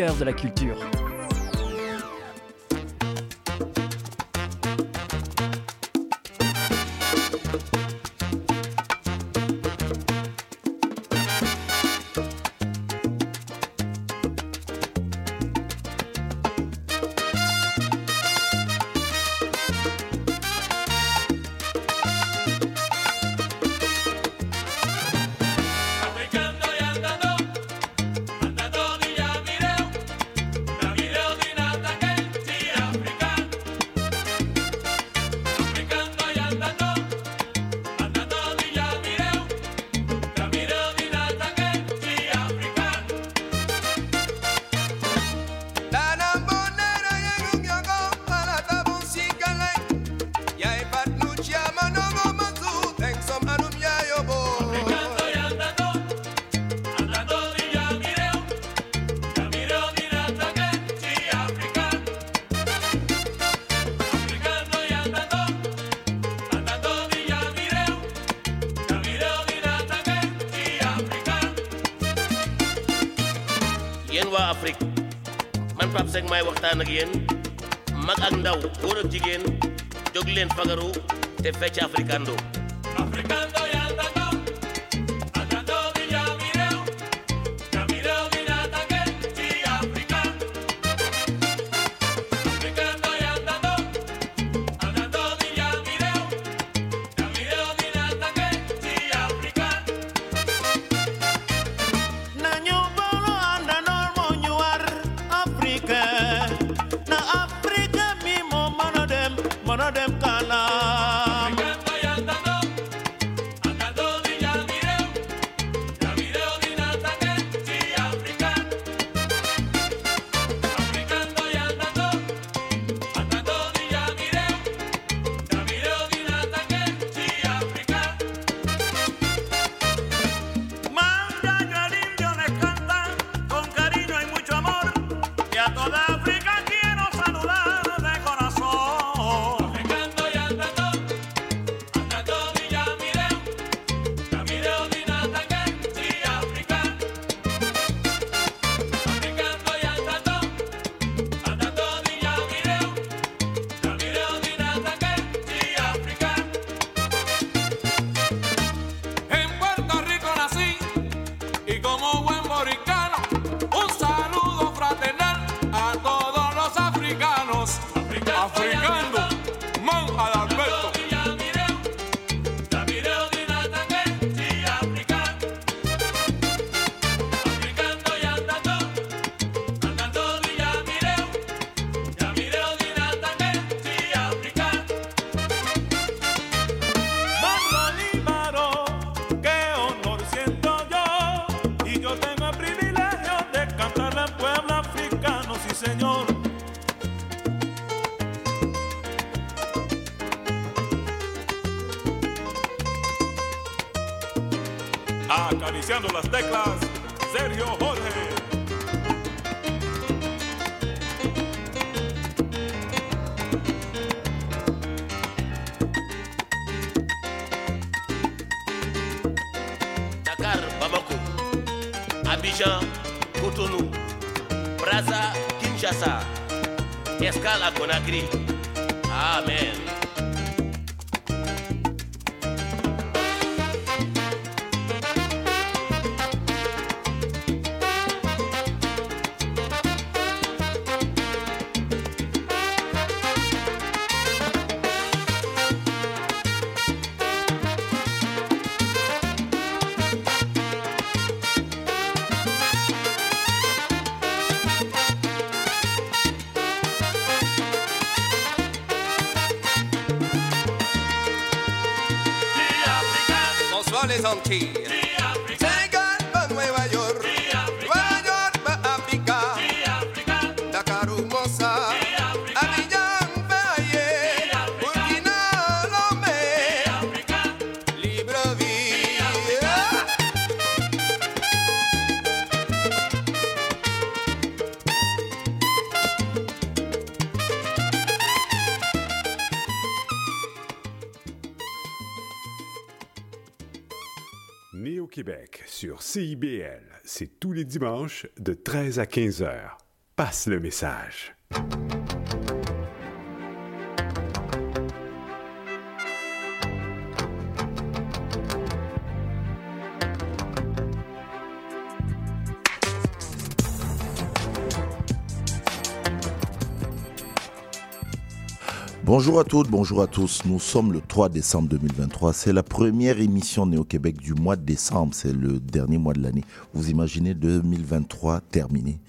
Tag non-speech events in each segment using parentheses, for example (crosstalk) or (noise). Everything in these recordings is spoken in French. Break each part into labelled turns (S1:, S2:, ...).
S1: de la culture.
S2: Waxtaan ak yéen. Mag ak ndaw góor ak jigéen jóg leen fagaru Abuja, Cotonou, Braza,
S3: Kinshasa, Escala
S4: Conakry. Amen. CIBL. C'est tous les dimanches de 13 à 15 heures.
S1: passe le message.
S4: Bonjour à toutes, bonjour à tous. Nous sommes le 3 décembre 2023. C'est la première émission Néo-Québec du mois de décembre. C'est le dernier mois de l'année. Vous imaginez 2023 terminé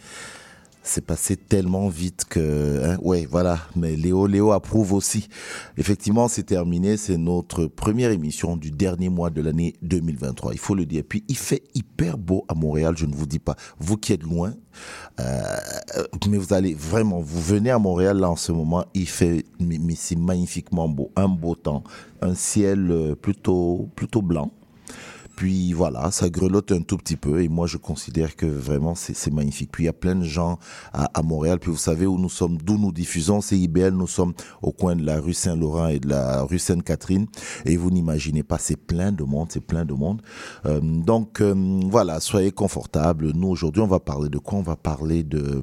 S4: c'est passé tellement vite que, hein, ouais, voilà. Mais Léo, Léo approuve aussi. Effectivement, c'est terminé. C'est notre première émission du dernier mois de l'année 2023. Il faut le dire. Puis, il fait hyper beau à Montréal. Je ne vous dis pas. Vous qui êtes loin, euh, mais vous allez vraiment, vous venez à Montréal là en ce moment. Il fait, mais, c'est magnifiquement beau. Un beau temps, un ciel euh, plutôt, plutôt blanc. Puis voilà, ça grelotte un tout petit peu et moi je considère que vraiment c'est magnifique. Puis il y a plein de gens à, Montréal. Puis vous savez où nous sommes, d'où nous diffusons, c'est IBL. Nous sommes au coin de la rue Saint-Laurent et de la rue Sainte-Catherine. Et vous n'imaginez pas, c'est plein de monde, c'est plein de monde. Euh, donc euh, voilà, soyez confortables. Nous aujourd'hui, on va parler de quoi? On va parler de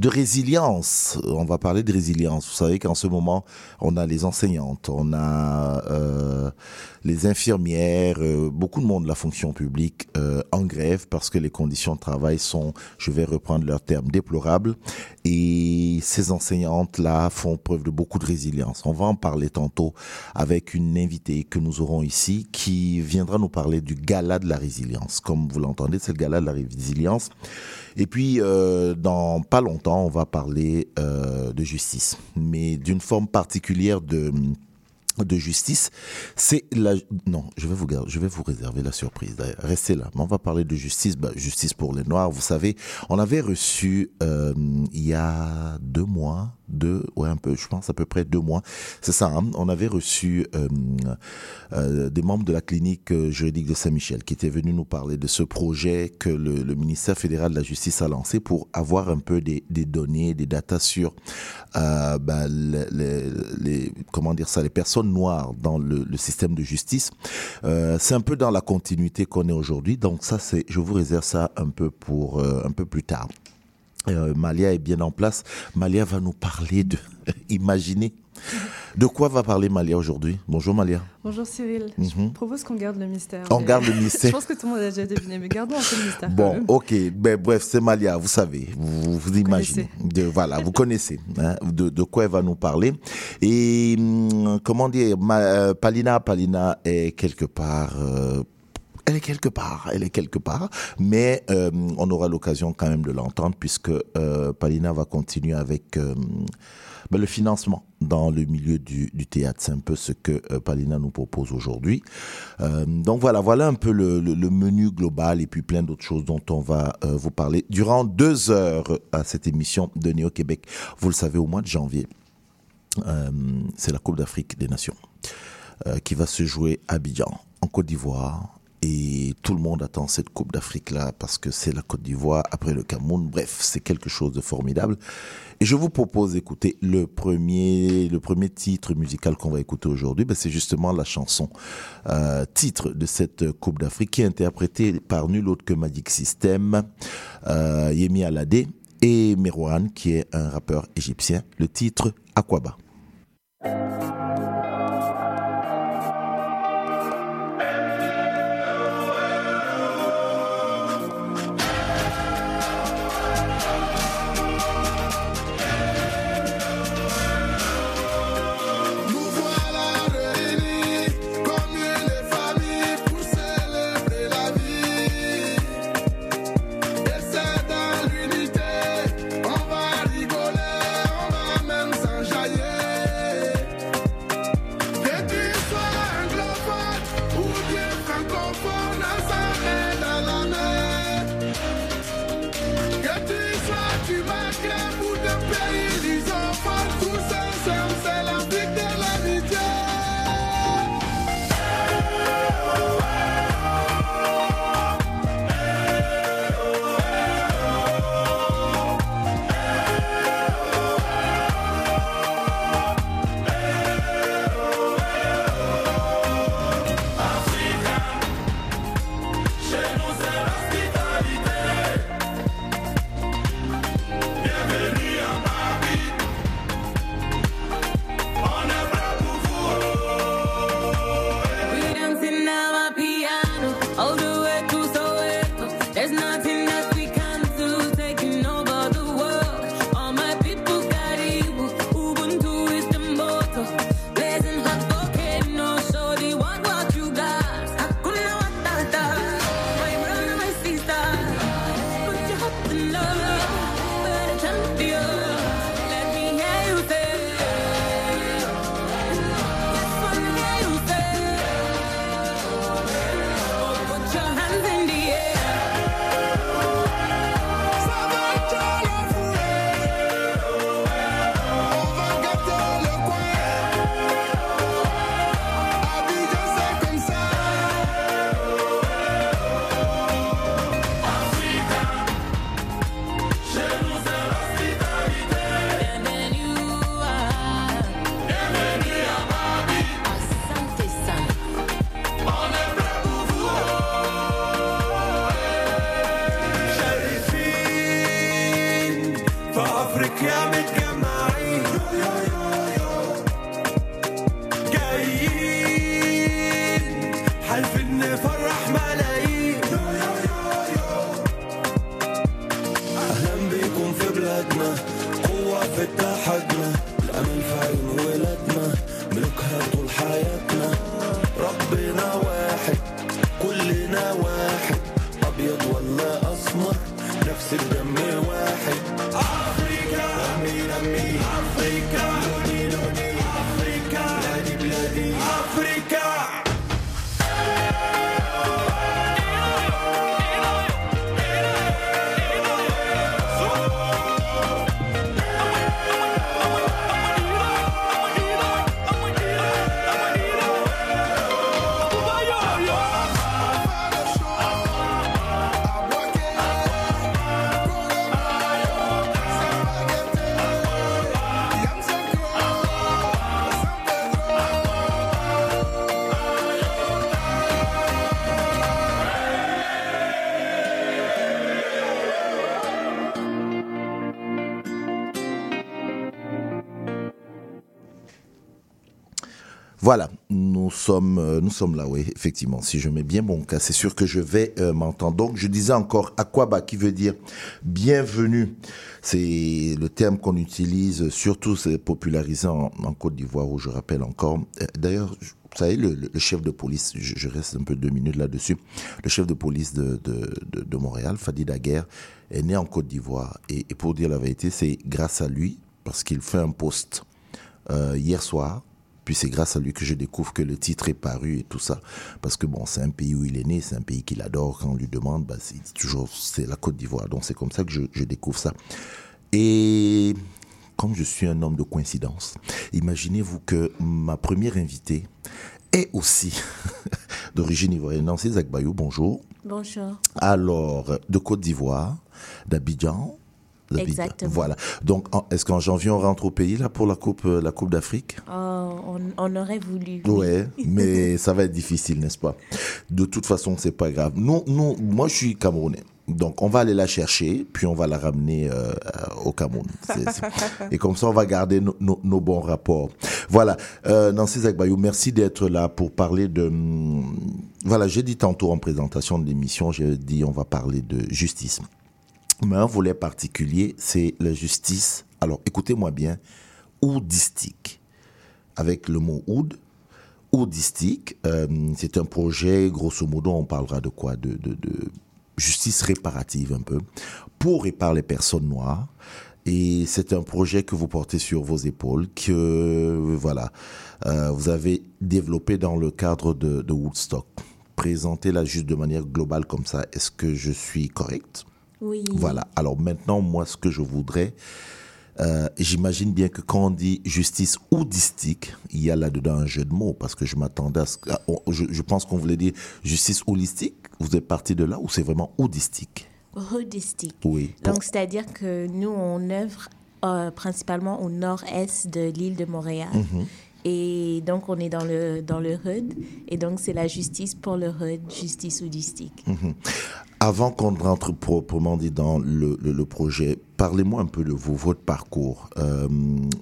S4: de résilience. On va parler de résilience. Vous savez qu'en ce moment, on a les enseignantes, on a euh, les infirmières, euh, beaucoup de monde de la fonction publique euh, en grève parce que les conditions de travail sont, je vais reprendre leur terme, déplorables. Et ces enseignantes-là font preuve de beaucoup de résilience. On va en parler tantôt avec une invitée que nous aurons ici qui viendra nous parler du gala de la résilience. Comme vous l'entendez, c'est le gala de la résilience. Et puis, euh, dans pas longtemps, on va parler euh, de justice, mais d'une forme particulière de de justice, c'est la non, je vais vous je vais vous réserver la surprise. Restez là. Mais on va parler de justice, bah, justice pour les Noirs. Vous savez, on avait reçu euh, il y a deux mois, deux, ouais un peu, je pense à peu près deux mois. C'est ça. Hein, on avait reçu euh, euh, des membres de la clinique euh, juridique de Saint-Michel qui étaient venus nous parler de ce projet que le, ministère fédéral de la justice a lancé pour avoir un peu des, des données, des datas sur bah, les, comment dire ça, les personnes noires dans le, le système de justice. C'est un peu dans la continuité qu'on est aujourd'hui. Donc ça, c'est, je vous réserve ça un peu pour un peu plus tard. Euh, Malia est bien en place. Malia va nous parler de, (laughs) imaginez, de quoi va parler Malia aujourd'hui? Bonjour Malia.
S5: Bonjour Cyril. Mm -hmm. Je propose qu'on garde le mystère.
S4: On garde le mystère.
S5: Je pense que tout le monde a déjà deviné, mais gardons un peu le mystère.
S4: Bon, ok. Ben, bref, c'est Malia, vous savez, vous, vous imaginez. De, voilà, vous connaissez hein, de, de, quoi elle va nous parler. Et hum, comment dire, ma, euh, Palina, Palina est quelque part... Euh, elle est quelque part, elle est quelque part, mais euh, on aura l'occasion quand même de l'entendre puisque euh, Palina va continuer avec euh, ben, le financement dans le milieu du, théâtre. C'est un peu ce que Palina nous propose aujourd'hui. Donc voilà, voilà un peu le, menu global et puis plein d'autres choses dont on va vous parler durant deux heures à cette émission de Néo Québec. Vous le savez, au mois de janvier, c'est la Coupe d'Afrique des Nations qui va se jouer à Abidjan, en Côte d'Ivoire, et tout le monde attend cette Coupe d'Afrique là parce que c'est la Côte d'Ivoire après le Cameroun. Bref, c'est quelque chose de formidable. Et je vous propose d'écouter le premier, le premier titre musical qu'on va écouter aujourd'hui. Ben, c'est justement la chanson euh, titre de cette Coupe d'Afrique qui est interprétée par nul autre que Magic System, euh, Yemi Alade et Merouane qui est un rappeur égyptien. Le titre Aquaba. Euh, nous sommes là, oui, effectivement. Si je mets bien mon cas, c'est sûr que je vais euh, m'entendre. Donc, je disais encore Aquaba, qui veut dire bienvenue. C'est le terme qu'on utilise, surtout c'est popularisé en, Côte d'Ivoire, où je rappelle encore. Euh, D'ailleurs, vous savez, le, le- chef de police, je, reste un peu deux minutes là-dessus, le chef de police de, Montréal, Fadi Daguerre, est né en Côte d'Ivoire. Et, pour dire la vérité, c'est grâce à lui, parce qu'il fait un post euh, hier soir, puis c'est grâce à lui que je découvre que le titre est paru et tout ça. Parce que bon, c'est un pays où il est né, c'est un pays qu'il adore. Quand on lui demande, bah, c'est toujours c'est la Côte d'Ivoire. Donc c'est comme ça que je, je découvre ça. Et comme je suis un homme de coïncidence, imaginez-vous que ma première invitée est aussi (laughs) d'origine ivoirienne. Nancy Zagbayou, bonjour.
S6: Bonjour.
S4: Alors, de Côte d'Ivoire, d'Abidjan.
S6: Exactement.
S4: Voilà. Donc, est-ce qu'en janvier, on rentre au pays là pour la Coupe, euh, la coupe d'Afrique?
S6: Oh, on, on aurait voulu.
S4: Ouais, mais (laughs) ça va être difficile, n'est-ce pas? De toute façon, c'est pas grave. Non, non, moi je suis camerounais. Donc on va aller la chercher, puis on va la ramener euh, au Cameroun. (laughs) Et comme ça, on va garder nos bons rapports. Voilà. Euh, Nancy Zagbayou, merci d'être là pour parler de... hum, Voilà, j'ai dit tantôt en présentation de l'émission, j'ai dit on va parler de justice. Mais un volet particulier, c'est la justice. Alors écoutez-moi bien, oudistique avec le mot oud. Oudistique, euh, c'est un projet, grosso modo, on parlera de quoi? De, justice réparative un peu, pour et par les personnes noires. Et c'est un projet que vous portez sur vos épaules, que voilà, euh, vous avez développé dans le cadre de Woodstock. Présentez-la juste de manière globale comme ça. Est-ce que je suis correct?
S6: Oui.
S4: voilà. Alors maintenant, moi, ce que je voudrais, euh, j'imagine bien que quand on dit justice holistique, il y a là-dedans un jeu de mots, parce que je m'attendais à ce que... ah, je, je pense qu'on voulait dire justice holistique. Vous êtes parti de là ou c'est vraiment holistique?
S6: Holistique.
S4: Oui. Pour-
S6: Donc, c'est-à-dire que nous, on œuvre euh, principalement au nord-est de l'île de Montréal.
S4: Mhm.
S6: Et donc, on est dans le, dans le HUD. Et donc, c'est la justice pour le HUD, justice holistique.
S4: Mhm. Avant qu'on rentre proprement dit dans le, le- le projet, parlez-moi un peu de vous, votre parcours. Euh,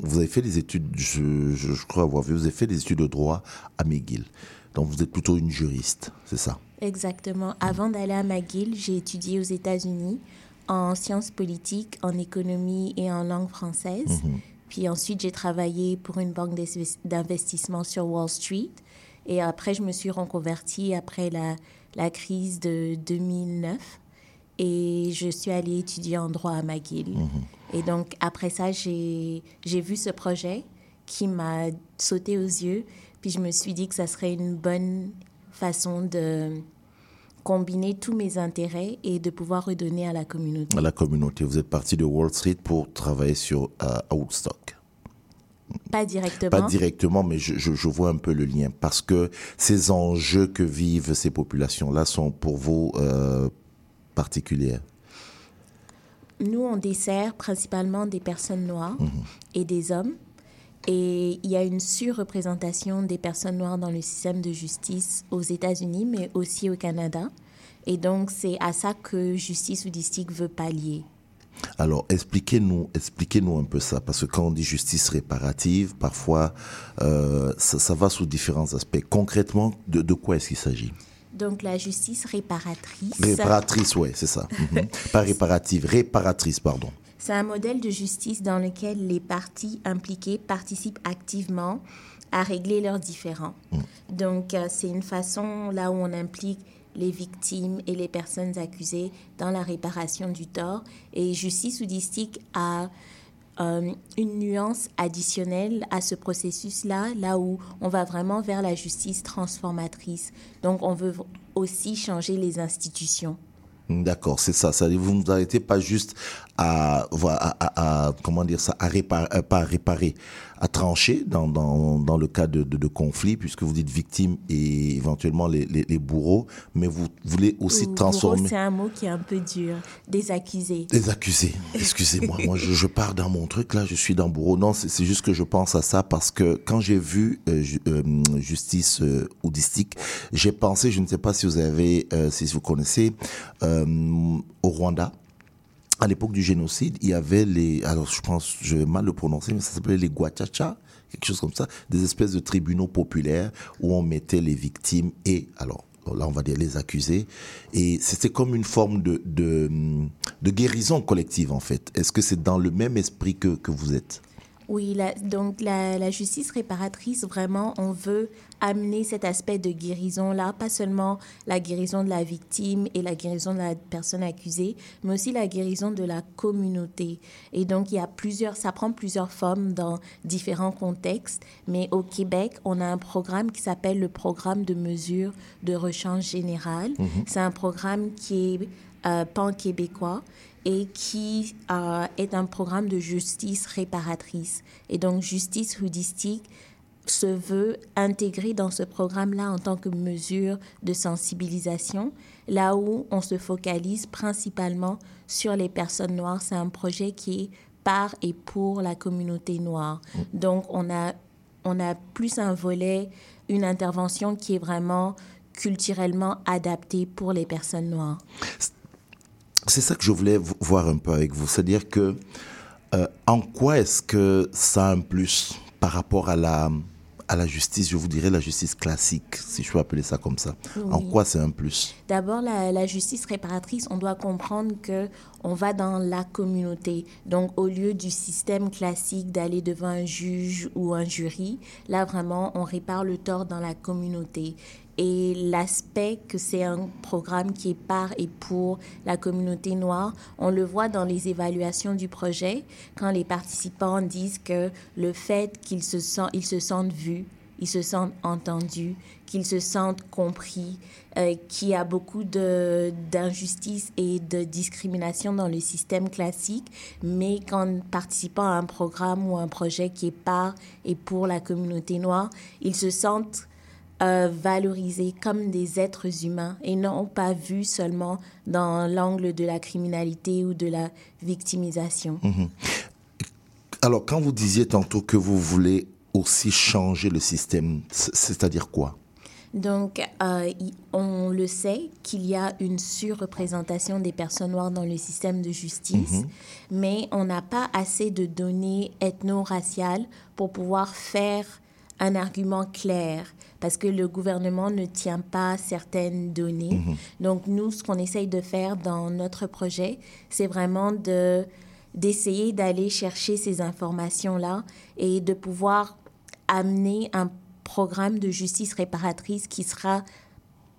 S4: vous avez fait des études, je, je- je crois avoir vu, vous avez fait des études de droit à McGill. Donc vous êtes plutôt une juriste, c'est ça?
S6: Exactement. Avant d'aller à McGill, j'ai étudié aux États-Unis en sciences politiques, en économie et en langue française. Puis ensuite, j'ai travaillé pour une banque d'investissement sur Wall Street. Et après, je me suis reconvertie après la, la crise de 2009. Et je suis allée étudier en droit à McGill. Et donc, après ça, j'ai vu ce projet qui m'a sauté aux yeux. Puis je me suis dit que ça serait une bonne façon de combiner tous mes intérêts et de pouvoir redonner à la communauté.
S4: à la communauté. Vous êtes parti de Wall Street pour travailler sur euh.
S6: Pas directement.
S4: Pas directement, mais je, je- je vois un peu le lien parce que ces enjeux que vivent ces populations-là sont pour vous euh, particuliers.
S6: Nous, on dessert principalement des personnes noires et des hommes. Et il y a une surreprésentation des personnes noires dans le système de justice aux États-Unis, mais aussi au Canada. Et donc, c'est à ça que Justice Houdistique veut pallier.
S4: Alors, expliquez-nous, expliquez-nous un peu ça, parce que quand on dit justice réparative, parfois, euh, ça, va sous différents aspects. Concrètement, de, de quoi est-ce qu'il s'agit?
S6: Donc la justice réparatrice.
S4: Réparatrice, oui, c'est ça. Mhm. Pas réparative, réparatrice, pardon.
S6: C'est un modèle de justice dans lequel les parties impliquées participent activement à régler leurs différends. Mm. Donc euh, c'est une façon là où on implique les victimes et les personnes accusées dans la réparation du tort. Et justice houdistique a euh, une nuance additionnelle à ce processus-là, là où on va vraiment vers la justice transformatrice. Donc on veut aussi changer les institutions.
S4: D'accord, c'est ça. ça. Vous ne vous arrêtez pas juste à, à, à, comment dire ça, à réparer, euh, pas à réparer, à trancher dans, dans, dans le cas de, de, de, conflit, puisque vous dites victime et éventuellement les, les, les bourreaux, mais vous voulez aussi transformer.
S6: C'est un mot qui est un peu dur. Des accusés.
S4: Des accusés. Excusez-moi, moi je, je, pars dans mon truc là, je suis dans bourreau. Non, c'est juste que je pense à ça parce que quand j'ai vu euh, euh, justice euh, oudistique, j'ai pensé, je ne sais pas si vous avez, si vous connaissez, au Rwanda à l'époque du génocide, il y avait les, alors je pense, je vais mal le prononcer, mais ça s'appelait les guachacha, quelque chose comme ça, des espèces de tribunaux populaires où on mettait les victimes et, alors là on va dire les accusés, et c'était comme une forme de, de, de guérison collective en fait. Est-ce que c'est dans le même esprit que, que vous êtes?
S6: Oui, donc la, justice réparatrice, vraiment, on veut amener cet aspect de guérison-là, pas seulement la guérison de la victime et la guérison de la personne accusée, mais aussi la guérison de la communauté. Et donc, il y a plusieurs, ça prend plusieurs formes dans différents contextes, mais au Québec, on a un programme qui s'appelle le programme de mesure de rechange général. Mhm. C'est un programme qui est euh, pan-québécois et qui euh, est un programme de justice réparatrice. Et donc, justice houdistique se veut intégrer dans ce programme-là en tant que mesure de sensibilisation, là où on se focalise principalement sur les personnes noires. C'est un projet qui est par et pour la communauté noire. Donc, on a, on a plus un volet, une intervention qui est vraiment culturellement adaptée pour les personnes noires
S4: c'est ça que je voulais voir un peu avec vous. C'est-à-dire que euh, en quoi est-ce que ça a un plus par rapport à la, à la justice, je vous dirais la justice classique, si je peux appeler ça comme ça. En quoi c'est un plus?
S6: D'abord, la, la, justice réparatrice, on doit comprendre que on va dans la communauté. Donc, au lieu du système classique d'aller devant un juge ou un jury, là vraiment, on répare le tort dans la communauté et l'aspect que c'est un programme qui est par et pour la communauté noire, on le voit dans les évaluations du projet, quand les participants disent que le fait qu'ils se, sentent, ils se sentent vus, ils se sentent entendus, qu'ils se sentent compris, euh, qu'il y a beaucoup d'injustice et de discrimination dans le système classique, mais qu'en participant à un programme ou un projet qui est par et pour la communauté noire, ils se sentent euh, valorisés comme des êtres humains et non pas vus seulement dans l'angle de la criminalité ou de la victimisation. Mhm.
S4: Alors, quand vous disiez tantôt que vous voulez aussi changer le système, c'est-à-dire quoi?
S6: Donc, euh, on le sait qu'il y a une surreprésentation des personnes noires dans le système de justice, mhm. mais on n'a pas assez de données ethno-raciales pour pouvoir faire un argument clair parce que le gouvernement ne tient pas certaines données. Mhm. Donc nous, ce qu'on essaye de faire dans notre projet, c'est vraiment de d'essayer d'aller chercher ces informations-là et de pouvoir amener un programme de justice réparatrice qui sera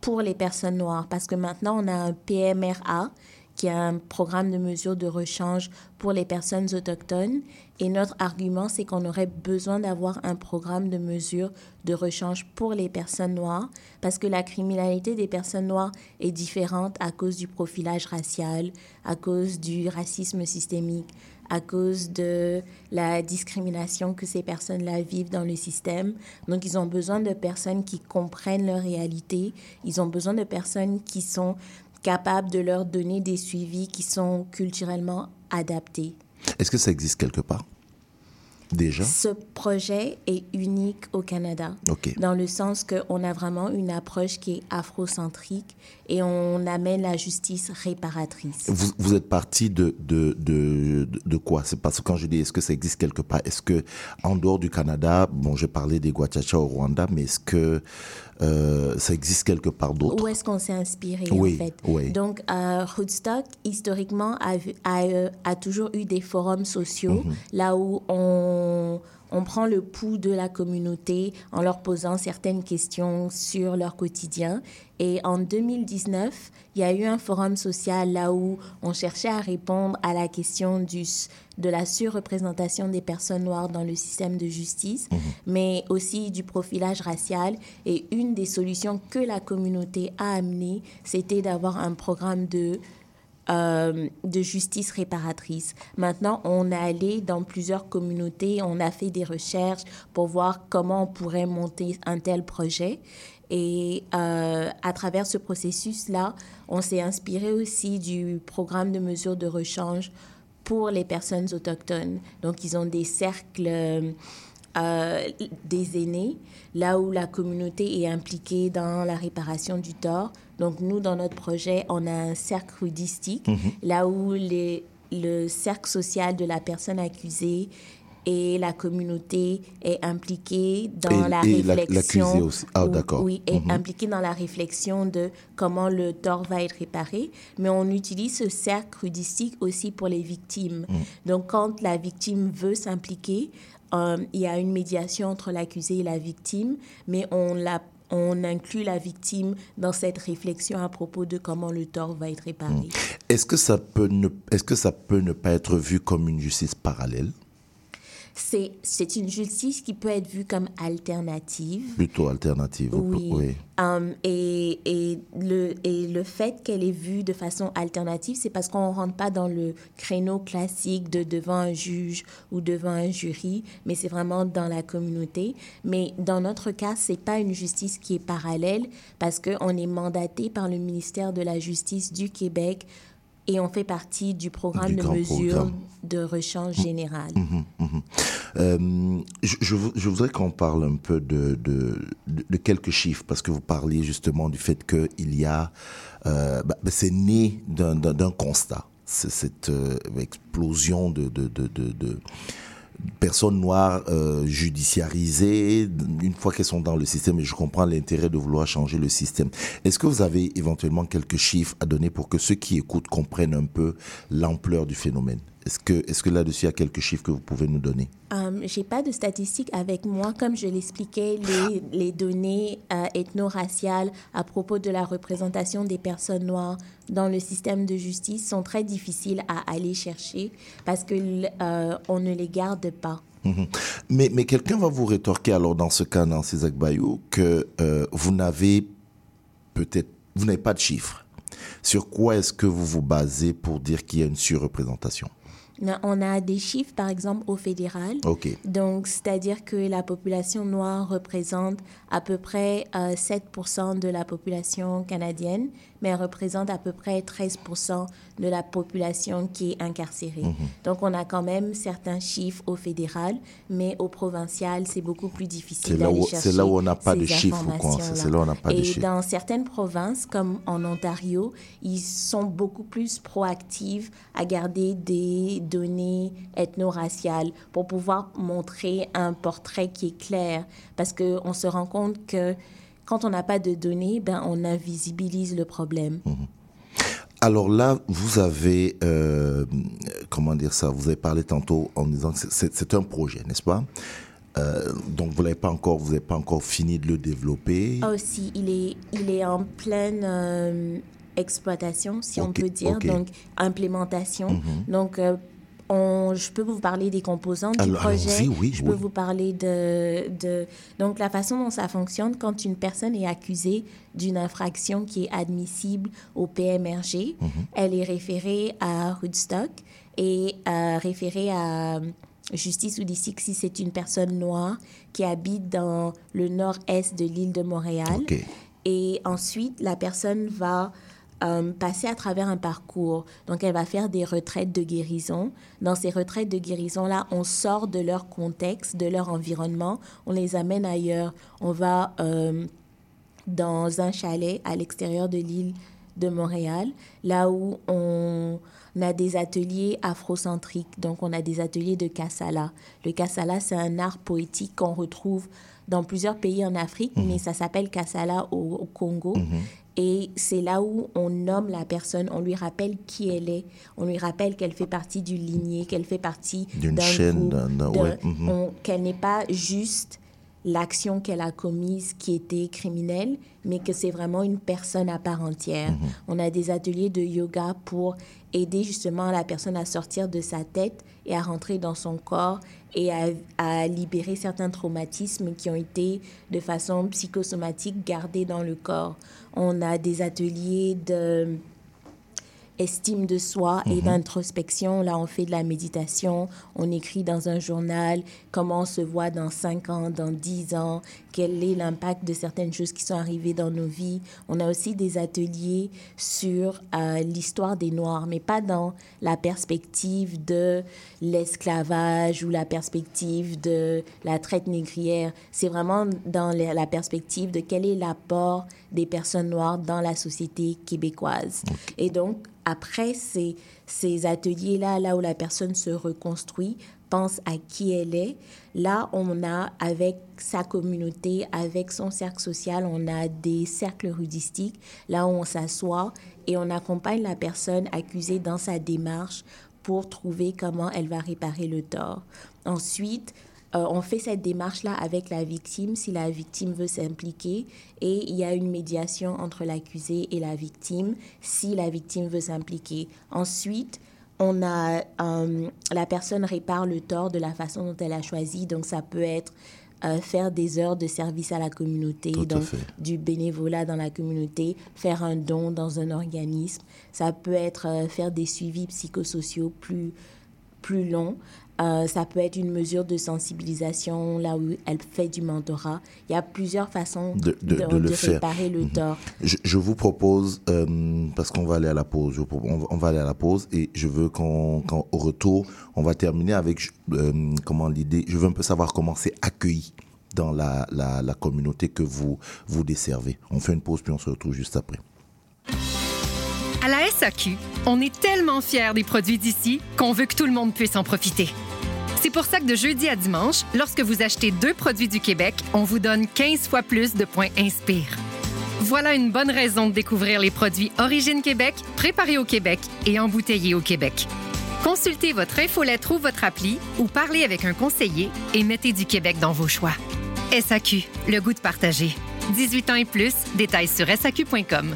S6: pour les personnes noires. Parce que maintenant, on a un PMRA, qui est un programme de mesure de rechange pour les personnes autochtones. Et notre argument, c'est qu'on aurait besoin d'avoir un programme de mesure de rechange pour les personnes noires, parce que la criminalité des personnes noires est différente à cause du profilage racial, à cause du racisme systémique, à cause de la discrimination que ces personnes-là vivent dans le système. Donc, ils ont besoin de personnes qui comprennent leur réalité. Ils ont besoin de personnes qui sont capable de leur donner des suivis qui sont culturellement adaptés.
S4: Est-ce que ça existe quelque part Déjà?
S6: Ce projet est unique au Canada, dans le sens qu'on a vraiment une approche qui est afrocentrique et on amène la justice réparatrice.
S4: Vous, vous êtes parti de, de, de, de- de quoi? C'est parce que quand je dis est-ce que ça existe quelque part, est-ce que en dehors du Canada, bon, j'ai parlé des Guachacha au Rwanda, mais est-ce que euh, ça existe quelque part d'autre
S6: Où est-ce qu'on s'est inspiré
S4: Oui,
S6: en fait?
S4: oui.
S6: Donc, euh, Hoodstock, historiquement, a, vu- a, euh, a toujours eu des forums sociaux,
S4: Mhm.
S6: là où on, on prend le pouls de la communauté en leur posant certaines questions sur leur quotidien. Et en 2019, il y a eu un forum social là où on cherchait à répondre à la question du, de la surreprésentation des personnes noires dans le système de justice, mais aussi du profilage racial. Et une des solutions que la communauté a amenées, c'était d'avoir un programme de euh, de justice réparatrice. Maintenant, on est allé dans plusieurs communautés, on a fait des recherches pour voir comment on pourrait monter un tel projet. Et euh, à travers ce processus-là, on s'est inspiré aussi du programme de mesures de rechange pour les personnes autochtones. Donc, ils ont des cercles euh, des aînés, là où la communauté est impliquée dans la réparation du tort. Donc, nous, dans notre projet, on a un cercle rudistique, là où les, le cercle social de la personne accusée et la communauté est impliquée dans
S4: Et-
S6: la
S4: et la-
S6: réflexion.
S4: aussi. Ah,
S6: ou-
S4: d'accord.
S6: Oui, est
S4: Mhm.
S6: impliquée dans la réflexion de comment le tort va être réparé. Mais on utilise ce cercle rudistique aussi pour les victimes.
S4: Mm.
S6: Donc, quand la victime veut s'impliquer, euh, il y a une médiation entre l'accusé et la victime, mais on la on inclut la victime dans cette réflexion à propos de comment le tort va être réparé.
S4: Est-ce que ça peut ne est-ce que ça peut ne pas être vu comme une justice parallèle,
S6: C'est c'est une justice qui peut être vue comme alternative.
S4: plutôt alternative
S6: Oui. Um, et, et, le, et le fait qu'elle est vue de façon alternative, c'est parce qu'on ne rentre pas dans le créneau classique de devant un juge ou devant un jury, mais c'est vraiment dans la communauté. Mais dans notre cas, ce n'est pas une justice qui est parallèle parce qu'on est mandaté par le ministère de la Justice du Québec et on fait partie du programme
S4: Du
S6: de mesures
S4: programme.
S6: de rechange général.
S4: Euh, je, je vou- je voudrais qu'on parle un peu de, de, de- de quelques chiffres, parce que vous parliez justement du fait qu'il y a... euh, bah, bah, c'est né d'un- constat, cette euh, explosion de personnes noires euh, judiciarisées, une fois qu'elles sont dans le système, et je comprends l'intérêt de vouloir changer le système. Est-ce que vous avez éventuellement quelques chiffres à donner pour que ceux qui écoutent comprennent un peu l'ampleur du phénomène? Est-ce que, est que là-dessus, il y a quelques chiffres que vous pouvez nous donner?
S6: Euh, j'ai pas de statistiques avec moi. Comme je l'expliquais, les, les données euh, ethno-raciales à propos de la représentation des personnes noires dans le système de justice sont très difficiles à aller chercher parce que l- euh, on ne les garde pas.
S4: Mhm. Mais, mais quelqu'un va vous rétorquer alors dans ce cas, Nancy Zagbayou, que euh, vous n'avez peut-être, vous n'avez pas de chiffres. Sur quoi est-ce que vous vous basez pour dire qu'il y a une surreprésentation?
S6: On a des chiffres, par exemple, au fédéral. Donc, c'est-à-dire que la population noire représente à peu près euh, 7% de la population canadienne, mais elle représente à peu près 13% de la population qui est incarcérée. Donc, on a quand même certains chiffres au fédéral, mais au provincial, c'est beaucoup plus difficile d'aller chercher
S4: c'est là où on n'a pas de chiffres. C'est là où on n'a pas de
S6: Et
S4: chiffres.
S6: dans certaines provinces, comme en Ontario, ils sont beaucoup plus proactifs à garder des données ethno-raciales pour pouvoir montrer un portrait qui est clair. Parce qu'on se rend compte que quand on n'a pas de données, ben, on invisibilise le problème.
S4: Alors là, vous avez, euh, comment dire ça, vous avez parlé tantôt en disant que c'est- un projet, n'est-ce pas? Euh, donc vous l'avez pas encore, vous n'avez pas encore fini de le développer.
S6: Aussi, il est, il est en pleine euh, exploitation, si on peut dire, donc implémentation.
S4: Mhm.
S6: Donc, on, je peux vous parler des composantes du projet.
S4: oui,
S6: je
S4: oui.
S6: peux vous parler de, de... Donc, la façon dont ça fonctionne, quand une personne est accusée d'une infraction qui est admissible au PMRG,
S4: Mhm.
S6: elle est référée à Hoodstock et euh, référée à justice ou d'ici si c'est une personne noire qui habite dans le nord-est de l'île de Montréal. Et ensuite, la personne va euh, passer à travers un parcours. Donc, elle va faire des retraites de guérison. Dans ces retraites de guérison-là, on sort de leur contexte, de leur environnement, on les amène ailleurs. On va euh, dans un chalet à l'extérieur de l'île de Montréal, là où on a des ateliers afrocentriques. Donc, on a des ateliers de Kassala. Le Kassala, c'est un art poétique qu'on retrouve dans plusieurs pays en Afrique, mais ça s'appelle Kassala au, au Congo. Et c'est là où on nomme la personne, on lui rappelle qui elle est, on lui rappelle qu'elle fait partie d'une lignée, qu'elle fait partie
S4: D'une
S6: d'un
S4: chaîne, ouais, mhm.
S6: qu'elle n'est pas juste l'action qu'elle a commise qui était criminelle, mais que c'est vraiment une personne à part entière. On a des ateliers de yoga pour aider justement la personne à sortir de sa tête et à rentrer dans son corps et à, à libérer certains traumatismes qui ont été de façon psychosomatique gardés dans le corps. On a des ateliers de estime de soi et d'introspection. Là, on fait de la méditation, on écrit dans un journal comment on se voit dans 5 ans, dans 10 ans, quel est l'impact de certaines choses qui sont arrivées dans nos vies. On a aussi des ateliers sur euh, l'histoire des Noirs, mais pas dans la perspective de l'esclavage ou la perspective de la traite négrière. C'est vraiment dans la perspective de quel est l'apport des personnes noires dans la société québécoise. Et donc, après ces, ces ateliers-là, là où la personne se reconstruit, pense à qui elle est, là, on a, avec sa communauté, avec son cercle social, on a des cercles rudistiques, là on s'assoit et on accompagne la personne accusée dans sa démarche pour trouver comment elle va réparer le tort. Ensuite, euh, on fait cette démarche-là avec la victime si la victime veut s'impliquer et il y a une médiation entre l'accusé et la victime si la victime veut s'impliquer. Ensuite, on a euh, la personne répare le tort de la façon dont elle a choisi. Donc ça peut être euh, faire des heures de service à la communauté,
S4: Tout
S6: donc du bénévolat dans la communauté, faire un don dans un organisme. Ça peut être euh, faire des suivis psychosociaux plus plus longs. Euh, ça peut être une mesure de sensibilisation là où elle fait du mentorat. Il y a plusieurs façons
S4: De- de- de le faire.
S6: réparer le tort.
S4: Je, je vous propose, euh, parce qu'on va aller à la pause, je on, va- on va aller à la pause et je veux qu'au retour, on va terminer avec euh, comment l'idée, je veux un peu savoir comment c'est accueilli dans la, la, la communauté que vous, vous desservez. On fait une pause puis on se retrouve juste après.
S7: À la SAQ, on est tellement fiers des produits d'ici qu'on veut que tout le monde puisse en profiter. C'est pour ça que de jeudi à dimanche, lorsque vous achetez deux produits du Québec, on vous donne 15 fois plus de points Inspire. Voilà une bonne raison de découvrir les produits Origine Québec, préparés au Québec et embouteillés au Québec. Consultez votre infolettre ou votre appli ou parlez avec un conseiller et mettez du Québec dans vos choix. SAQ, le goût de partager. 18 ans et plus, détails sur SAQ.com.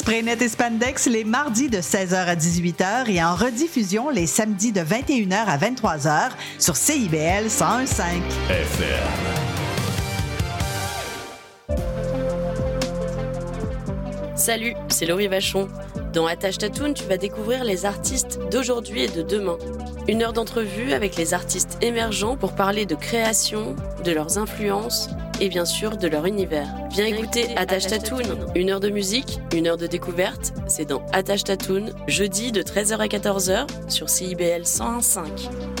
S8: Spraynet et Spandex les mardis de 16h à 18h et en rediffusion les samedis de 21h à 23h sur CIBL 101.5.
S9: FM.
S10: Salut, c'est Laurie Vachon. Dans Attache Tatoune, tu vas découvrir les artistes d'aujourd'hui et de demain. Une heure d'entrevue avec les artistes émergents pour parler de création, de leurs influences et bien sûr de leur univers. Viens écouter Attache Tatoune, une heure de musique, une heure de découverte. C'est dans Attache Tatoune, jeudi de 13h à 14h sur CIBL 101.5.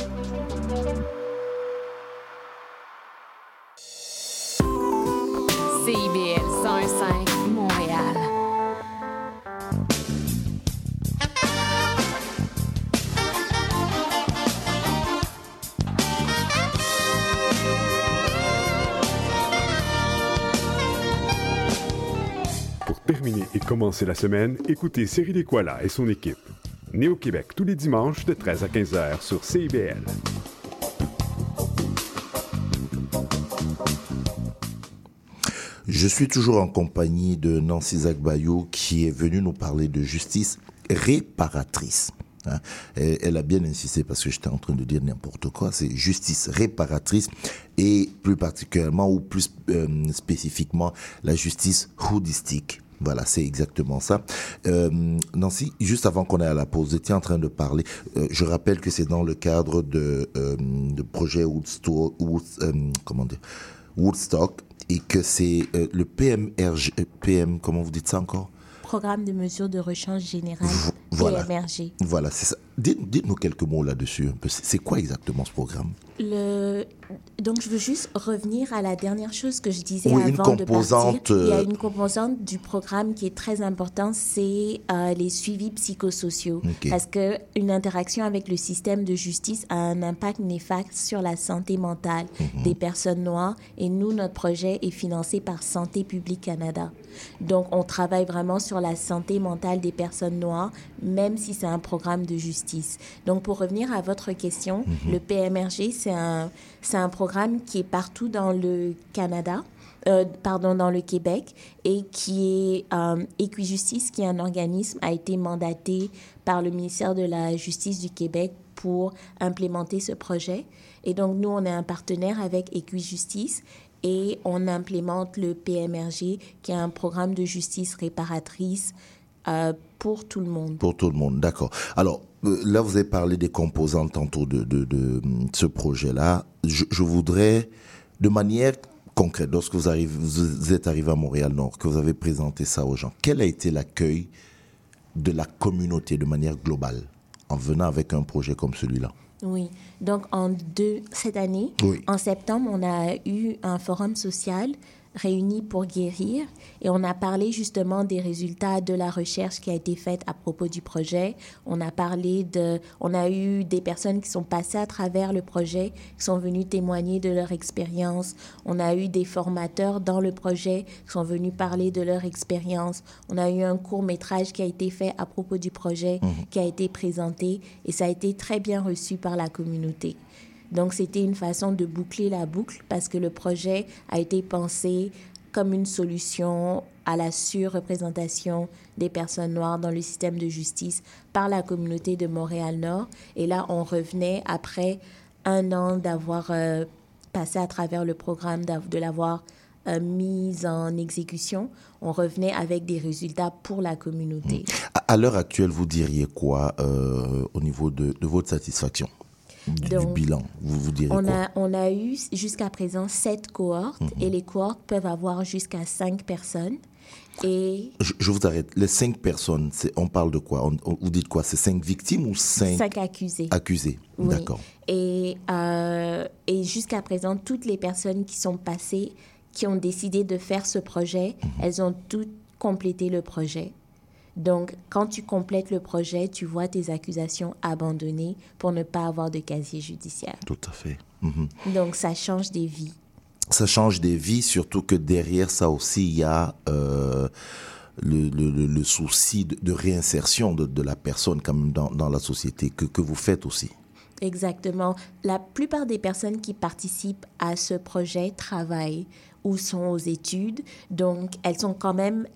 S11: commencer la semaine, écoutez Cyril Equala et son équipe. Né au Québec tous les dimanches de 13 à 15 heures sur CIBL.
S4: Je suis toujours en compagnie de Nancy Zagbayou qui est venue nous parler de justice réparatrice. Hein. elle a bien insisté parce que j'étais en train de dire n'importe quoi. C'est justice réparatrice et plus particulièrement ou plus euh, spécifiquement la justice houdistique. Voilà, c'est exactement ça. Euh, Nancy, juste avant qu'on aille à la pause, étiez en train de parler. Euh, je rappelle que c'est dans le cadre de, de projet Woodstock, comment dire, Woodstock et que c'est le PMRG, PM, comment vous dites ça encore?
S6: Programme de mesures de rechange générale voilà. PMRG.
S4: Voilà, c'est ça. Dites-nous quelques mots là-dessus. C'est quoi exactement ce programme?
S6: Le... Donc, je veux juste revenir à la dernière chose que je disais avant de partir. Il y a euh, une composante du programme qui est très importante, c'est euh, les suivis psychosociaux. Parce qu'une interaction avec le système de justice a un impact néfaste sur la santé mentale mhm. des personnes noires. Et nous, notre projet est financé par Santé publique Canada. Donc, on travaille vraiment sur la santé mentale des personnes noires, même si c'est un programme de justice. Donc, pour revenir à votre question, mhm. le PMRG, c'est un, un programme qui est partout dans le Canada. Euh, pardon, dans le Québec et qui est euh, Equijustice, qui est un organisme, a été mandaté par le ministère de la Justice du Québec pour implémenter ce projet. Et donc, nous, on est un partenaire avec Equijustice et on implémente le PMRG, qui est un programme de justice réparatrice euh, pour tout le monde.
S4: Pour tout le monde, d'accord. Alors, euh, là, vous avez parlé des composantes tantôt de, de ce projet-là. Je, je, voudrais, de manière concrète, lorsque vous, arrivez, vous êtes arrivé à Montréal-Nord, que vous avez présenté ça aux gens, quel a été l'accueil de la communauté de manière globale en venant avec un projet comme celui-là?
S6: Oui, donc en deux, cette année, en septembre, on a eu un forum social réunis pour guérir et on a parlé justement des résultats de la recherche qui a été faite à propos du projet. On a parlé de, on a eu des personnes qui sont passées à travers le projet, qui sont venues témoigner de leur expérience. On a eu des formateurs dans le projet qui sont venus parler de leur expérience. On a eu un court métrage qui a été fait à propos du projet, mhm. qui a été présenté et ça a été très bien reçu par la communauté. Donc c'était une façon de boucler la boucle parce que le projet a été pensé comme une solution à la surreprésentation des personnes noires dans le système de justice par la communauté de Montréal-Nord. Et là, on revenait après un an d'avoir euh, passé à travers le programme, de l'avoir euh, mis en exécution. On revenait avec des résultats pour la communauté.
S4: À, l'heure actuelle, vous diriez quoi euh, au niveau de votre satisfaction? Du, bilan, vous vous direz
S6: on
S4: quoi?
S6: A, on a eu jusqu'à présent sept cohortes
S4: Mhm.
S6: et les cohortes peuvent avoir jusqu'à cinq personnes. Et
S4: Je, je vous arrête. Les cinq personnes, on parle de quoi? On, on- Vous dites quoi? C'est cinq victimes ou cinq,
S6: Cinq accusés.
S4: accusés?
S6: Oui.
S4: D'accord.
S6: Et, euh, et jusqu'à présent, toutes les personnes qui sont passées, qui ont décidé de faire ce projet,
S4: Mhm.
S6: elles ont toutes complété le projet. Donc, quand tu complètes le projet, tu vois tes accusations abandonnées pour ne pas avoir de casier judiciaire.
S4: Tout à fait. Mhm.
S6: Donc, ça change des vies.
S4: Ça change des vies, surtout que derrière ça aussi, il y a euh, le, le- le- le souci de, de réinsertion de, de la personne quand même dans, dans la société que, que vous faites aussi.
S6: Exactement. La plupart des personnes qui participent à ce projet travaillent ou sont aux études, donc elles sont quand même,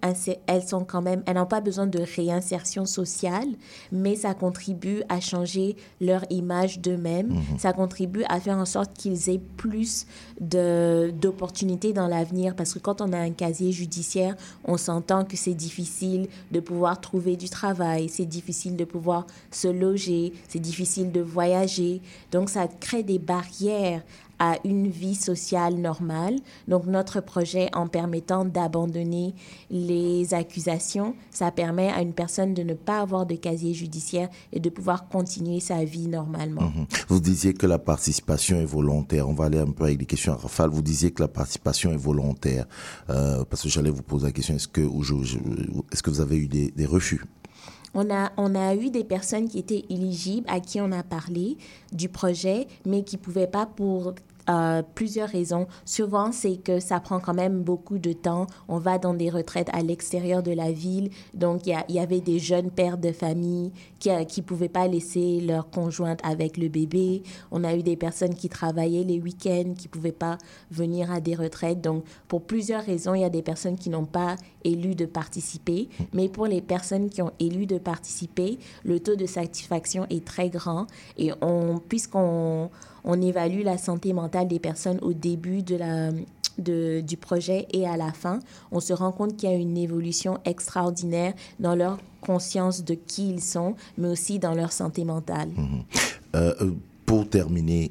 S6: elles sont quand même, elles n'ont pas besoin de réinsertion sociale, mais ça contribue à changer leur image d'eux-mêmes.
S12: Mhm.
S6: Ça contribue à faire en sorte qu'ils aient plus d'opportunités dans l'avenir, parce que quand on a un casier judiciaire, on s'entend que c'est difficile de pouvoir trouver du travail, c'est difficile de pouvoir se loger, c'est difficile de voyager. Donc ça crée des barrières à une vie sociale normale. Donc notre projet, en permettant d'abandonner les accusations, ça permet à une personne de ne pas avoir de casier judiciaire et de pouvoir continuer sa vie normalement.
S4: Mhm. Vous disiez que la participation est volontaire. On va aller un peu avec des questions à Rafale. Vous disiez que la participation est volontaire. Euh, parce que j'allais vous poser la question, est-ce que, est-ce que vous avez eu des refus?
S6: On a, on a eu des personnes qui étaient éligibles, à qui on a parlé du projet, mais qui ne pouvaient pas pour euh, plusieurs raisons. Souvent, c'est que ça prend quand même beaucoup de temps. On va dans des retraites à l'extérieur de la ville. Donc, il y, avait des jeunes pères de famille qui ne euh, pouvaient pas laisser leur conjointe avec le bébé. On a eu des personnes qui travaillaient les week-ends, qui ne pouvaient pas venir à des retraites. Donc, pour plusieurs raisons, il y a des personnes qui n'ont pas élu de participer. Mais pour les personnes qui ont élu de participer, le taux de satisfaction est très grand. Et on, puisqu'on on évalue la santé mentale des personnes au début de la, de, du projet et à la fin, on se rend compte qu'il y a une évolution extraordinaire dans leur conscience de qui ils sont, mais aussi dans leur santé mentale.
S4: Mmh. Euh, pour terminer,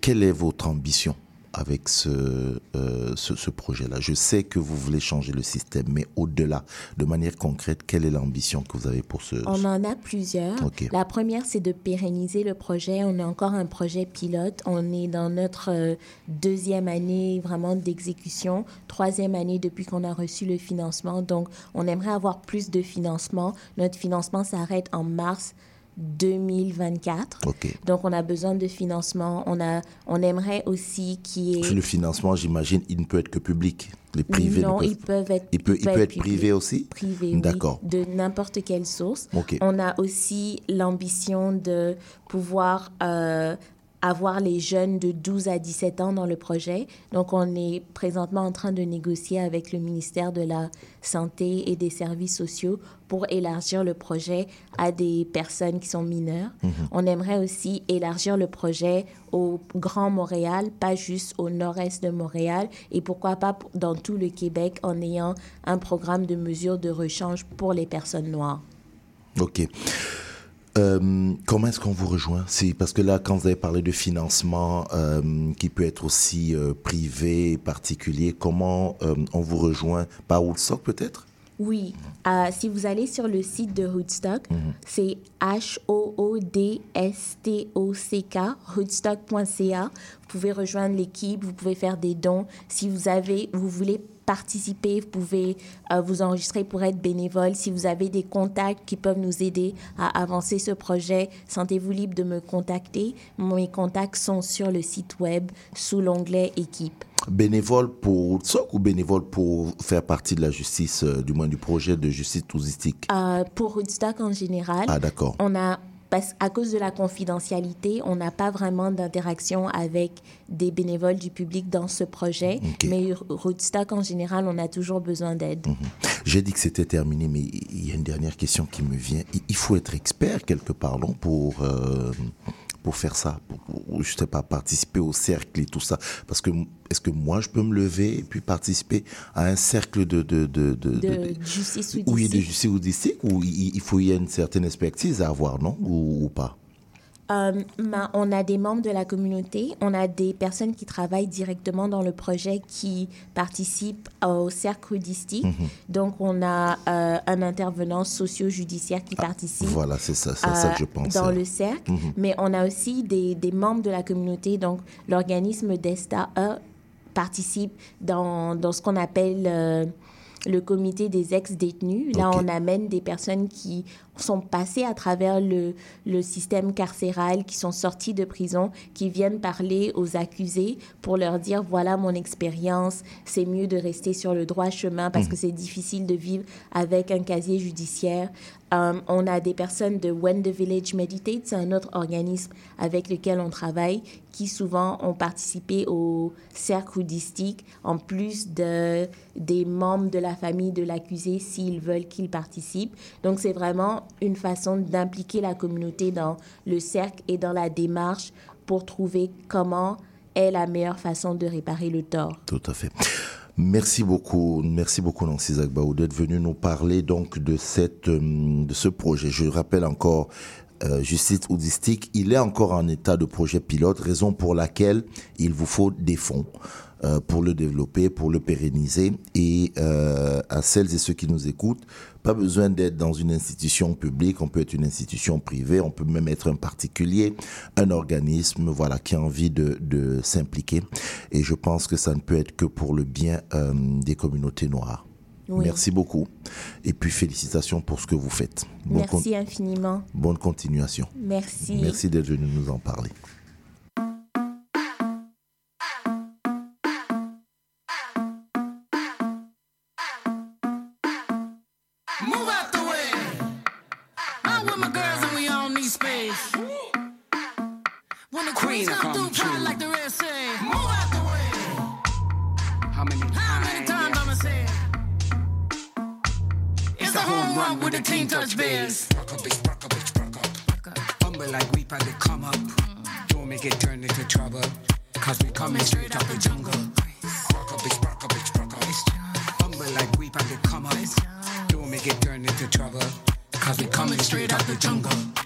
S4: quelle est votre ambition avec ce, euh, ce, ce projet-là Je sais que vous voulez changer le système, mais au-delà, de manière concrète, quelle est l'ambition que vous avez pour ce...
S6: On en a plusieurs.
S4: Okay.
S6: La première, c'est de pérenniser le projet. On a encore un projet pilote. On est dans notre euh, deuxième année vraiment d'exécution, troisième année depuis qu'on a reçu le financement. Donc, on aimerait avoir plus de financement. Notre financement s'arrête en mars 2024.
S4: Okay.
S6: Donc, on a besoin de financement. On, a, on aimerait aussi qu'il y ait...
S4: Le financement, j'imagine, il ne peut être que public. Les privés
S6: Non,
S4: peuvent...
S6: ils peuvent être,
S4: il peut, il peut être privé aussi?
S6: Privé,
S4: D'accord.
S6: Oui, de n'importe quelle source.
S4: Okay.
S6: On a aussi l'ambition de pouvoir euh, avoir les jeunes de 12 à 17 ans dans le projet. Donc, on est présentement en train de négocier avec le ministère de la Santé et des Services sociaux pour élargir le projet à des personnes qui sont mineures.
S4: Mhm.
S6: On aimerait aussi élargir le projet au Grand Montréal, pas juste au nord-est de Montréal, et pourquoi pas dans tout le Québec en ayant un programme de mesures de rechange pour les personnes noires.
S4: OK. Euh, comment est-ce qu'on vous rejoint? C'est parce que là, quand vous avez parlé de financement euh, qui peut être aussi euh, privé, particulier, comment on vous rejoint? Par Woodstock peut-être?
S6: Oui. si vous allez sur le site de Hoodstock, mm -hmm. c'est H-O-O-D-S-T-O-C-K, hoodstock.ca. Vous pouvez rejoindre l'équipe, vous pouvez faire des dons. Si vous avez, vous voulez participer, vous pouvez euh, vous enregistrer pour être bénévole. Si vous avez des contacts qui peuvent nous aider à avancer ce projet, sentez-vous libre de me contacter. Mes contacts sont sur le site web sous l'onglet équipe.
S4: Bénévole pour Woodstock ou bénévole pour faire partie de la justice, euh, du moins du projet de justice touristique?
S6: Euh, Pour Woodstock en général.
S4: Ah d'accord.
S6: On a parce à cause de la confidentialité, on n'a pas vraiment d'interaction avec des bénévoles du public dans ce projet.
S4: Okay.
S6: Mais Roadstock, en général, on a toujours besoin d'aide.
S4: Mm -hmm. J'ai dit que c'était terminé, mais il y a une dernière question qui me vient. Il faut être expert quelque part, non, pour... Euh pour faire ça, pour, pour, je sais pas, participer au cercle et tout ça. Parce que est-ce que moi, je peux me lever et puis participer à un cercle de... De, de,
S6: de, de, de justice ou
S4: Oui, de justice ou il, il, faut y a une certaine expertise à avoir, non? Ou, ou pas?
S6: Euh, on a des membres de la communauté, on a des personnes qui travaillent directement dans le projet qui participent au cercle houdistique.
S4: Mhm.
S6: Mm -hmm. Donc, on a euh, un intervenant socio-judiciaire qui
S4: ah,
S6: participe.
S4: Voilà, c'est ça, c'est euh, ça que je pense.
S6: Dans le cercle. Mm -hmm. Mais on a aussi des, des, membres de la communauté. Donc, l'organisme DESTA E participe dans, dans ce qu'on appelle le comité des ex-détenus. Là, on amène des personnes qui sont passées à travers le, le système carcéral, qui sont sorties de prison, qui viennent parler aux accusés pour leur dire, voilà mon expérience, c'est mieux de rester sur le droit chemin parce que c'est difficile de vivre avec un casier judiciaire. Euh, on a des personnes de When the Village Meditate, c'est un autre organisme avec lequel on travaille, qui souvent ont participé au cercle houdistique, en plus de, des membres de la famille de l'accusé s'ils veulent qu'ils participent. Donc c'est vraiment une façon d'impliquer la communauté dans le cercle et dans la démarche pour trouver comment est la meilleure façon de réparer le tort.
S4: Tout à fait. Merci beaucoup, merci beaucoup Nancy Zagbaou d'être venu nous parler donc de cette euh, de ce projet. Je rappelle encore euh, justice houdistique, il est encore en état de projet pilote, raison pour laquelle il vous faut des fonds euh, pour le développer, pour le pérenniser. Et à celles et ceux qui nous écoutent, pas besoin d'être dans une institution publique, on peut être une institution privée, on peut même être un particulier, un organisme, voilà, qui a envie de, de s'impliquer. Et je pense que ça ne peut être que pour le bien euh, des communautés noires.
S6: Oui.
S4: Merci beaucoup. Et puis félicitations pour ce que vous faites. Bonne
S6: Merci infiniment.
S4: Bonne continuation.
S6: Merci.
S4: Merci d'être venu nous en parler.
S12: Run with the team touch bears.
S13: Humble like we probably come up. Don't make it turn into trouble. Cause we coming straight out the jungle. Spark up, spark up, spark up. Humble like we probably come up. Don't make it turn into trouble. Cause we coming straight out the jungle.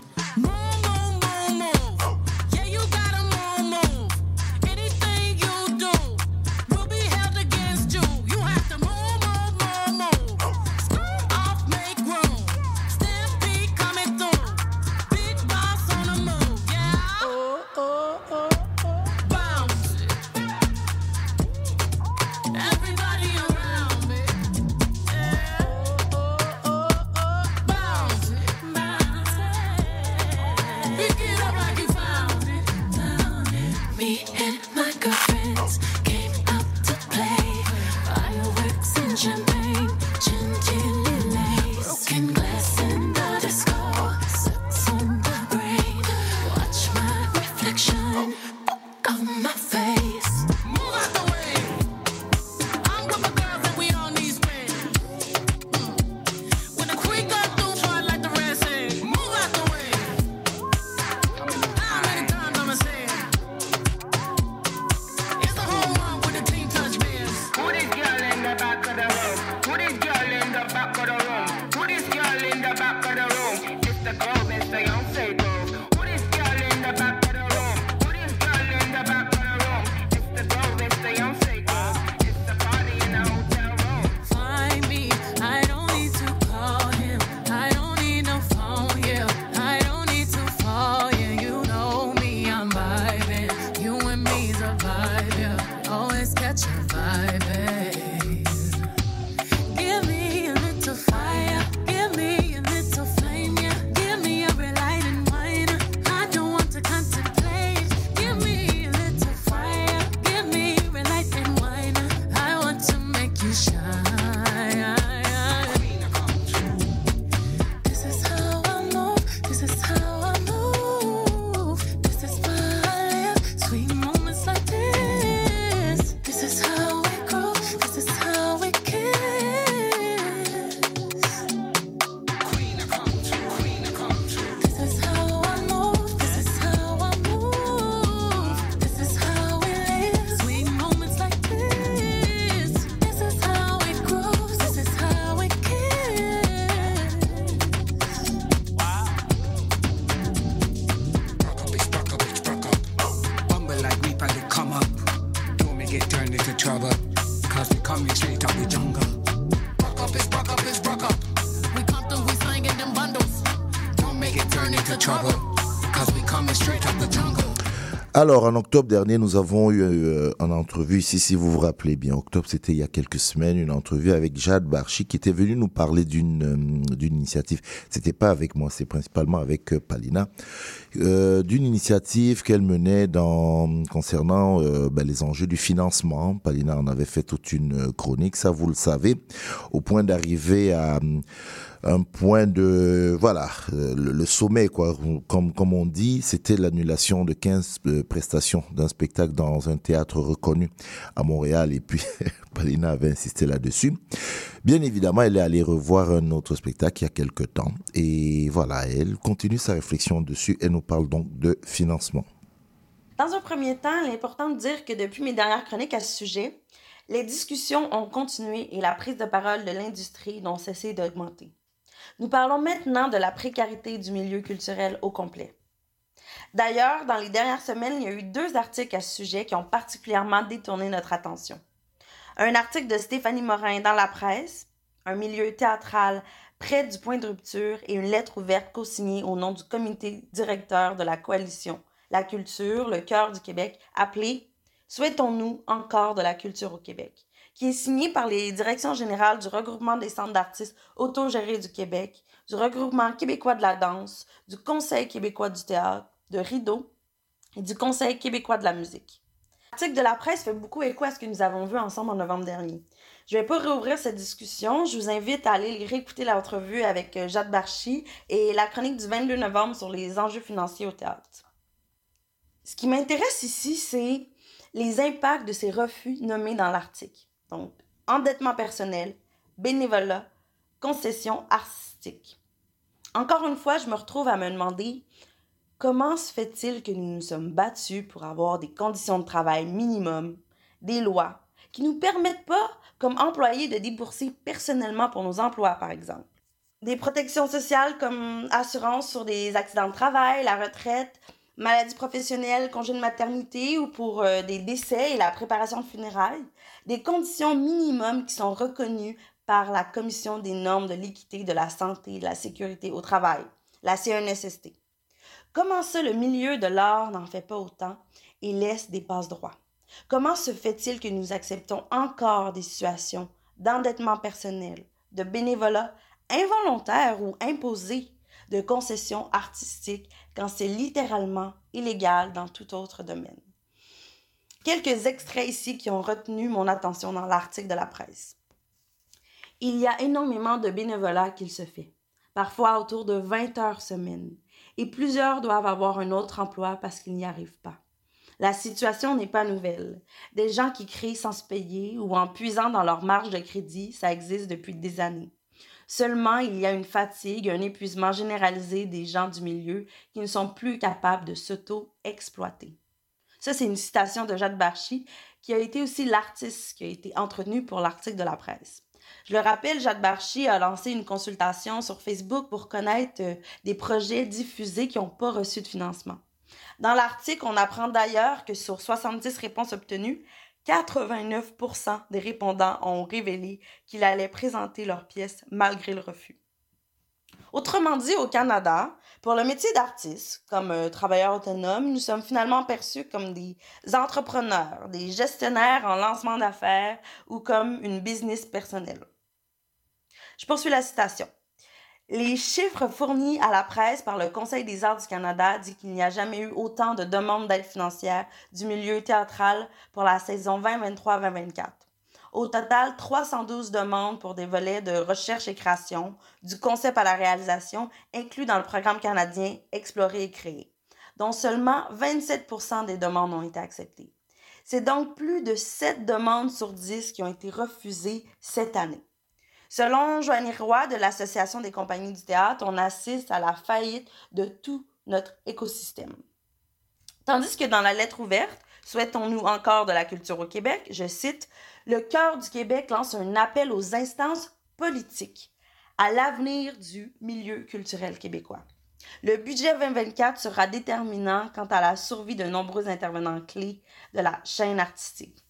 S4: Alors, en octobre dernier, nous avons eu euh, une entrevue ici, si vous vous rappelez bien. Octobre, c'était il y a quelques semaines, une entrevue avec Jade Barchi qui était venue nous parler d'une euh, d'une initiative. C'était pas avec moi, c'est principalement avec euh, Palina. Euh, d'une initiative qu'elle menait dans concernant euh, ben, les enjeux du financement. Palina en avait fait toute une euh, chronique, ça vous le savez, au point d'arriver à un point de voilà euh, le, sommet quoi. Comme comme on dit c'était l'annulation de 15 euh, prestations d'un spectacle dans un théâtre reconnu à Montréal. Et puis (laughs) Palina avait insisté là-dessus. Bien évidemment elle est allée revoir un autre spectacle il y a quelque temps. Et voilà elle continue sa réflexion dessus elle nous parle donc de financement.
S14: Dans un premier temps, il est important de dire que depuis mes dernières chroniques à ce sujet, les discussions ont continué et la prise de parole de l'industrie n'ont cessé d'augmenter. Nous parlons maintenant de la précarité du milieu culturel au complet. D'ailleurs, dans les dernières semaines, il y a eu deux articles à ce sujet qui ont particulièrement détourné notre attention. Un article de Stéphanie Morin dans la presse, un milieu théâtral près du point de rupture et une lettre ouverte co-signée au nom du comité directeur de la coalition La culture, le cœur du Québec, appelée Souhaitons-nous encore de la culture au Québec, qui est signée par les directions générales du regroupement des centres d'artistes autogérés du Québec, du regroupement québécois de la danse, du Conseil québécois du théâtre, de Rideau et du Conseil québécois de la musique. L'article de la presse fait beaucoup écho à ce que nous avons vu ensemble en novembre dernier. Je vais pas réouvrir cette discussion. Je vous invite à aller réécouter l'entrevue avec euh, Jade Barchi et la chronique du 22 novembre sur les enjeux financiers au théâtre. Ce qui m'intéresse ici, c'est les impacts de ces refus nommés dans l'article. Donc, endettement personnel, bénévolat, concession artistique. Encore une fois, je me retrouve à me demander comment se fait-il que nous nous sommes battus pour avoir des conditions de travail minimum, des lois qui nous permettent pas, comme employés, de débourser personnellement pour nos emplois, par exemple? Des protections sociales comme assurance sur des accidents de travail, la retraite, maladie professionnelle, congé de maternité ou pour euh, des décès et la préparation de funérailles. Des conditions minimums qui sont reconnues par la Commission des normes de l'équité, de la santé et de la sécurité au travail, la CNSST. Comment ça, le milieu de l'art n'en fait pas autant et laisse des passe-droits? Comment se fait-il que nous acceptons encore des situations d'endettement personnel, de bénévolat involontaire ou imposé, de concessions artistiques quand c'est littéralement illégal dans tout autre domaine? Quelques extraits ici qui ont retenu mon attention dans l'article de la presse. Il y a énormément de bénévolat qu'il se fait, parfois autour de 20 heures semaine, et plusieurs doivent avoir un autre emploi parce qu'ils n'y arrivent pas. La situation n'est pas nouvelle. Des gens qui créent sans se payer ou en puisant dans leur marge de crédit, ça existe depuis des années. Seulement, il y a une fatigue, un épuisement généralisé des gens du milieu qui ne sont plus capables de s'auto-exploiter. Ça, c'est une citation de Jade Barchi, qui a été aussi l'artiste qui a été entretenu pour l'article de la presse. Je le rappelle, Jade Barchi a lancé une consultation sur Facebook pour connaître euh, des projets diffusés qui n'ont pas reçu de financement. Dans l'article, on apprend d'ailleurs que sur 70 réponses obtenues, 89% des répondants ont révélé qu'ils allaient présenter leur pièce malgré le refus. Autrement dit, au Canada, pour le métier d'artiste, comme euh, travailleur autonome, nous sommes finalement perçus comme des entrepreneurs, des gestionnaires en lancement d'affaires ou comme une business personnelle. Je poursuis la citation. Les chiffres fournis à la presse par le Conseil des arts du Canada disent qu'il n'y a jamais eu autant de demandes d'aide financière du milieu théâtral pour la saison 2023-2024. Au total, 312 demandes pour des volets de recherche et création, du concept à la réalisation, inclus dans le programme canadien Explorer et créer, dont seulement 27% des demandes ont été acceptées. C'est donc plus de 7 demandes sur 10 qui ont été refusées cette année. Selon Joanny Roy de l'Association des compagnies du théâtre, on assiste à la faillite de tout notre écosystème. Tandis que dans la lettre ouverte, Souhaitons-nous encore de la culture au Québec? Je cite, Le cœur du Québec lance un appel aux instances politiques à l'avenir du milieu culturel québécois. Le budget 2024 sera déterminant quant à la survie de nombreux intervenants clés de la chaîne artistique.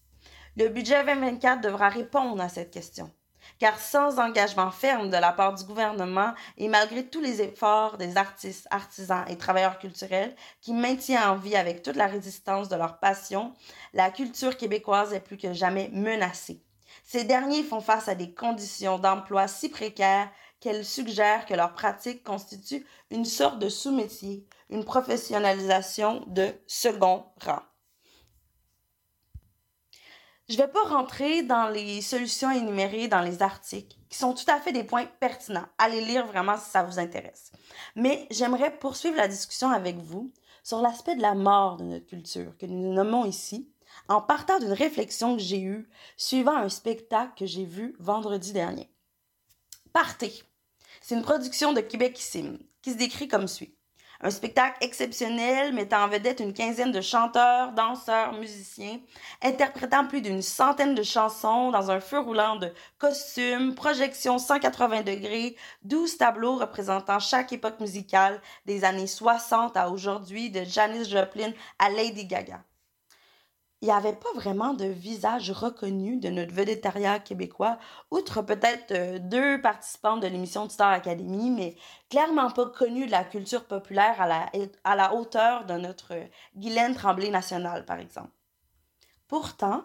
S14: Le budget 2024 devra répondre à cette question car sans engagement ferme de la part du gouvernement et malgré tous les efforts des artistes, artisans et travailleurs culturels qui maintiennent en vie avec toute la résistance de leur passion, la culture québécoise est plus que jamais menacée. Ces derniers font face à des conditions d'emploi si précaires qu'elles suggèrent que leur pratique constitue une sorte de sous-métier, une professionnalisation de second rang. Je ne vais pas rentrer dans les solutions énumérées dans les articles, qui sont tout à fait des points pertinents. Allez lire vraiment si ça vous intéresse. Mais j'aimerais poursuivre la discussion avec vous sur l'aspect de la mort de notre culture, que nous nommons ici, en partant d'une réflexion que j'ai eue suivant un spectacle que j'ai vu vendredi dernier. Partez. C'est une production de Québecissime qui se décrit comme suit. Un spectacle exceptionnel mettant en vedette une quinzaine de chanteurs, danseurs, musiciens, interprétant plus d'une centaine de chansons dans un feu roulant de costumes, projections 180 degrés, 12 tableaux représentant chaque époque musicale des années 60 à aujourd'hui, de Janis Joplin à Lady Gaga il n'y avait pas vraiment de visage reconnu de notre vedettariat québécois, outre peut-être euh, deux participants de l'émission de Star Academy, mais clairement pas connus de la culture populaire à la, à la hauteur de notre Guylaine Tremblay nationale, par exemple. Pourtant,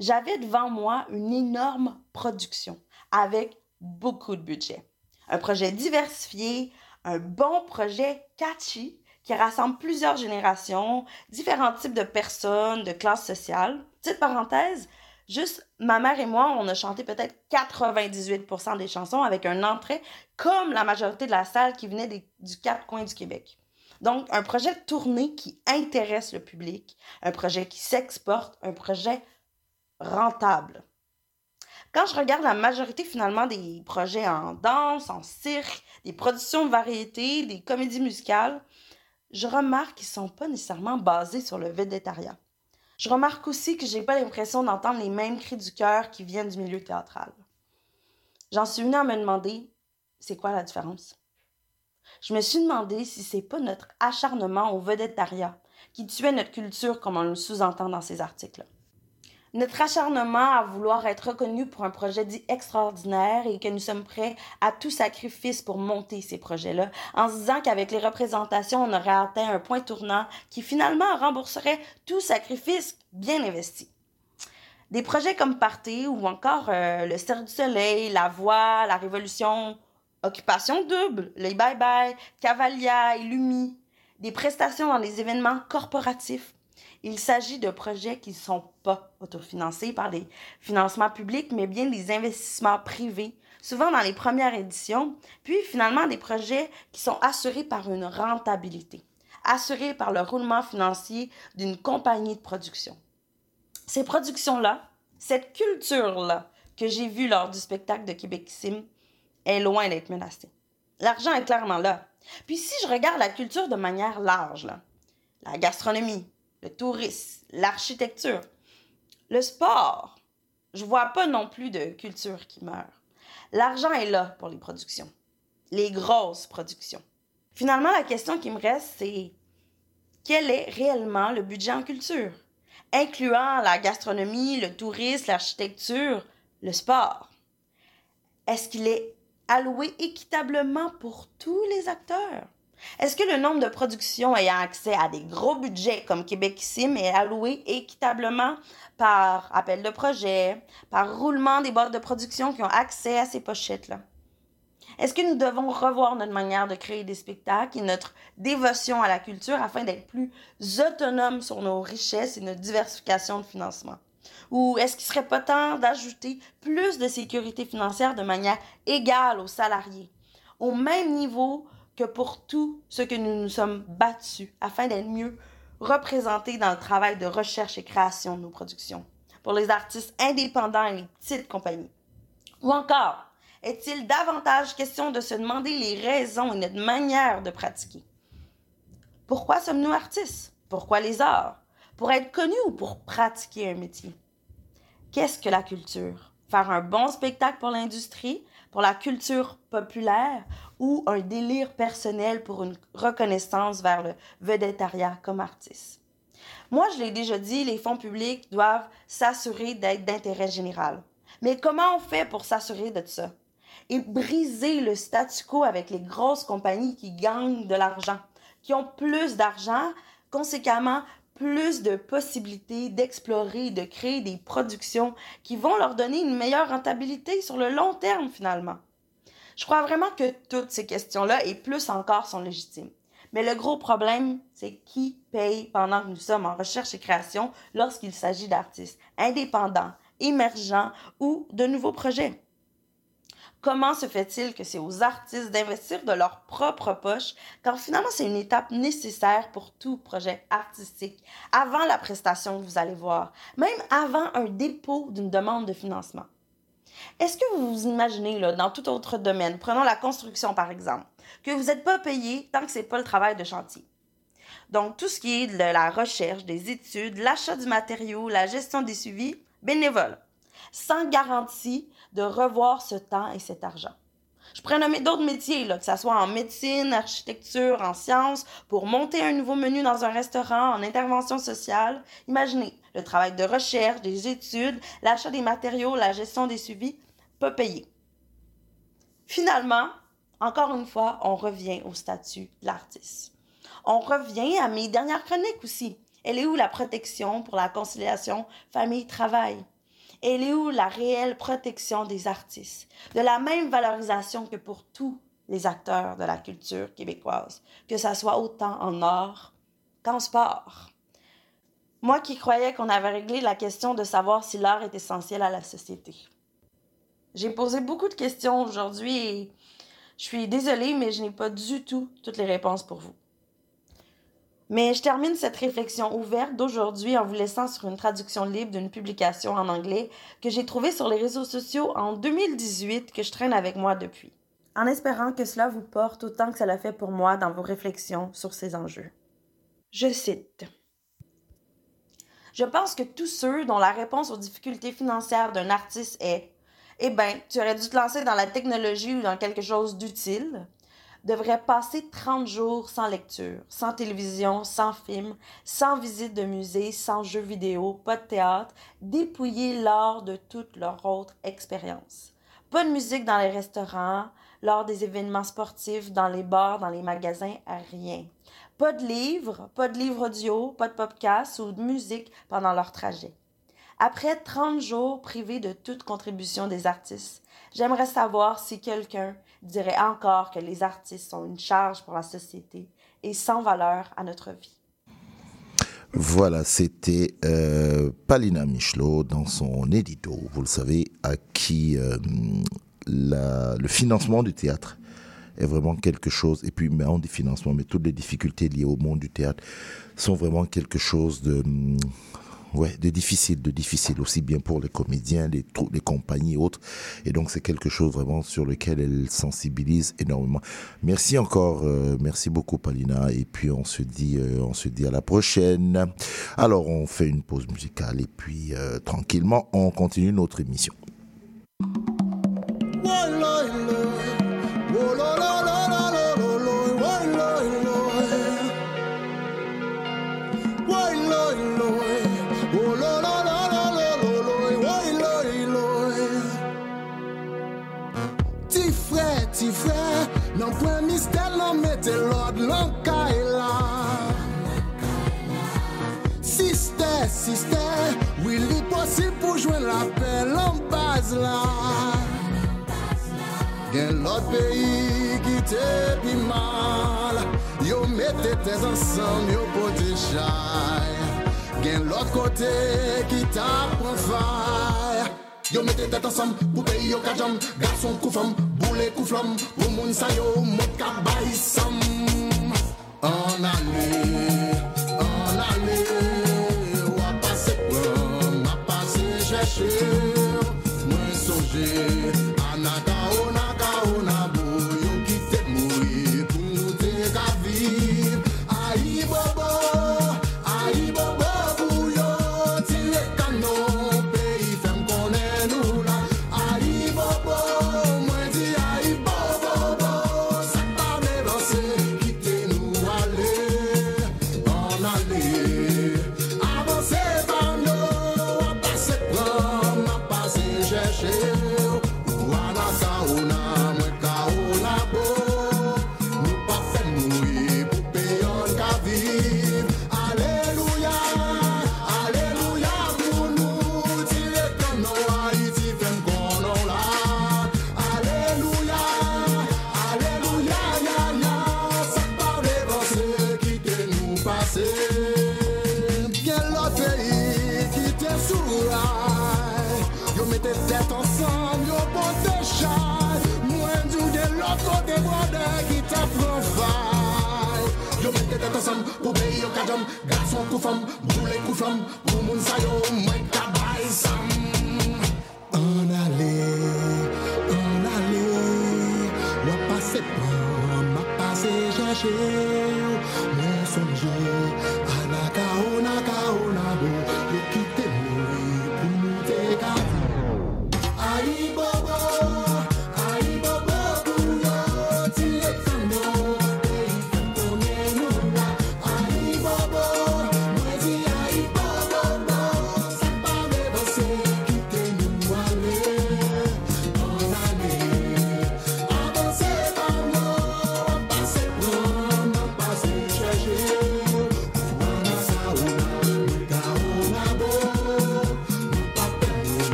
S14: j'avais devant moi une énorme production avec beaucoup de budget. Un projet diversifié, un bon projet catchy qui rassemble plusieurs générations, différents types de personnes, de classes sociales. Petite parenthèse, Juste, ma mère et moi, on a chanté peut-être 98% des chansons avec un entrée comme la majorité de la salle qui venait des- du quatre coins du Québec. Donc, un projet tourné qui intéresse le public, un projet qui s'exporte, un projet rentable. Quand je regarde la majorité finalement des projets en danse, en cirque, des productions de variété, des comédies musicales, je remarque qu'ils sont pas nécessairement basés sur le védétariat. Je remarque aussi que j'ai pas l'impression d'entendre les mêmes cris du cœur qui viennent du milieu théâtral. J'en suis venue à me demander, c'est quoi la différence? Je me suis demandé si c'est pas notre acharnement au védétariat qui tuait notre culture comme on le sous-entend dans ces articles. Notre acharnement à vouloir être reconnu pour un projet dit extraordinaire et que nous sommes prêts à tout sacrifice pour monter ces projets-là, en se disant qu'avec les représentations, on aurait atteint un point tournant qui finalement rembourserait tout sacrifice bien investi. Des projets comme Party ou encore euh, le Cercle du Soleil, La Voix, La Révolution, Occupation Double, le Bye Bye, Cavalia et Lumi, des prestations dans les événements corporatifs. Il s'agit de projets qui ne sont pas autofinancés par les financements publics, mais bien des investissements privés, souvent dans les premières éditions, puis finalement des projets qui sont assurés par une rentabilité, assurés par le roulement financier d'une compagnie de production. Ces productions-là, cette culture-là que j'ai vue lors du spectacle de Québec Sim est loin d'être menacée. L'argent est clairement là. Puis si je regarde la culture de manière large, la gastronomie, le tourisme, l'architecture, le sport, je vois pas non plus de culture qui meurt. L'argent est là pour les productions, les grosses productions. Finalement, la question qui me reste, c'est quel est réellement le budget en culture, incluant la gastronomie, le tourisme, l'architecture, le sport? Est-ce qu'il est alloué équitablement pour tous les acteurs? Est-ce que le nombre de productions ayant accès à des gros budgets comme Québec Sim est alloué équitablement par appel de projet, par roulement des boîtes de production qui ont accès à ces pochettes-là? Est-ce que nous devons revoir notre manière de créer des spectacles et notre dévotion à la culture afin d'être plus autonomes sur nos richesses et notre diversification de financement? Ou est-ce qu'il serait pas temps d'ajouter plus de sécurité financière de manière égale aux salariés, au même niveau que pour tout ce que nous nous sommes battus afin d'être mieux représentés dans le travail de recherche et création de nos productions, pour les artistes indépendants et les petites compagnies? Ou encore, est-il davantage question de se demander les raisons et notre manière de pratiquer? Pourquoi sommes-nous artistes? Pourquoi les arts? Pour être connus ou pour pratiquer un métier? Qu'est-ce que la culture? Faire un bon spectacle pour l'industrie, pour la culture populaire ou un délire personnel pour une reconnaissance vers le vedettariat comme artiste? Moi, je l'ai déjà dit, les fonds publics doivent s'assurer d'être d'intérêt général. Mais comment on fait pour s'assurer de ça? Et briser le statu quo avec les grosses compagnies qui gagnent de l'argent, qui ont plus d'argent, conséquemment plus de possibilités d'explorer, de créer des productions qui vont leur donner une meilleure rentabilité sur le long terme finalement. Je crois vraiment que toutes ces questions-là et plus encore sont légitimes. Mais le gros problème, c'est qui paye pendant que nous sommes en recherche et création lorsqu'il s'agit d'artistes indépendants, émergents ou de nouveaux projets. Comment se fait-il que c'est aux artistes d'investir de leur propre poche quand finalement c'est une étape nécessaire pour tout projet artistique, avant la prestation que vous allez voir, même avant un dépôt d'une demande de financement? Est-ce que vous vous imaginez, là, dans tout autre domaine, prenons la construction par exemple, que vous n'êtes pas payé tant que ce n'est pas le travail de chantier? Donc, tout ce qui est de la recherche, des études, l'achat du matériau, la gestion des suivis, bénévole, sans garantie de revoir ce temps et cet argent. Je pourrais d'autres métiers, là, que ce soit en médecine, architecture, en sciences, pour monter un nouveau menu dans un restaurant, en intervention sociale. Imaginez le travail de recherche, des études, l'achat des matériaux, la gestion des suivis, pas payé. Finalement, encore une fois, on revient au statut de l'artiste. On revient à mes dernières chroniques aussi. Elle est où la protection pour la conciliation famille-travail? Elle est où la réelle protection des artistes? De la même valorisation que pour tous les acteurs de la culture québécoise, que ça soit autant en art qu'en sport. Moi qui croyais qu'on avait réglé la question de savoir si l'art est essentiel à la société. J'ai posé beaucoup de questions aujourd'hui et je suis désolée, mais je n'ai pas du tout toutes les réponses pour vous. Mais je termine cette réflexion ouverte d'aujourd'hui en vous laissant sur une traduction libre d'une publication en anglais que j'ai trouvée sur les réseaux sociaux en 2018 que je traîne avec moi depuis, en espérant que cela vous porte autant que ça l'a fait pour moi dans vos réflexions sur ces enjeux. Je cite. Je pense que tous ceux dont la réponse aux difficultés financières d'un artiste est Eh ben, tu aurais dû te lancer dans la technologie ou dans quelque chose d'utile, devraient passer 30 jours sans lecture, sans télévision, sans film, sans visite de musée, sans jeux vidéo, pas de théâtre, dépouiller l'art de toute leur autre expérience. Pas de musique dans les restaurants, lors des événements sportifs, dans les bars, dans les magasins, rien. Pas de livres, pas de livres audio, pas de podcast ou de musique pendant leur trajet. Après 30 jours privés de toute contribution des artistes, j'aimerais savoir si quelqu'un dirait encore que les artistes sont une charge pour la société et sans valeur à notre vie.
S4: Voilà, c'était euh, Palina Michelot dans son édito, vous le savez, à qui euh, le financement du théâtre est vraiment quelque chose, et puis mais on dit financement, mais toutes les difficultés liées au monde du théâtre sont vraiment quelque chose de, ouais, de difficile, de difficile, aussi bien pour les comédiens, les, les compagnies et autres. Et donc c'est quelque chose vraiment sur lequel elle sensibilise énormément. Merci encore, euh, merci beaucoup Palina, et puis on se dit, euh, on se dit à la prochaine. Alors on fait une pause musicale et puis euh, tranquillement on continue notre émission.
S15: jwen la pe l'anbaz la Gen lot peyi ki te pi mal. Yo mette tez ansam yo pote chay Gen lot kote ki ta pran fay Yo mette tez ansam pou peyi yo kajam. Garson kou fam, boule kou flam Pou moun sa yo mot ka bay sam. An ane jam Gat son kou fam, mou le fam Mou moun
S16: sayo,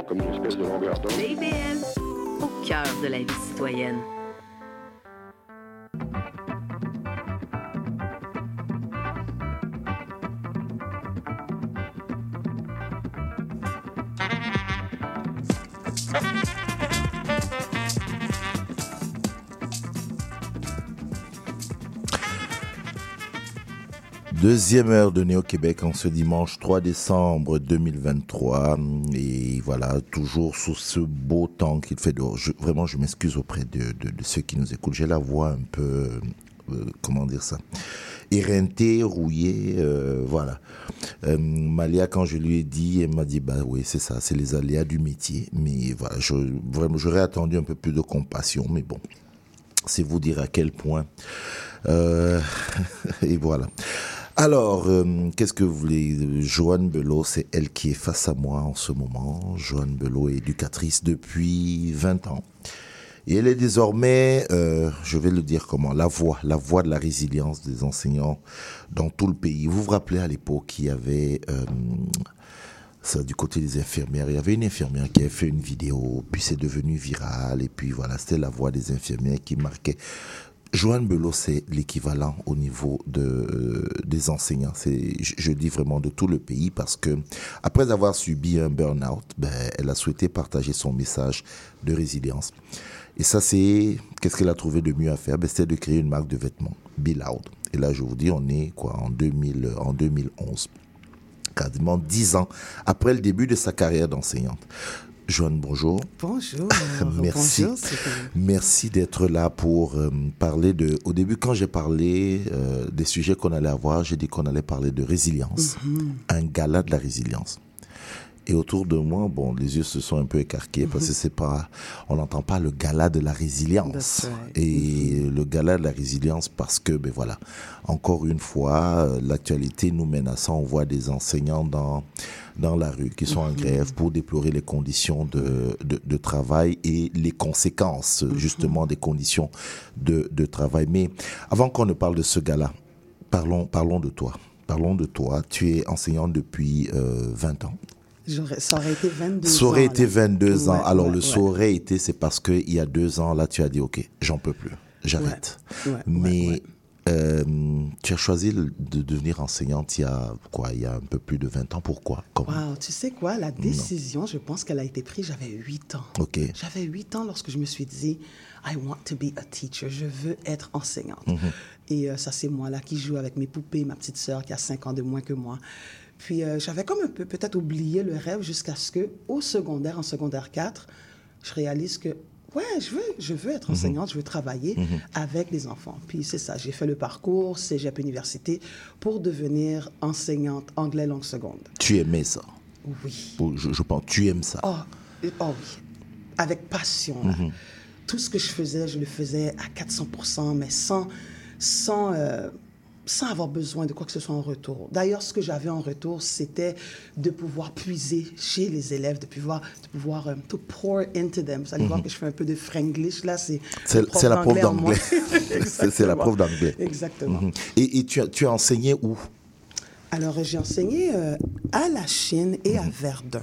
S17: Comme une espèce de longueur d'onde.
S18: Au cœur de la vie citoyenne.
S4: Deuxième heure de Néo-Québec en ce dimanche 3 décembre 2023. Et voilà, toujours sous ce beau temps qu'il fait dehors. Je- vraiment, je m'excuse auprès de, de- de ceux qui nous écoutent. J'ai la voix un peu, euh, comment dire ça, éreintée, rouillée, euh, voilà. Euh, Malia, quand je lui ai dit, elle m'a dit, bah oui, c'est ça, c'est les aléas du métier. Mais voilà, je, vraiment, j'aurais attendu un peu plus de compassion, mais bon c'est vous dire à quel point. Euh, (laughs) et voilà. Alors, euh, qu'est-ce que vous voulez Joanne Belot, c'est elle qui est face à moi en ce moment. Joanne Belot est éducatrice depuis 20 ans. Et elle est désormais, euh, je vais le dire comment, la voix, la voix de la résilience des enseignants dans tout le pays. Vous vous rappelez à l'époque, il y avait... euh, ça du côté des infirmières. Il y avait une infirmière qui avait fait une vidéo, puis c'est devenu viral, et puis voilà, c'était la voix des infirmières qui marquait. Joanne Belot, c'est l'équivalent au niveau de, euh, des enseignants. C'est, je, je dis vraiment de tout le pays parce que après avoir subi un burn-out, ben, elle a souhaité partager son message de résilience. Et ça, c'est qu'est-ce qu'elle a trouvé de mieux à faire? Ben, C'était de créer une marque de vêtements, Be Loud. Et là, je vous dis, on est quoi en 2000, en 2011 quasiment dix ans après le début de sa carrière d'enseignante. Joanne, bonjour. (laughs)
S19: Bonjour.
S4: Merci.
S19: Bonjour, c'est-
S4: Merci d'être là pour euh, parler de. Au début, quand j'ai parlé euh, des sujets qu'on allait avoir, j'ai dit qu'on allait parler de résilience,
S19: Mhm.
S4: un gala de la résilience. Et autour de moi, bon, les yeux se sont un peu écarqués parce que c'est pas, on n'entend pas le gala de la résilience.
S19: Right.
S4: Et le gala de la résilience parce que, ben voilà, encore une fois, euh, l'actualité nous mène à ça. On voit des enseignants dans dans la rue qui sont en
S19: Mhm.
S4: grève pour déplorer les conditions de, de, de travail et les conséquences justement des conditions de, de travail. Mais avant qu'on ne parle de ce gala, parlons, parlons de toi. Parlons de toi. Tu es enseignant depuis euh, 20 ans.
S19: Ça aurait été 22
S4: Ça aurait
S19: ans,
S4: été
S19: là.
S4: 22 ans.
S19: Ouais,
S4: Alors
S19: ouais,
S4: le ça aurait été, c'est parce qu'il y a deux ans, là, tu as dit, OK, j'en peux plus, j'arrête. Mais euh, tu as choisi de devenir enseignante il y a quoi Il y a un peu plus de 20 ans. Pourquoi?
S19: Wow, tu sais quoi, la décision, je pense qu'elle a été prise, j'avais 8 ans.
S4: Ok.
S19: J'avais 8 ans lorsque je me suis dit, I want to be a teacher, je veux être enseignante.
S4: Mhm.
S19: Et euh, ça, c'est moi là qui joue avec mes poupées, ma petite sœur qui a 5 ans de moins que moi. Puis euh, j'avais comme un peu peut-être oublié le rêve jusqu'à ce que, au secondaire, en secondaire 4, je réalise que, ouais, je veux, je veux être
S4: Mhm.
S19: enseignante, je veux travailler
S4: Mhm.
S19: avec les enfants. Puis c'est ça, j'ai fait le parcours cégep université pour devenir enseignante anglais langue seconde.
S4: Tu aimais ça?
S19: Oui.
S4: Ou Je, je pense, tu aimes ça.
S19: Oh, oh oui, avec passion.
S4: Mhm.
S19: Tout ce que je faisais, je le faisais à 400%, mais sans, sans, euh, sans avoir besoin de quoi que ce soit en retour. D'ailleurs, ce que j'avais en retour, c'était de pouvoir puiser chez les élèves, de pouvoir, de pouvoir to pour into them. Vous allez voir
S4: Mhm.
S19: que je fais un peu de franglish, là, c'est...
S4: La prof d'anglais. C'est la (laughs) prof d'anglais.
S19: Exactement.
S4: Mhm. Et, et tu, as, tu as enseigné où?
S19: Alors, j'ai enseigné euh, à la Chine et à Verdun,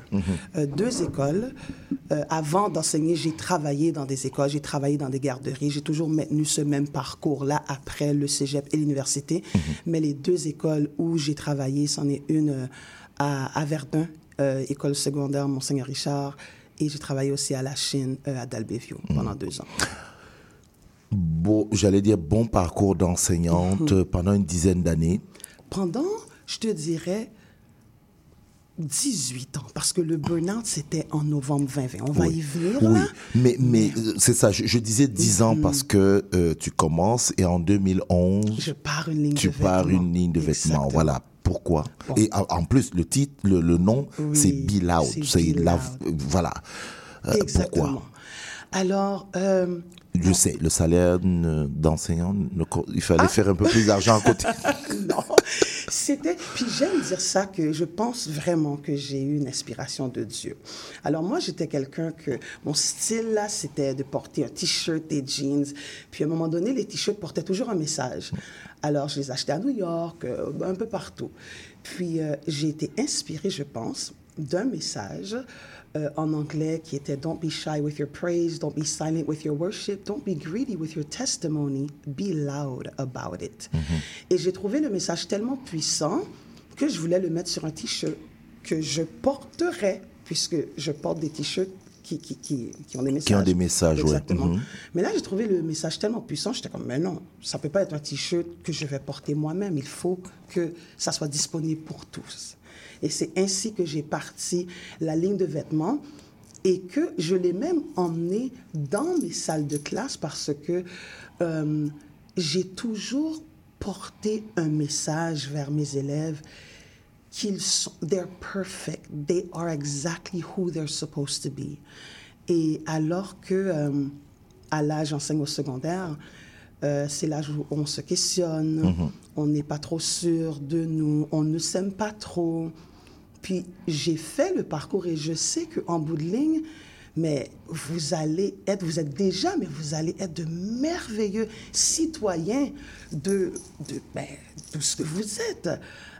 S19: Euh, deux écoles. Euh, avant d'enseigner, j'ai travaillé dans des écoles, j'ai travaillé dans des garderies. J'ai toujours maintenu ce même parcours-là après le cégep et l'université. Mais les deux écoles où j'ai travaillé, c'en est une à, à Verdun, école secondaire Monseigneur Richard, et j'ai travaillé aussi à la Chine, à Dalbeview, pendant deux ans.
S4: J'allais dire bon parcours d'enseignante
S19: Mhm.
S4: pendant une dizaine d'années.
S19: Pendant, je te dirais, 18 ans, parce que le burn-out, c'était en novembre 2020. On va
S4: Oui.
S19: y venir,
S4: Oui,
S19: là?
S4: mais, mais euh, c'est ça, je, je disais 10 ans parce que euh, tu commences et en 2011,
S19: Je pars une ligne
S4: tu
S19: de
S4: pars
S19: vêtements.
S4: une ligne de vêtements.
S19: Exactement.
S4: Voilà. Pourquoi? Et en, plus, le titre, le, le nom,
S19: Oui,
S4: c'est Be Loud.
S19: c'est
S4: la, voilà. Euh,
S19: Exactement.
S4: pourquoi
S19: Alors, euh,
S4: Je sais, le salaire d'enseignant, il fallait
S19: Ah.
S4: faire un peu plus d'argent à côté. (laughs)
S19: non, c'était. Puis j'aime dire ça que je pense vraiment que j'ai eu une inspiration de Dieu. Alors moi, j'étais quelqu'un que mon style là, c'était de porter un t-shirt, des jeans. Puis à un moment donné, les t-shirts portaient toujours un message. Alors je les achetais à New York, euh, un peu partout. Puis euh, j'ai été inspirée, je pense, d'un message. Euh, en anglais qui était Don't be shy with your praise, don't be silent with your worship, don't be greedy with your testimony, be loud about it. Et j'ai trouvé le message tellement puissant que je voulais le mettre sur un t-shirt que je porterais, puisque je porte des t-shirts qui, qui, qui, qui ont des messages.
S4: Qui ont des messages, ouais.
S19: Exactement.
S4: Mhm.
S19: Mais là, j'ai trouvé le message tellement puissant, j'étais comme, mais non, ça peut pas être un t-shirt que je vais porter moi-même. Il faut que ça soit disponible pour tous. Et c'est ainsi que j'ai parti la ligne de vêtements et que je l'ai même emmené dans mes salles de classe parce que euh, j'ai toujours porté un message vers mes élèves qu'ils sont, they're perfect, they are exactly who they're supposed to be. Et alors que euh, à l'âge j'enseigne au secondaire, euh, c'est l'âge où on se questionne,
S4: Mhm.
S19: on n'est pas trop sûr de nous, on ne s'aime pas trop. Puis j'ai fait le parcours et je sais qu'en bout de ligne, mais vous allez être, vous êtes déjà, mais vous allez être de merveilleux citoyens de, de, ben, ce que vous êtes.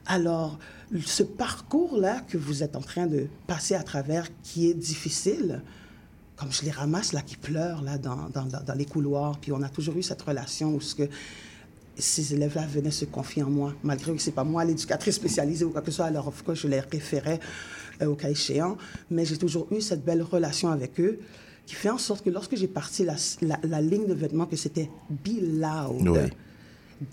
S19: Alors, ce parcours-là que vous êtes en train de passer à travers, qui est difficile, comme je les ramasse là, qui pleurent là, dans, dans- dans les couloirs, puis on a toujours eu cette relation où ce que ces élèves-là venaient se confier en moi, malgré que c'est pas moi l'éducatrice spécialisée ou quoi que ce soit, alors of course, je les référais euh, au cas échéant, mais j'ai toujours eu cette belle relation avec eux qui fait en sorte que lorsque j'ai parti la, la- la ligne de vêtements, que c'était Be Loud,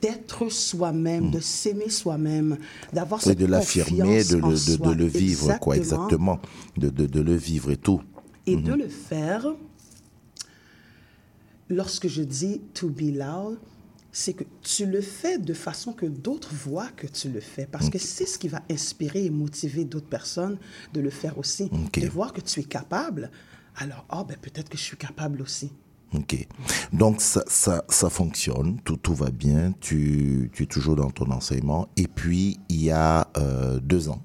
S19: d'être soi-même, de s'aimer soi-même, d'avoir
S4: Et
S19: cette
S4: de l'affirmer, de, de, de le vivre, quoi, exactement. De, de, de le vivre et tout.
S19: Et de le faire, lorsque je dis to be loud, c'est que tu le fais de façon que d'autres voient que tu le fais. Parce que c'est ce qui va inspirer et motiver d'autres personnes de le faire aussi. De voir que tu es capable. Alors, ah, ben peut-être que je suis capable aussi.
S4: Ok. Donc ça, ça, ça fonctionne, tout, tout va bien, tu, tu es toujours dans ton enseignement. Et puis, il y a euh, deux ans.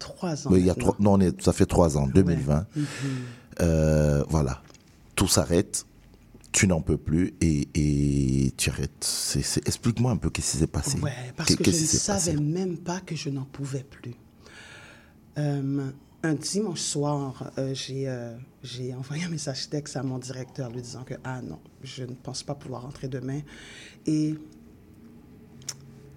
S19: Trois ans.
S4: Mais il y a trois, non, on est- ça fait trois ans, 2020.
S19: Mhm.
S4: Euh, voilà. Tout s'arrête, tu n'en peux plus et, et tu arrêtes. Explique-moi un peu qu'est-ce qui s'est passé.
S19: Ouais, parce que je ne
S4: passé?
S19: savais même pas que je n'en pouvais plus. Euh, un dimanche soir, euh, j'ai euh, j'ai envoyé un message texte à mon directeur lui disant que, ah non, je ne pense pas pouvoir rentrer demain. Et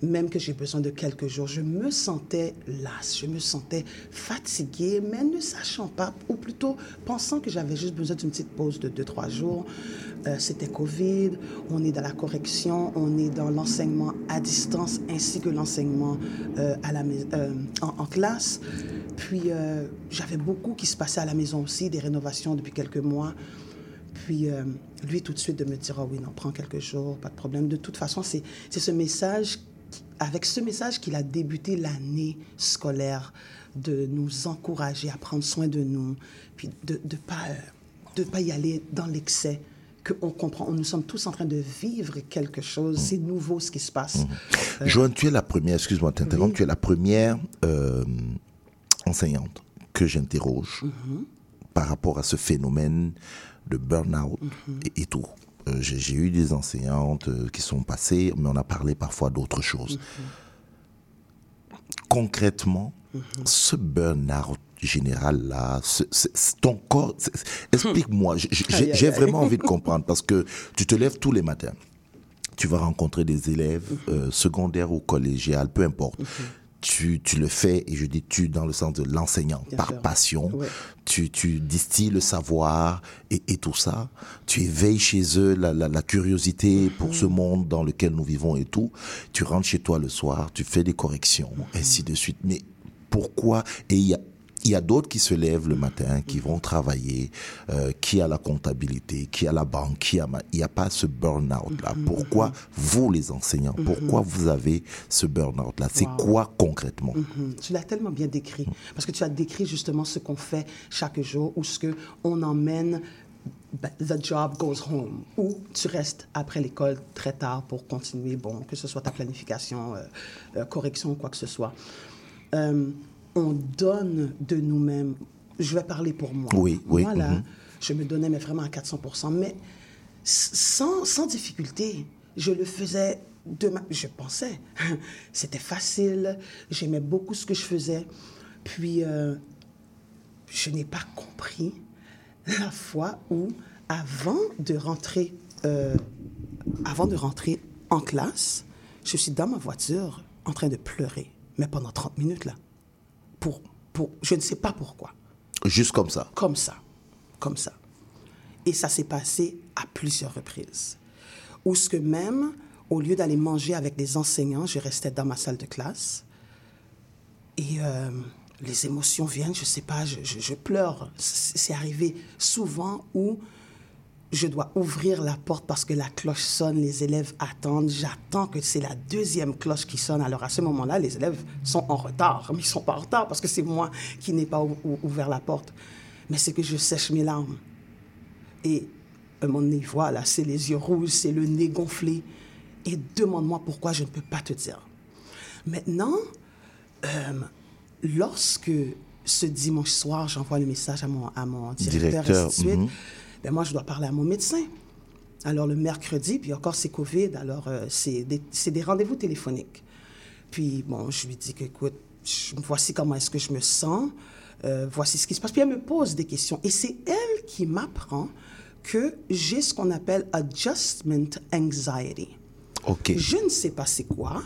S19: même que j'ai besoin de quelques jours, je me sentais lasse, je me sentais fatiguée, mais ne sachant pas, ou plutôt pensant que j'avais juste besoin d'une petite pause de 2-3 jours. Euh, C'était Covid, on est dans la correction, on est dans l'enseignement à distance ainsi que l'enseignement euh, euh, en, classe. Puis euh, j'avais beaucoup qui se passait à la maison aussi, des rénovations depuis quelques mois. Puis euh, lui, tout de suite, de me dire, ah oui, non, prends quelques jours, pas de problème. De toute façon, c'est ce message, avec ce message qu'il a débuté l'année scolaire, de nous encourager à prendre soin de nous, puis de ne pas, euh, de pas y aller dans l'excès, qu'on comprend, nous sommes tous en train de vivre quelque chose, c'est nouveau ce qui se passe. Euh,
S4: Joanne, tu es la première, excuse-moi de
S19: Oui.
S4: tu es la première euh, enseignante que j'interroge
S19: Mhm.
S4: par rapport à ce phénomène de burn-out
S19: Mhm.
S4: et, et tout. Euh, J'ai eu des enseignantes euh, qui sont passées, mais on a parlé parfois d'autres choses.
S19: Mhm.
S4: Concrètement, ce burn-out général-là, ton corps, explique-moi, j'ai vraiment envie de (laughs) comprendre parce que tu te lèves tous les matins tu vas rencontrer des élèves euh, secondaires ou collégiales, peu importe. Tu, tu le fais, et je dis tu dans le sens de l'enseignant, par
S19: sûr.
S4: passion.
S19: Ouais.
S4: Tu, tu distilles le savoir et, et tout ça. Tu éveilles chez eux la, la, la curiosité pour ce monde dans lequel nous vivons et tout. Tu rentres chez toi le soir, tu fais des corrections, ainsi de suite. Mais pourquoi? Et il y a il y a d'autres qui se lèvent le matin, qui vont travailler, euh, qui a la comptabilité, qui a la banque, qui a ma- il n'y a pas ce burn-out là. Pourquoi vous les enseignants, pourquoi vous avez ce burn-out là? C'est
S19: Wow.
S4: quoi concrètement?
S19: Mhm. Tu l'as tellement bien décrit. Parce que tu as décrit justement ce qu'on fait chaque jour ou ce qu'on emmène. ben, The job goes home. Ou tu restes après l'école très tard pour continuer, bon, que ce soit ta planification, euh, euh, correction, quoi que ce soit. Euh, on donne de nous-mêmes. Je vais parler pour moi.
S4: Oui, oui,
S19: Moi, là,
S4: mhm.
S19: je me donnais mais vraiment à 400% mais sans, sans difficulté. Je le faisais de ma... Je pensais. (laughs) C'était facile. J'aimais beaucoup ce que je faisais. Puis, euh, je n'ai pas compris la fois où, avant de rentrer, euh, avant de rentrer en classe, je suis dans ma voiture en train de pleurer, mais pendant 30 minutes là, pour, pour, je ne sais pas pourquoi,
S4: Juste comme ça.
S19: comme ça, comme ça. Et ça s'est passé à plusieurs reprises. Ou ce que même, au lieu d'aller manger avec les enseignants, je restais dans ma salle de classe. Et euh, les émotions viennent, je sais pas, je, je- je pleure. C'est c'est arrivé souvent où je dois ouvrir la porte parce que la cloche sonne, les élèves attendent. J'attends que c'est la deuxième cloche qui sonne. Alors à ce moment-là, les élèves sont en retard. Mais ils sont pas en retard parce que c'est moi qui n'ai pas ou- ou- ouvert la porte. Mais c'est que je sèche mes larmes. Et à un moment donné, voilà, c'est les yeux rouges, c'est le nez gonflé. Et demande-moi pourquoi je ne peux pas te dire. Maintenant, euh, lorsque ce dimanche soir, j'envoie le message à mon, à mon directeur,
S4: Directeur,
S19: et ainsi de suite,
S4: mhm.
S19: Ben moi, je dois parler à mon médecin. Alors, le mercredi, puis encore, c'est COVID, alors euh, c'est des, rendez-vous téléphoniques. Puis, bon, je lui dis que, écoute, je- voici comment est-ce que je me sens, euh, voici ce qui se passe. Puis, elle me pose des questions. Et c'est elle qui m'apprend que j'ai ce qu'on appelle adjustment anxiety.
S4: Ok.
S19: Je ne sais pas c'est quoi,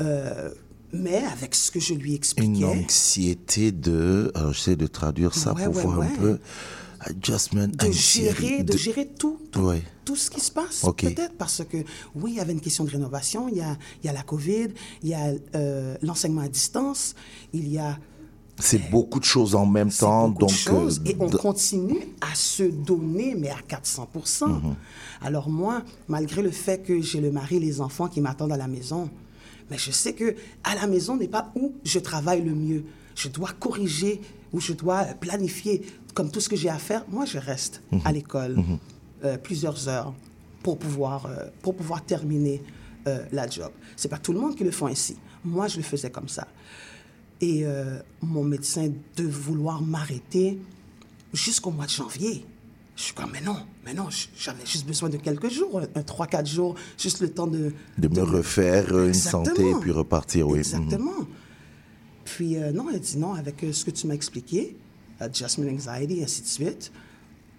S19: euh, mais avec ce que je lui
S4: Une
S19: expliquais,
S4: anxiété de. Alors, j'essaie de traduire ça
S19: Ouais,
S4: pour
S19: ouais,
S4: voir
S19: ouais.
S4: un peu. Adjustment
S19: de gérer, de gérer tout, tout, ce qui se passe. Peut-être parce que, oui, il y avait une question de rénovation, il y a, il y a la COVID, il y a euh, l'enseignement à distance, il y a
S4: C'est beaucoup de choses en même temps.
S19: beaucoup de
S4: donc,
S19: choses
S4: euh,
S19: et on continue à se donner, mais à 400
S4: Mhm.
S19: Alors moi, malgré le fait que j'ai le mari et les enfants qui m'attendent à la maison, mais je sais que à la maison n'est pas où je travaille le mieux. Je dois corriger ou je dois euh, planifier comme tout ce que j'ai à faire. Moi, je reste
S4: Mhm.
S19: à l'école euh, plusieurs heures pour pouvoir, euh, pour pouvoir terminer euh, la job. C'est pas tout le monde qui le fait ainsi. Moi, je le faisais comme ça. Et mon médecin de vouloir m'arrêter jusqu'au mois de janvier. Je suis comme, mais non, mais non, j'avais juste besoin de quelques jours, un, un 3-4 jours, juste le temps de...
S4: de me refaire une santé et
S19: Exactement.
S4: puis repartir, oui. Mhm.
S19: Exactement. Puis non, elle dit non, avec ce que tu m'as expliqué, adjustment anxiety, et ainsi de suite.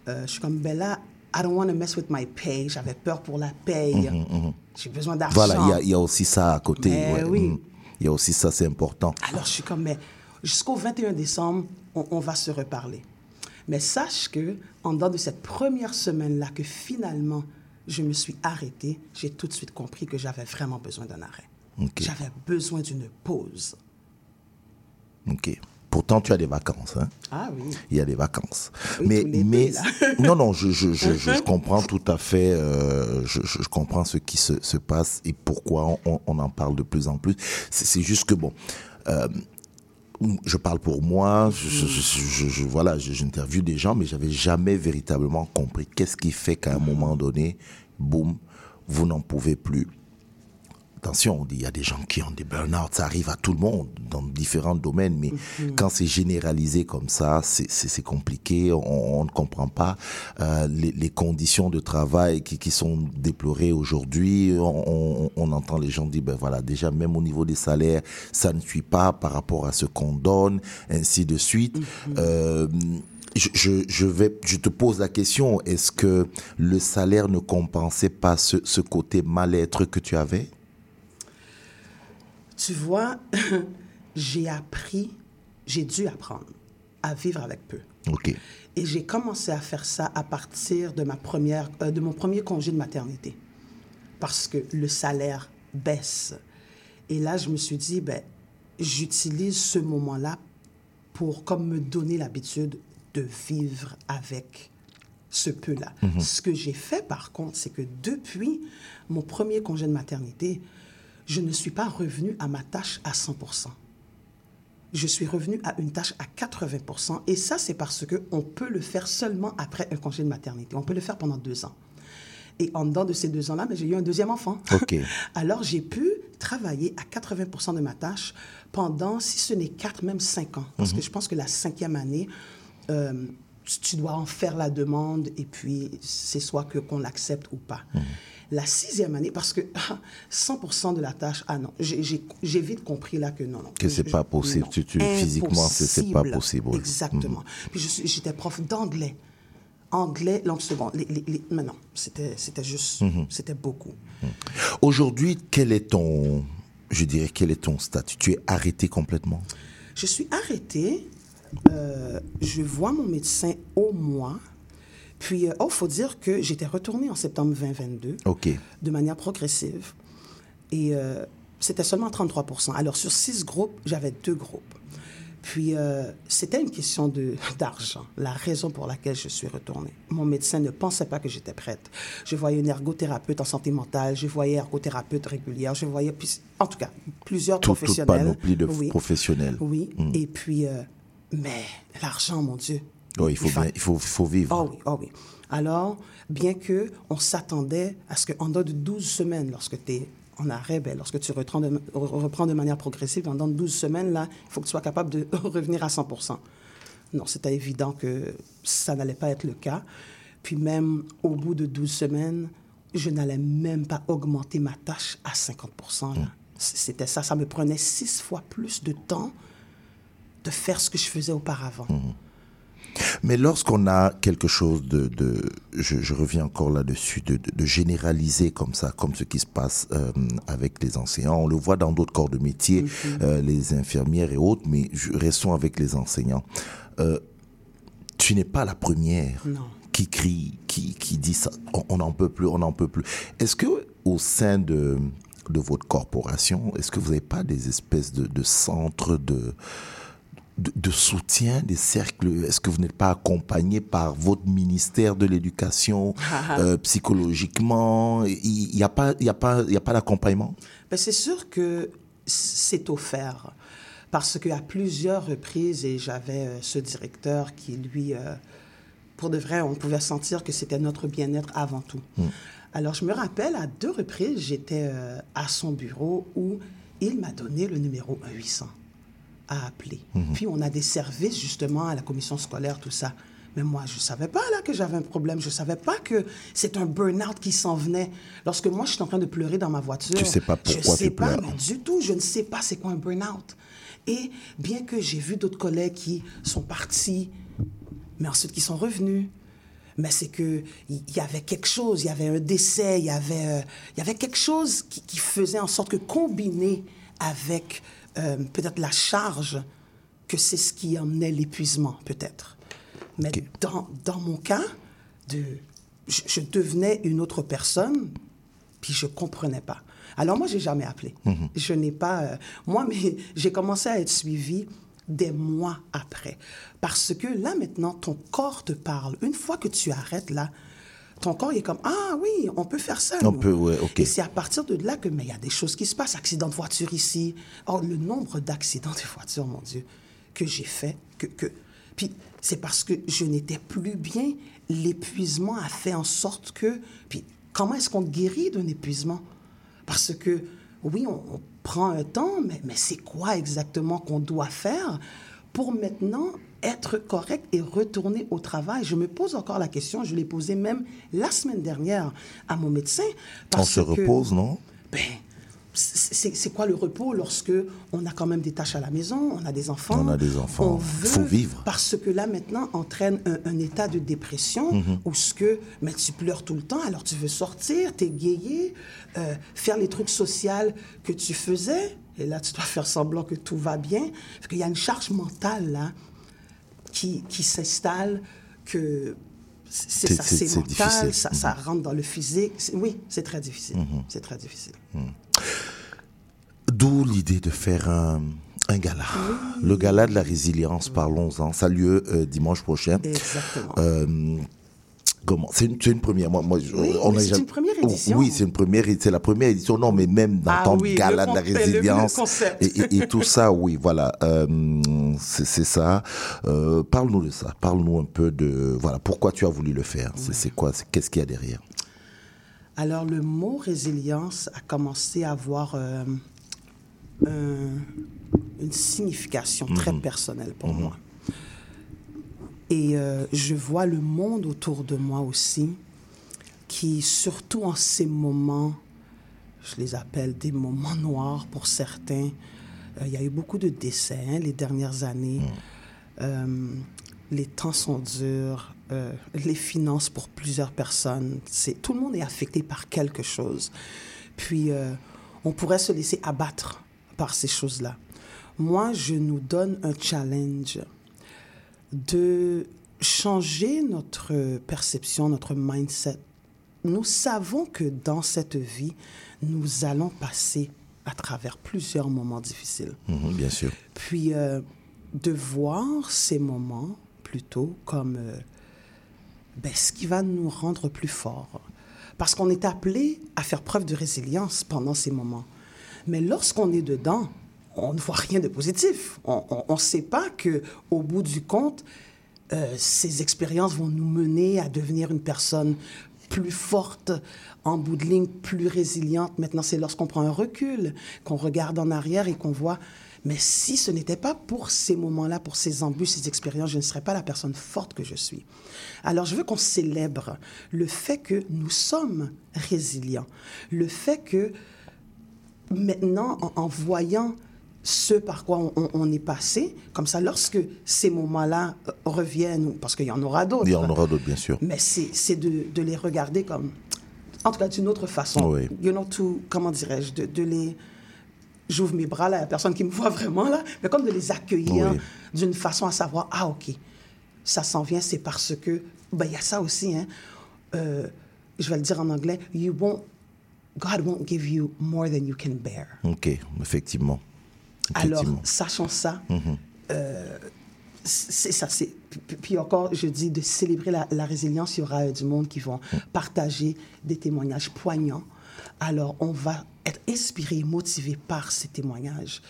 S19: Euh, je suis comme, ben là, I don't want to mess with my pay. J'avais peur pour la paye.
S4: Mhm, mhm.
S19: J'ai besoin d'argent.
S4: Voilà, il y a- il y, a aussi ça à côté.
S19: Mais
S4: ouais,
S19: oui.
S4: mhm. Il y a aussi ça, c'est important.
S19: Alors, je suis comme, mais jusqu'au 21 décembre, on, on va se reparler. Mais sache que, en dedans de cette première semaine-là, que finalement, je me suis arrêtée, j'ai tout de suite compris que j'avais vraiment besoin d'un arrêt. J'avais besoin d'une pause.
S4: Ok. Pourtant, tu as des vacances. Hein?
S19: Ah oui.
S4: Il y a des vacances.
S19: Oui,
S4: mais mais (laughs) non, non, je, je, je, je- je (laughs) comprends tout à fait. euh, je, comprends ce qui se, se passe et pourquoi on, on en parle de plus en plus. C'est juste que, bon. euh, je parle pour moi, je, voilà, j'interviewe des gens, mais j'avais jamais véritablement compris qu'est-ce qui fait qu'à un moment donné, boum, vous n'en pouvez plus. Attention, il y a des gens qui ont des burn-out, ça arrive à tout le monde dans différents domaines, mais quand c'est généralisé comme ça, c'est- compliqué, on, on ne comprend pas euh, les, les conditions de travail qui, qui sont déplorées aujourd'hui. On, on- on entend les gens dire, ben voilà, déjà même au niveau des salaires, ça ne suit pas par rapport à ce qu'on donne, ainsi de suite. Euh, je, je, je vais, je te pose la question, est-ce que le salaire ne compensait pas ce, ce côté mal-être que tu avais?
S19: Tu vois, (clears throat) j'ai appris, j'ai dû apprendre à vivre avec peu.
S4: Ok.
S19: Et j'ai commencé à faire ça à partir de, ma première, euh, de mon premier congé de maternité. Parce que le salaire baisse. Et là, je me suis dit, ben, j'utilise ce moment-là pour comme me donner l'habitude de vivre avec ce peu-là.
S4: Mhm.
S19: Ce que j'ai fait, par contre, c'est que depuis mon premier congé de maternité, je ne suis pas revenue à ma tâche à 100% je suis revenue à une tâche à 80% et ça, c'est parce qu'on peut le faire seulement après un congé de maternité. On peut le faire pendant deux ans. Et en dedans de ces deux ans-là, ben, j'ai eu un deuxième enfant. (laughs) Alors, j'ai pu travailler à 80% de ma tâche pendant, si ce n'est quatre, même cinq ans. Parce
S4: Mhm.
S19: que je pense que la cinquième année, euh, tu- tu dois en faire la demande et puis c'est soit que qu'on l'accepte ou pas.
S4: Mhm.
S19: La sixième année, parce que (laughs) 100% de la tâche, ah non, j'ai- vite compris là que non, non.
S4: Que c'est pas possible.
S19: non.
S4: Tu- tu- physiquement, c'est- pas possible.
S19: Exactement.
S4: Mhm.
S19: Puis j'étais prof d'anglais. Anglais, langue seconde. Les, les, les- mais non, c'était juste,
S4: Mhm.
S19: c'était beaucoup.
S4: Aujourd'hui, quel est ton, je dirais, quel est ton statut? Tu es arrêté complètement?
S19: Je suis arrêtée. euh, je vois mon médecin au mois. Puis, il oh, faut dire que j'étais retournée en septembre 2022
S4: Ok.
S19: de manière progressive. Et euh, c'était seulement 33 Alors, sur six groupes, j'avais deux groupes. Puis, euh, c'était une question de- (laughs) d'argent, la raison pour laquelle je suis retournée. Mon médecin ne pensait pas que j'étais prête. Je voyais une ergothérapeute en santé mentale, je voyais ergothérapeute régulière, je voyais, en tout cas, plusieurs
S4: Tout- toute
S19: professionnels.
S4: panoplie de
S19: Oui.
S4: professionnels.
S19: Oui,
S4: Mm.
S19: et puis, euh, mais l'argent, mon Dieu.
S4: Oui, il faut,
S19: Il fa-
S4: bien- il faut, il faut vivre.
S19: Oh oui, oh oui. Alors, bien que on s'attendait à ce qu'en dedans de 12 semaines, lorsque tu es en arrêt, ben, lorsque tu reprends de, re- reprends de manière progressive, en de 12 semaines, là, il faut que tu sois capable de (laughs) revenir à 100% Non, c'était évident que ça n'allait pas être le cas. Puis même au bout de 12 semaines, je n'allais même pas augmenter ma tâche à 50 là. C- C'était ça. Ça me prenait six fois plus de temps de faire ce que je faisais auparavant.
S4: Mais lorsqu'on a quelque chose de, de je, je reviens encore là-dessus, de, de, de généraliser comme ça, comme ce qui se passe euh, avec les enseignants, on le voit dans d'autres corps de métier, euh, les infirmières et autres, mais restons avec les enseignants. Euh, tu n'es pas la première
S19: Non.
S4: qui crie, qui, qui dit ça, on- n'en peut plus, on n'en peut plus. Est-ce que au sein de, de votre corporation, est-ce que vous n'avez pas des espèces de, de centres de de, de soutien, des cercles? Est-ce que vous n'êtes pas accompagné par votre ministère de l'Éducation euh, psychologiquement? Il n'y a pas, il y a pas, il y a pas d'accompagnement?
S19: Ben, c'est sûr que c'est offert. Parce qu'à plusieurs reprises, et j'avais euh, ce directeur qui, lui, euh, pour de vrai, on pouvait sentir que c'était notre bien-être avant tout. Alors, je me rappelle, à deux reprises, j'étais à son bureau où il m'a donné le numéro 1800 à appeler.
S4: Mhm.
S19: Puis, on a des services, justement, à la commission scolaire, tout ça. Mais moi, je ne savais pas là que j'avais un problème. Je ne savais pas que c'est un burn-out qui s'en venait. Lorsque moi, je suis en train de pleurer dans ma voiture.
S4: Tu sais pas
S19: je
S4: pourquoi
S19: sais
S4: tu
S19: pas,
S4: pleures.
S19: du tout. Je ne sais pas c'est quoi un burn-out. Et bien que j'ai vu d'autres collègues qui sont partis, mais ensuite qui sont revenus, mais c'est que il y, avait quelque chose, il y avait un décès, il y avait, euh, il y avait quelque chose qui, qui faisait en sorte que combiné avec euh, peut-être la charge, que c'est ce qui emmenait l'épuisement, peut-être. Mais dans, dans mon cas, de, je, je devenais une autre personne, puis je comprenais pas. Alors moi, j'ai jamais appelé.
S4: Mhm.
S19: Je n'ai pas... euh, moi, mais (laughs) j'ai commencé à être suivie des mois après. Parce que là, maintenant, ton corps te parle. Une fois que tu arrêtes, là, ton corps il est comme, ah oui, on peut faire ça.
S4: On
S19: nous.
S4: peut, ouais, ok.
S19: Et c'est à partir de là que, mais il y a des choses qui se passent. Accident de voiture ici. Or, le nombre d'accidents de voiture, mon Dieu, que j'ai fait, que, que... Puis, c'est parce que je n'étais plus bien. L'épuisement a fait en sorte que... Puis, comment est-ce qu'on guérit d'un épuisement? Parce que, oui, on, on prend un temps, mais, mais c'est quoi exactement qu'on doit faire pour maintenant être correct et retourner au travail? Je me pose encore la question, je l'ai posée même la semaine dernière à mon médecin.
S4: On
S19: parce
S4: se
S19: que-
S4: repose, non?
S19: Ben, c'est quoi le repos lorsque on a quand même des tâches à la maison, on a des enfants?
S4: On a des enfants.
S19: On veut,
S4: Faut vivre.
S19: Parce que là, maintenant, entraîne un, un état de dépression
S4: Mhm.
S19: où ce que, mais tu pleures tout le temps, alors tu veux sortir, t'égayer, euh, faire les trucs sociaux que tu faisais. Et là, tu dois faire semblant que tout va bien. Parce qu'il y a une charge mentale, là, qui, qui s'installe, que c'est ça,
S4: c'est-
S19: mental, ça, ça rentre dans le physique. Oui, c'est très difficile.
S4: Mhm.
S19: C'est très difficile.
S4: D'où l'idée de faire un, Un gala. Le gala de la résilience, parlons-en. Ça a lieu euh, dimanche prochain.
S19: Exactement.
S4: Euh, comment? C'est une, première. Moi, moi, je-
S19: Oui,
S4: on
S19: c'est
S4: jamais-
S19: une première
S4: Oh,
S19: édition.
S4: Oui, c'est une première. C'est la première édition. Non, mais même dans
S19: Ah
S4: ton
S19: oui,
S4: gala de la résilience et, et- et tout ça, oui, voilà. Euh, c'est ça. Euh, Parle-nous de ça. Parle-nous un peu de voilà pourquoi tu as voulu le faire. C'est quoi? Qu'est-ce qu'il y a derrière?
S19: Alors, le mot résilience a commencé à avoir euh, un- une signification très
S4: Mhm.
S19: personnelle pour moi. Et euh, je vois le monde autour de moi aussi, qui, surtout en ces moments, je les appelle des moments noirs pour certains, euh, il y a eu beaucoup de décès hein, les dernières années. Euh, les temps sont durs, les finances pour plusieurs personnes, c'est tout le monde est affecté par quelque chose. Puis on pourrait se laisser abattre par ces choses-là. Moi, je nous donne un challenge de changer notre perception, notre mindset. Nous savons que dans cette vie, nous allons passer à travers plusieurs moments difficiles.
S4: Mhm, Bien sûr.
S19: Puis euh, de voir ces moments plutôt comme euh, ben, ce qui va nous rendre plus forts. Parce qu'on est appelé à faire preuve de résilience pendant ces moments. Mais lorsqu'on est dedans, on ne voit rien de positif. On ne sait pas que au bout du compte, euh, ces expériences vont nous mener à devenir une personne plus forte, en bout de ligne, plus résiliente. Maintenant, c'est lorsqu'on prend un recul, qu'on regarde en arrière et qu'on voit, mais si ce n'était pas pour ces moments-là, pour ces embûches, ces expériences, je ne serais pas la personne forte que je suis. Alors, je veux qu'on célèbre le fait que nous sommes résilients, le fait que maintenant, en, en voyant ce par quoi on, est passé, comme ça, lorsque ces moments-là euh, reviennent, parce qu'il y en aura d'autres,
S4: Il y en aura d'autres, bien sûr.
S19: mais c'est de, de les regarder comme, en tout cas d'une autre façon.
S4: Oui.
S19: You know, to, comment dirais-je, de, de les... J'ouvre mes bras là, il n'y a personne qui me voit vraiment là, mais comme de les accueillir
S4: Oui.
S19: d'une façon à savoir, ah ok, ça s'en vient, c'est parce que, ben il y a ça aussi, hein. Euh, je vais le dire en anglais, you won't, God won't give you more than you can bear.
S4: Ok, effectivement.
S19: Alors, sachant ça,
S4: Mhm.
S19: euh, c'est ça. c'est- puis- encore, je dis de célébrer la, la résilience. Il y aura euh, du monde qui vont partager des témoignages poignants. Alors, on va être inspiré, motivé par ces témoignages.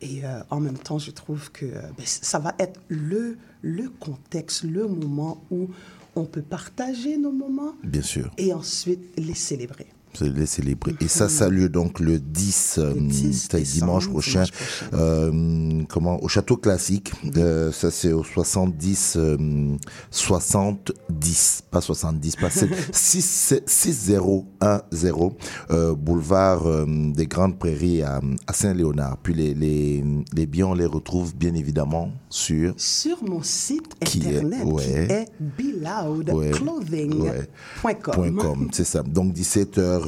S19: Et euh, en même temps, je trouve que ben, ça va être le, le contexte, le moment où on peut partager nos moments
S4: Bien sûr.
S19: et ensuite les célébrer.
S4: C'est les célébrer. Et ça, ça a lieu donc le 10, euh, c'est dimanche
S19: décembre,
S4: prochain,
S19: dimanche
S4: euh, comment, au Château Classique. Euh, ça, c'est au 70, euh, 70, pas 70, pas 7, 6, 6010, euh, boulevard des Grandes Prairies à, à Saint-Léonard. Puis les, les, les billets, on les retrouve bien évidemment sur
S19: Sur mon site
S4: Qui est-
S19: internet qui
S4: ouais.
S19: est
S4: Ouais.
S19: beloudclothing.com.
S4: C'est ça. Donc 17h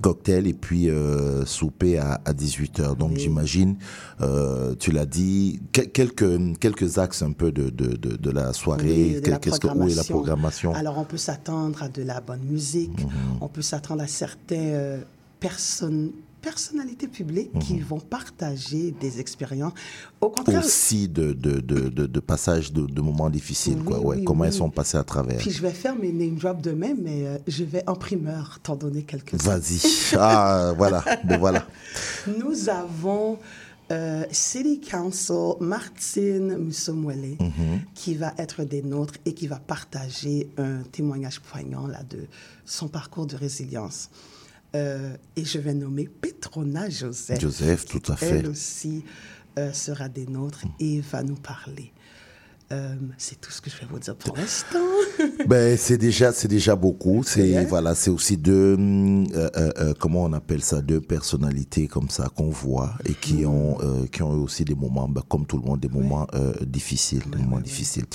S4: cocktail et puis euh, souper à, à 18h. Donc j'imagine, euh, tu l'as dit, que- quelques, quelques axes un peu de, de, de, de la soirée,
S19: Oui, de la
S4: que, où est la programmation.
S19: Alors, on peut s'attendre à de la bonne musique,
S4: Mhm.
S19: on peut s'attendre à certaines euh, personnes, personnalités publiques qui vont partager des expériences. Au contraire,
S4: aussi de, de, de, de, de passage de, de moments difficiles, quoi.
S19: Oui,
S4: Ouais,
S19: oui,
S4: comment
S19: oui.
S4: elles sont passées à travers.
S19: puis je vais faire mes name drops demain, mais euh, je vais en primeur t'en donner quelques
S4: Vas-y. Ah, (laughs) voilà. Ben voilà.
S19: Nous avons euh, City Council Martine Musomwele
S4: Mhm.
S19: qui va être des nôtres et qui va partager un témoignage poignant là, de son parcours de résilience. Euh, et je vais nommer Petrona Joseph.
S4: Joseph, tout à fait.
S19: Elle aussi euh, sera des nôtres et va nous parler. Euh, c'est tout ce que je vais vous dire pour l'instant. (laughs)
S4: Ben c'est déjà c'est déjà beaucoup. C'est voilà c'est aussi deux euh, euh, comment on appelle ça deux personnalités comme ça qu'on voit et qui ont euh, qui ont eu aussi des moments ben, comme tout le monde des moments difficiles des moments difficiles.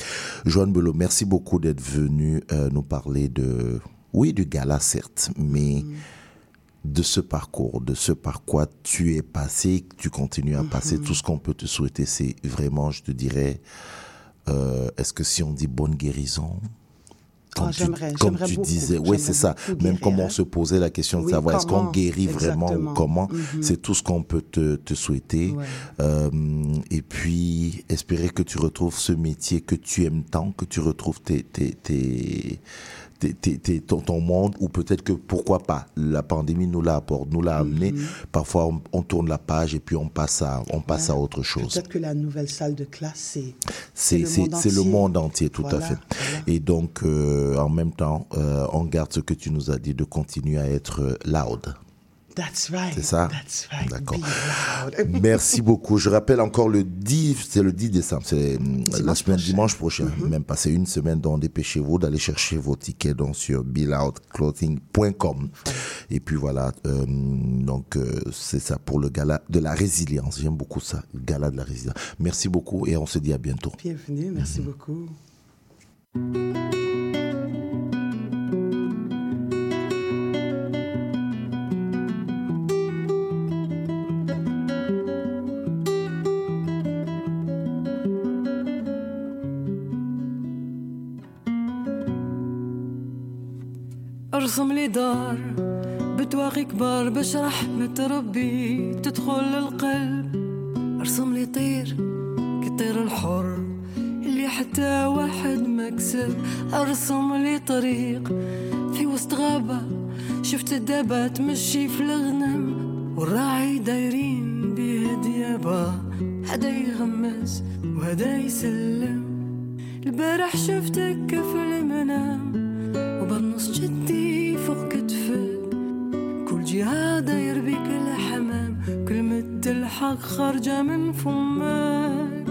S4: Joanne Belot, merci beaucoup d'être venue euh, nous parler de oui du gala certes mais de ce parcours, de ce par quoi tu es passé, que tu continues à passer, tout ce qu'on peut te souhaiter, c'est vraiment, je te dirais, euh, est-ce que si on dit bonne guérison, comme
S19: Ah,
S4: tu, comme tu
S19: beaucoup,
S4: disais, oui, c'est ça. Même
S19: guérir,
S4: comment
S19: hein.
S4: se poser la question de
S19: Oui,
S4: savoir est-ce qu'on guérit vraiment ou comment,
S19: Mhm.
S4: c'est tout ce qu'on peut te, te souhaiter.
S19: Ouais.
S4: Euh, et puis, espérer que tu retrouves ce métier que tu aimes tant, que tu retrouves tes, tes, tes, tes- tes- tes- ton, ton monde, ou peut-être que, pourquoi pas, la pandémie nous l'a apporté, nous l'a amené.
S19: Mhm.
S4: Parfois, on, on tourne la page et puis on passe à, on passe à autre chose.
S19: Peut-être que la nouvelle salle de classe, c'est
S4: C'est
S19: le
S4: c'est- le monde entier, tout à
S19: Voilà,
S4: fait. Et donc, euh, en même temps, euh, on garde ce que tu nous as dit de continuer à être loud.
S19: That's right.
S4: C'est ça?
S19: That's right.
S4: D'accord. (laughs) Merci beaucoup. Je rappelle encore le 10, c'est le 10 décembre, c'est hum, la semaine dimanche prochain,
S19: Mhm.
S4: même passé une semaine, donc dépêchez-vous d'aller chercher vos tickets donc sur billoutclothing.com. Et puis voilà, euh, donc euh, c'est ça pour le gala de la résilience. J'aime beaucoup ça, le gala de la résilience. Merci beaucoup et on se dit à bientôt.
S19: Bienvenue, merci beaucoup.
S20: أرسم لي دار بتواقي كبار باش رحمة ربي تدخل القلب أرسم لي طير كطير الحر اللي حتى واحد ما كسب. أرسم لي طريق في وسط غابة شفت الدابة تمشي في الغنم. والراعي دايرين بيه ديابة هدا يغمس وهدا يسلم. البارح شفتك في المنام وبنص جدي الحق خارجة من فمك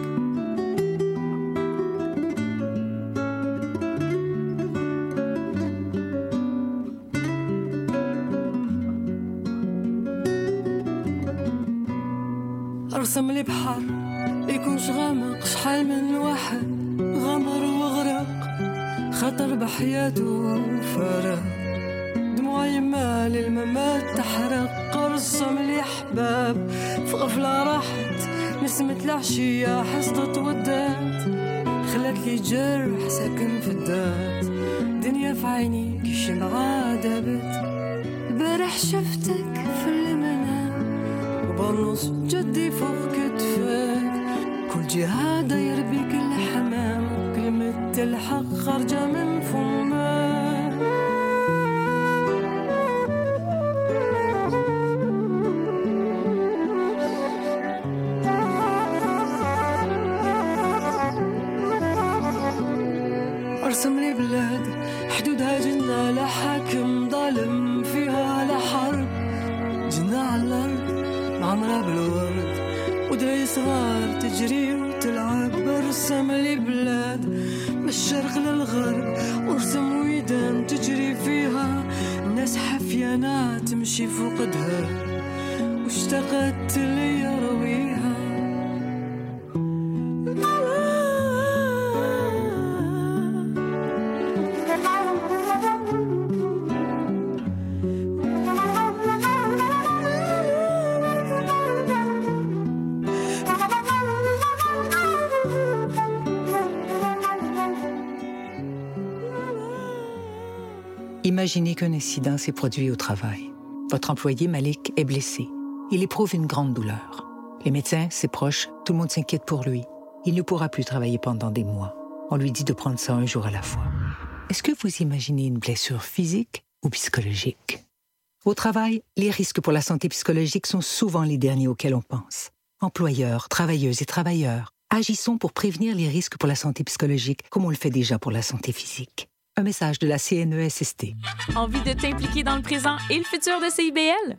S20: أرسم لي بحر. العشية حصدت ودات خلت لي جرح ساكن في الذات دنيا في عينيك الشمعة دابت البارح شفتك في المنام. وبنص جدي فوق كتفك كل جهة داير بيك الحمام. كلمة الحق خارجة
S21: Imaginez qu'un incident s'est produit au travail. Votre employé Malik est blessé. Il éprouve une grande douleur. Les médecins, ses proches, tout le monde s'inquiète pour lui. Il ne pourra plus travailler pendant des mois. On lui dit de prendre ça un jour à la fois. Est-ce que vous imaginez une blessure physique ou psychologique? Au travail, les risques pour la santé psychologique sont souvent les derniers auxquels on pense. Employeurs, travailleuses et travailleurs, agissons pour prévenir les risques pour la santé psychologique comme on le fait déjà pour la santé physique. Un message de la CNESST.
S22: Envie de t'impliquer dans le présent et le futur de CIBL?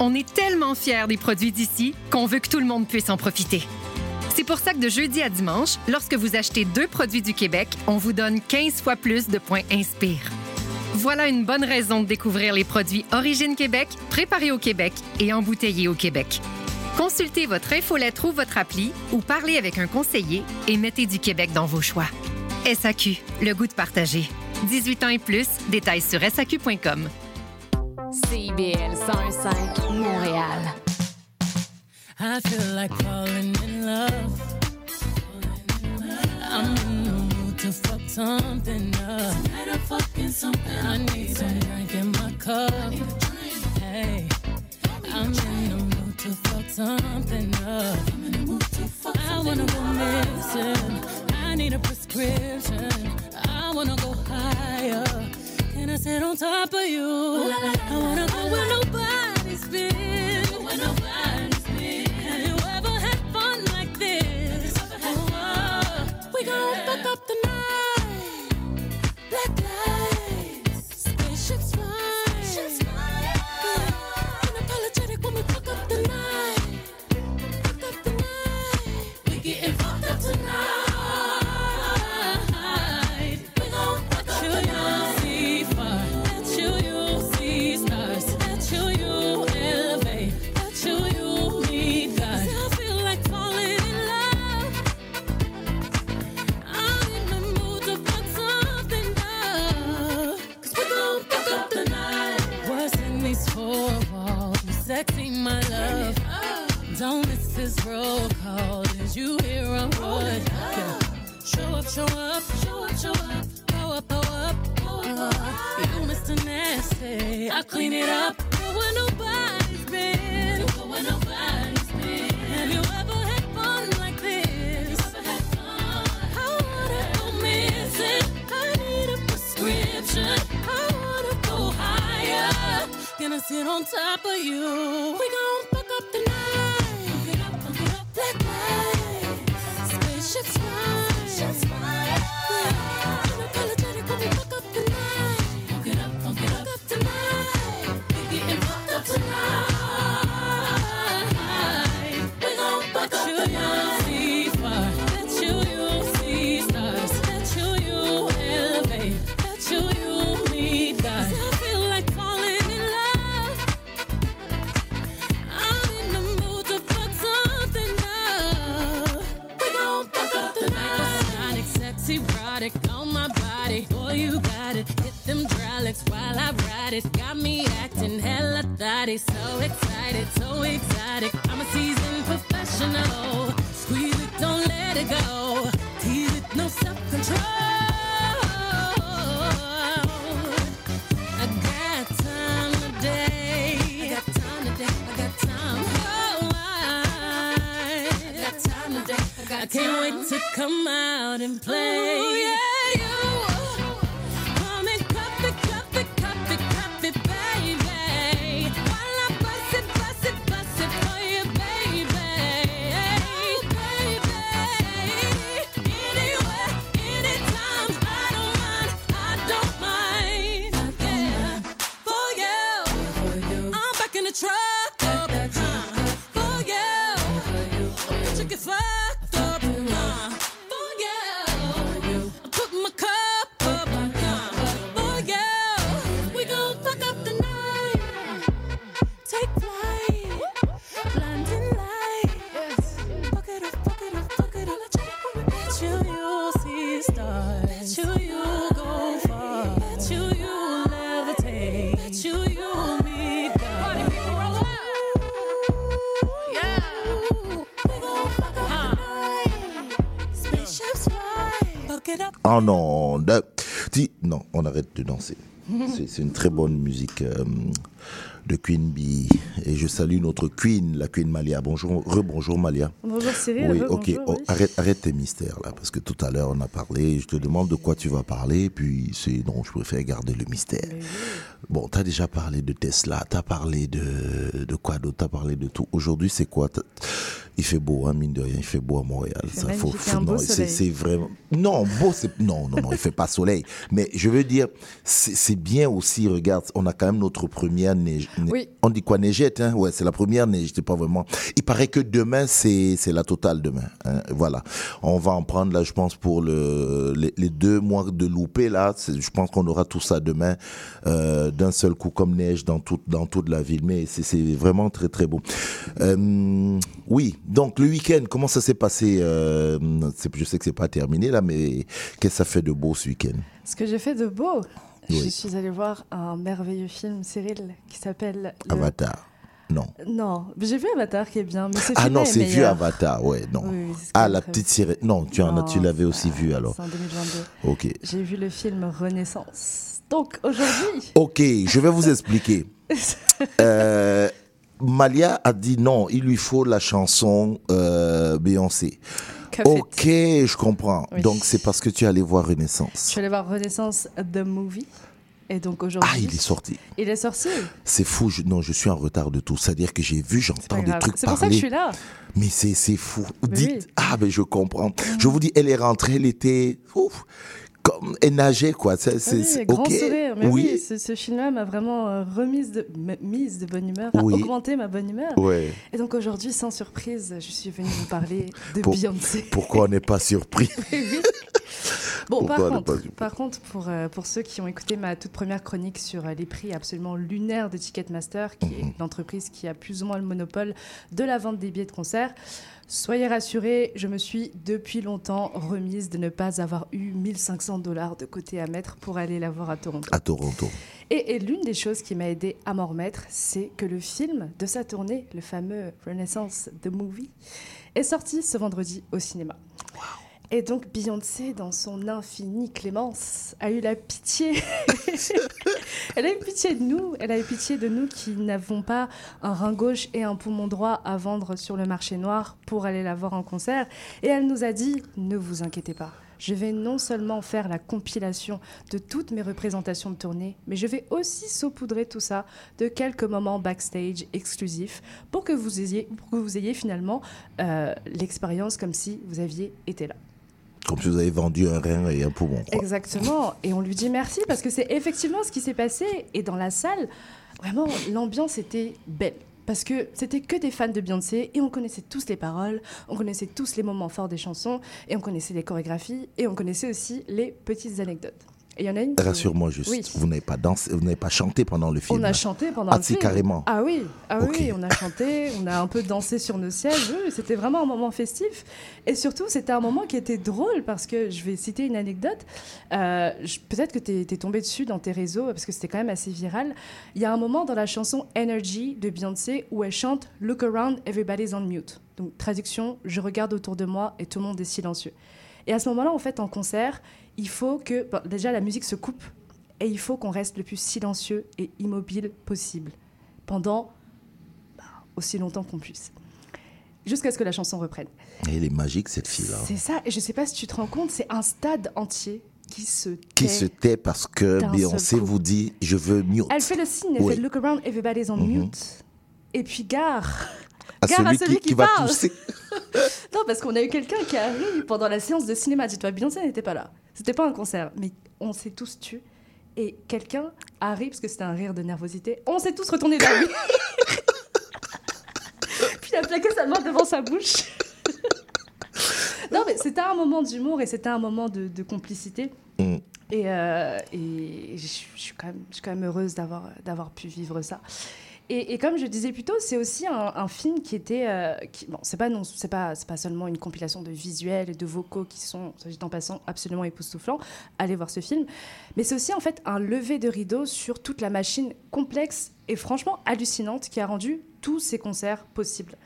S7: on est tellement fiers des produits d'ici qu'on veut que tout le monde puisse en profiter. C'est pour ça que de jeudi à dimanche, lorsque vous achetez deux produits du Québec, on vous donne 15 fois plus de points Inspire. Voilà une bonne raison de découvrir les produits Origine Québec, préparés au Québec et embouteillés au Québec. Consultez votre infolettre ou votre appli ou parlez avec un conseiller et mettez du Québec dans vos choix. SAQ, le goût de partager. 18 ans et plus, détails sur SAQ.com.
S23: CIBL 105 Montréal.
S13: I feel like falling in love. I'm in the mood to fuck something up. I'm fucking something I need some drink in my cup. Hey, I'm in the mood to fuck something up. I wanna go missing. I need a prescription. I wanna go higher. Can I sit on top of you? I wanna go where nobody's been. Where nobody's been. Have you ever had fun like this? Oh, we gon' fuck up the night. Black lights, spaceships fly. This roll call. Did you hear a word? Yeah. Show up, show up, show up, show up. Go up, go up, go up. You Mr. Nasty. I clean it up. Go where nobody's been. Go where nobody's been. Have you ever had fun like this? I wanna go missing. I need a prescription. I wanna go higher. Gonna sit on top of you. We gon' fuck up the night. Fly. Spaceships fly. Yeah. Unapologetic when we up it up, it up. Up tonight. Thotty. So excited, so exotic. I'm a seasoned professional. Squeeze it, don't let it go. Tease it, no self control. I got time today. I got time today. I got time. Oh, I, I got time today. I, got I can't wait to come out and play. Ooh, yeah,
S4: Oh non, dis, non, on arrête de danser. C'est c'est une très bonne musique euh, de Queen Bee. Et je salue notre Queen, la Queen Malia. Bonjour, rebonjour Malia.
S24: Bonjour Cyril,
S4: Oui, ok. Oh,
S24: oui.
S4: arrête, arrête tes mystères là, parce que tout à l'heure on a parlé. Je te demande de quoi tu vas parler, puis c'est non, je préfère garder le mystère. Bon, tu as déjà parlé de Tesla, tu as parlé de, de quoi d'autre, tu as parlé de tout. Aujourd'hui, c'est quoi? Il fait beau, hein, mine de rien, il fait beau à Montréal. Ça,
S24: beau
S4: non, c'est, vraiment. Non, beau, c'est. Non, non, non, il fait pas soleil. Mais je veux dire, c'est, c'est bien aussi, regarde, on a quand même notre première neige.
S24: Oui.
S4: On dit quoi, neigette, hein? Ouais, c'est la première neige, c'est pas vraiment. Il paraît que demain, c'est, la totale demain. hein. Voilà. On va en prendre, là, je pense, pour le, les, les deux mois de loupé, là. Je pense qu'on aura tout ça demain, euh, d'un seul coup, comme neige dans toute, dans toute la ville. Mais c'est, vraiment très, très beau. Euh, oui. Donc, le week-end, comment ça s'est passé? Euh, je sais que c'est pas terminé, là, mais qu'est-ce que ça fait de beau ce week-end?
S24: Ce que j'ai fait de beau, je suis allée voir un merveilleux film, Cyril, qui s'appelle. le-
S4: Avatar. Non.
S24: Non, j'ai vu Avatar qui est bien, mais ce
S4: Ah non,
S24: est
S4: c'est vieux. Avatar, ouais, non.
S24: Oui, oui, c'est
S4: ah, la petite sirène. Non, tu, en as, tu l'avais aussi vu alors.
S24: C'est en 2022.
S4: Ok.
S24: J'ai vu le film Renaissance. Donc aujourd'hui. (laughs)
S4: Ok, je vais vous expliquer. (laughs) Euh, Malia a dit non, il lui faut la chanson euh, Beyoncé. Ok, je comprends.
S24: Oui.
S4: Donc c'est parce que tu es allé voir
S24: Je
S4: Renaissance.
S24: suis allée voir Renaissance The Movie. Et donc aujourd'hui.
S4: Ah, il est sorti.
S24: Il est sorti.
S4: C'est fou, je- non, je suis en retard de tout. C'est-à-dire que j'ai vu, j'entends des trucs
S24: C'est pour ça que je suis là.
S4: Mais c'est fou.
S24: Mais
S4: Dites,
S24: oui.
S4: Ah, ben je comprends. Je vous dis, elle est rentrée, elle était, ouf, comme, elle nageait, quoi. C'est, c'est,
S24: Oui,
S4: ok.
S24: sourire. Mais
S4: oui.
S24: oui, ce, ce film-là m'a vraiment euh, remise de, mise de bonne humeur,
S4: Oui.
S24: a augmenté ma bonne humeur.
S4: Ouais.
S24: Et donc aujourd'hui, sans surprise, je suis venue vous parler de
S4: Pour-
S24: Beyoncé.
S4: Pourquoi on n'est pas surpris? (laughs)
S24: Bon, par
S4: Pourquoi
S24: contre,
S4: pas-
S24: par contre pour, euh, pour ceux qui ont écouté ma toute première chronique sur euh, les prix absolument lunaires de Ticketmaster, qui
S4: Mhm.
S24: est l'entreprise qui a plus ou moins le monopole de la vente des billets de concert, soyez rassurés, je me suis depuis longtemps remise de ne pas avoir eu 1500 dollars de côté à mettre pour aller la voir à Toronto.
S4: À Toronto.
S24: Et, et l'une des choses qui m'a aidé à m'en remettre, c'est que le film de sa tournée, le fameux Renaissance The Movie, est sorti ce vendredi au cinéma. Et donc Beyoncé, dans son infinie clémence, a eu la pitié. (laughs) elle a eu pitié de nous. Elle a eu pitié de nous qui n'avons pas un rein gauche et un poumon droit à vendre sur le marché noir pour aller la voir en concert. Et elle nous a dit ne vous inquiétez pas. Je vais non seulement faire la compilation de toutes mes représentations de tournée, mais je vais aussi saupoudrer tout ça de quelques moments backstage exclusifs pour que vous ayez, pour que vous ayez finalement euh, l'expérience comme si vous aviez été là.
S4: Comme si vous avez vendu un rein et un poumon.
S24: Exactement. Et on lui dit merci parce que c'est effectivement ce qui s'est passé. Et dans la salle, vraiment, l'ambiance était belle. Parce que c'était que des fans de Beyoncé et on connaissait tous les paroles, on connaissait tous les moments forts des chansons et on connaissait les chorégraphies et on connaissait aussi les petites anecdotes. Il y en a une.
S4: Rassure-moi juste,
S24: Oui.
S4: vous n'avez pas dansé, vous n'avez pas chanté pendant le film.
S24: On a chanté pendant
S4: Ah,
S24: le film.
S4: carrément.
S24: Ah oui, ah oui, on a chanté, on a un peu dansé sur nos sièges. Oui, c'était vraiment un moment festif. Et surtout, c'était un moment qui était drôle parce que je vais citer une anecdote. Euh, Peut-être que tu es, tombé dessus dans tes réseaux parce que c'était quand même assez viral. Il y a un moment dans la chanson Energy de Beyoncé où elle chante Look around, everybody's on mute. Donc, traduction, je regarde autour de moi et tout le monde est silencieux. Et à ce moment-là, en fait, en concert, il faut que. bon, déjà, la musique se coupe et il faut qu'on reste le plus silencieux et immobile possible pendant bah, aussi longtemps qu'on puisse. Jusqu'à ce que la chanson reprenne.
S4: Elle est magique, cette fille-là.
S24: C'est ça, et je sais pas si tu te rends compte, c'est un stade entier qui se
S4: Qui
S24: tait.
S4: se tait parce que Beyoncé vous dit je veux mute.
S24: Elle fait le signe, elle
S4: Oui.
S24: fait look around, everybody's on
S4: Mhm.
S24: mute. Et puis gare.
S4: À
S24: Gare
S4: celui
S24: à celui
S4: qui-
S24: qui,
S4: qui va
S24: parle.
S4: tousser. (laughs)
S24: non, parce qu'on a eu quelqu'un qui a ri pendant la séance de cinéma. Dis-toi, Beyoncé n'était pas là. C'était pas un concert, mais on s'est tous tués. Et quelqu'un a ri, parce que c'était un rire de nervosité. On s'est tous retournés vers lui. (laughs) Puis il a plaqué sa main devant sa bouche. (laughs) non, mais c'était un moment d'humour et c'était un moment de, de complicité.
S4: Mm.
S24: Et, euh, et je, suis quand même, quand heureuse d'avoir pu vivre ça. Et, comme je disais plus tôt, c'est aussi un, film qui était, euh, bon, c'est pas pas, pas seulement une compilation de visuels et de vocaux qui sont, soit en passant, absolument époustouflants. Allez voir ce film, mais c'est aussi en fait un lever de rideau sur toute la machine complexe et franchement hallucinante qui a rendu tous ces concerts possibles.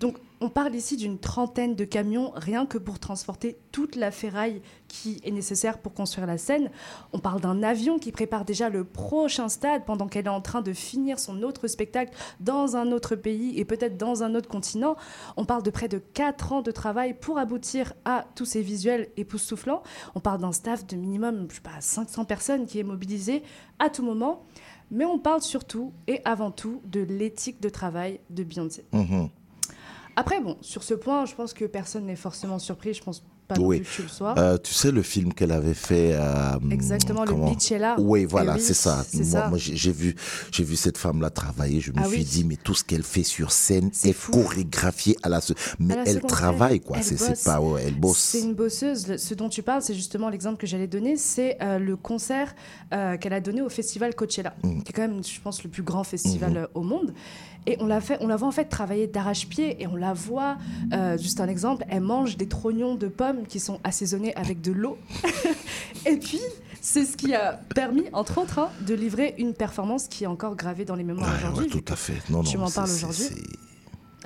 S24: Donc, on parle ici d'une trentaine de camions rien que pour transporter toute la ferraille qui est nécessaire pour construire la scène. On parle d'un avion qui prépare déjà le prochain stade pendant qu'elle est en train de finir son autre spectacle dans un autre pays et peut-être dans un autre continent. On parle de près de 4 ans de travail pour aboutir à tous ces visuels époustouflants. On parle d'un staff de minimum, je sais pas, 500 personnes qui est mobilisé à tout moment. Mais on parle surtout et avant tout de l'éthique de travail de Beyoncé.
S4: Mhm.
S24: Après, bon, sur ce point, je pense que personne n'est forcément surpris. Je pense pas non
S4: Oui.
S24: plus que tu le sois.
S4: Euh, tu sais le film qu'elle avait fait. euh,
S24: Exactement, le Beachella.
S4: Oui, voilà,
S24: Eh oui,
S4: c'est ça. Moi,
S24: ça.
S4: moi, j'ai vu, j'ai vu cette femme-là travailler. Je me
S24: Ah
S4: suis
S24: oui.
S4: dit, mais tout ce qu'elle fait sur scène est, chorégraphié à la. Mais
S24: À la
S4: elle travaille, quoi. C'est pas, ouais, elle bosse.
S24: C'est une bosseuse. Ce dont tu parles, c'est justement l'exemple que j'allais donner. C'est euh, le concert qu'elle a donné au festival Coachella,
S4: Mm.
S24: qui est quand même, je pense, le plus grand festival euh, au monde. Et on la fait, on la voit en fait travailler d'arrache-pied et on la voit. euh, juste un exemple, elle mange des trognons de pommes qui sont assaisonnés avec de l'eau. (laughs) et puis. C'est ce qui a permis, entre autres, hein, de livrer une performance qui est encore gravée dans les mémoires
S4: Ouais,
S24: aujourd'hui.
S4: ouais, tout à fait. Non,
S24: tu
S4: non,
S24: m'en parles aujourd'hui.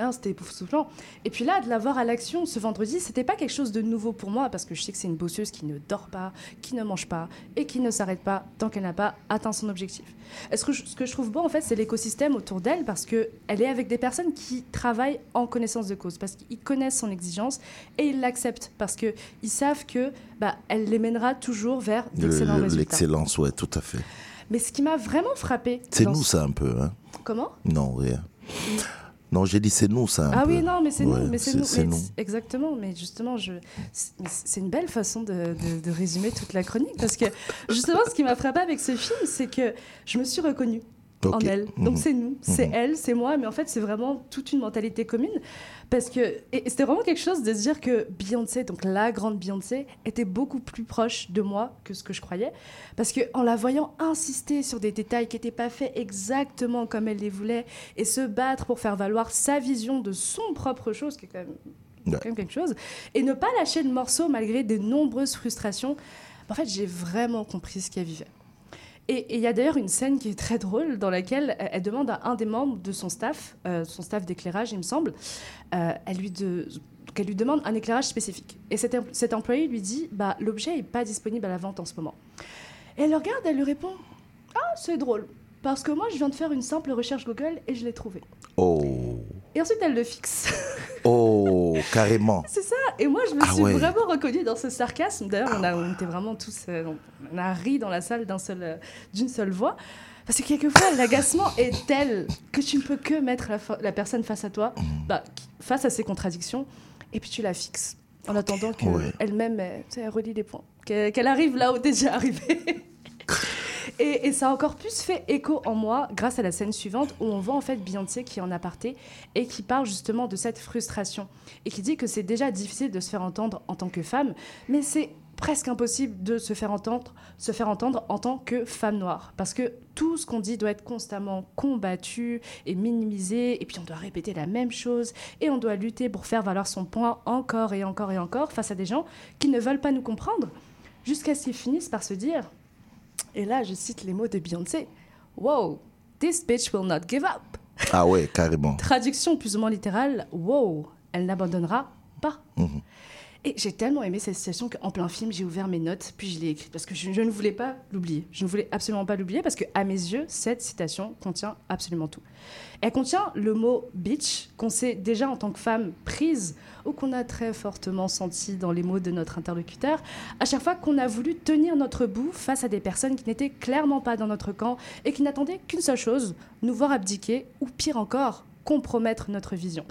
S24: Ah, c'était époustouflant. Et puis là, de la voir à l'action ce vendredi, c'était pas quelque chose de nouveau pour moi parce que je sais que c'est une bosseuse qui ne dort pas, qui ne mange pas et qui ne s'arrête pas tant qu'elle n'a pas atteint son objectif. Est-ce que je- ce que je trouve beau en fait, c'est l'écosystème autour d'elle parce que elle est avec des personnes qui travaillent en connaissance de cause parce qu'ils connaissent son exigence et ils l'acceptent parce que ils savent que bah, elle les mènera toujours vers
S4: Le-
S24: d'excellents
S4: le-
S24: résultats.
S4: L'excellence, ouais, tout à fait.
S24: Mais ce qui m'a vraiment frappé,
S4: C'est nous, ça, un peu. Hein.
S24: Comment?
S4: Non, rien. Non, j'ai dit c'est nous, ça. un
S24: Ah
S4: peu.
S24: oui, non, mais c'est
S4: Ouais,
S24: nous, mais c'est nous, mais exactement. Mais justement, je, c'est une belle façon de, de- de résumer toute la chronique parce que justement, ce qui m'a frappé avec ce film, c'est que je me suis reconnue en elle. Donc
S25: Mhm.
S24: c'est nous, c'est
S25: Mhm.
S24: elle, c'est moi, mais en fait, c'est vraiment toute une mentalité commune parce que c'était vraiment quelque chose de se dire que Beyoncé, donc la grande Beyoncé, était beaucoup plus proche de moi que ce que je croyais parce que en la voyant insister sur des détails qui n'étaient pas faits exactement comme elle les voulait et se battre pour faire valoir sa vision de son propre chose, qui est quand même,
S4: Ouais.
S24: quand même quelque chose, et ne pas lâcher le morceau malgré de nombreuses frustrations, en fait, j'ai vraiment compris ce qu'elle vivait. Et il y a d'ailleurs une scène qui est très drôle dans laquelle elle, demande à un des membres de son staff, euh, son staff d'éclairage, il me semble, euh, qu'elle lui demande un éclairage spécifique. Et cet employé lui dit bah, L'objet n'est pas disponible à la vente en ce moment. Et elle le regarde, elle lui répond Ah, c'est drôle, parce que moi je viens de faire une simple recherche Google et je l'ai trouvé.
S4: Oh,
S24: Et ensuite elle le fixe. (laughs)
S4: oh, carrément.
S24: C'est ça. Et moi, je me
S4: Ah
S24: suis
S4: ouais.
S24: vraiment reconnue dans ce sarcasme. D'ailleurs, on, a- on était vraiment tous. euh, on a ri dans la salle seul, euh, d'une seule voix. Parce que quelquefois, l'agacement est tel que tu ne peux que mettre la, personne face à toi, bah, qui- face à ses contradictions, et puis tu la fixes. En attendant qu'elle-même, elle, elle relie les points. Qu'elle qu'elle arrive là où t'es déjà arrivé. (laughs) Et, ça a encore plus fait écho en moi grâce à la scène suivante où on voit en fait Beyoncé qui est en aparté et qui parle justement de cette frustration et qui dit que c'est déjà difficile de se faire entendre en tant que femme, mais c'est presque impossible de se faire entendre, se faire entendre en tant que femme noire. Parce que tout ce qu'on dit doit être constamment combattu et minimisé et puis on doit répéter la même chose et on doit lutter pour faire valoir son point encore et encore et encore face à des gens qui ne veulent pas nous comprendre jusqu'à ce qu'ils finissent par se dire et là, je cite les mots de Beyoncé. Wow, this bitch will not give up.
S4: Ah ouais, carrément. (laughs)
S24: Traduction plus ou moins littérale. Wow, elle n'abandonnera pas.
S4: Mhm.
S24: Et j'ai tellement aimé cette citation qu'en plein film, j'ai ouvert mes notes, puis je l'ai écrite parce que je, je ne voulais pas l'oublier. Je ne voulais absolument pas l'oublier parce que, à mes yeux, cette citation contient absolument tout. Elle contient le mot bitch qu'on sait déjà en tant que femme prise ou qu'on a très fortement senti dans les mots de notre interlocuteur à chaque fois qu'on a voulu tenir notre bout face à des personnes qui n'étaient clairement pas dans notre camp et qui n'attendaient qu'une seule chose, nous voir abdiquer ou pire encore, compromettre notre vision.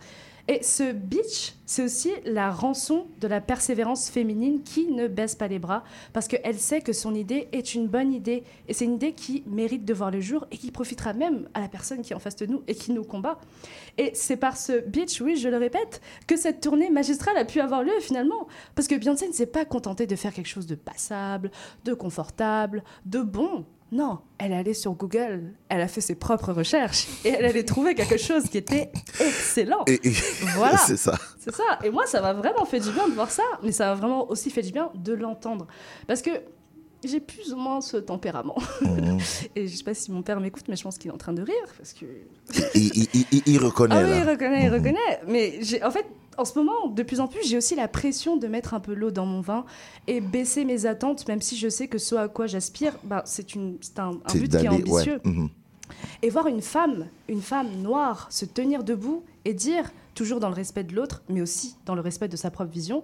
S24: Et ce bitch, c'est aussi la rançon de la persévérance féminine qui ne baisse pas les bras parce qu'elle sait que son idée est une bonne idée et c'est une idée qui mérite de voir le jour et qui profitera même à la personne qui est en face de nous et qui nous combat. Et c'est par ce bitch, oui, je le répète, que cette tournée magistrale a pu avoir lieu finalement. Parce que Beyoncé ne s'est pas contentée de faire quelque chose de passable, de confortable, de bon. Non, elle est allée sur Google, elle a fait ses propres recherches et elle allait trouver quelque chose qui était excellent.
S4: Et- et-
S24: Voilà. (laughs)
S4: c'est ça.
S24: C'est ça. Et moi, ça m'a vraiment fait du bien de voir ça, mais ça m'a vraiment aussi fait du bien de l'entendre. Parce que j'ai plus ou moins ce tempérament.
S4: Mhm. (laughs)
S24: Et je sais pas si mon père m'écoute, mais je pense qu'il est en train de rire. Parce que...
S4: Il, il- il- il- il reconnaît,
S24: Ah oui, il reconnaît, il reconnaît. Mais en fait, en ce moment, de plus en plus, j'ai aussi la pression de mettre un peu l'eau dans mon vin et baisser mes attentes, même si je sais que ce à quoi j'aspire, bah, c'est un, but qui est
S4: ouais,
S24: ambitieux.
S4: mhm.
S24: Et voir une femme, une femme noire, se tenir debout et dire, toujours dans le respect de l'autre, mais aussi dans le respect de sa propre vision,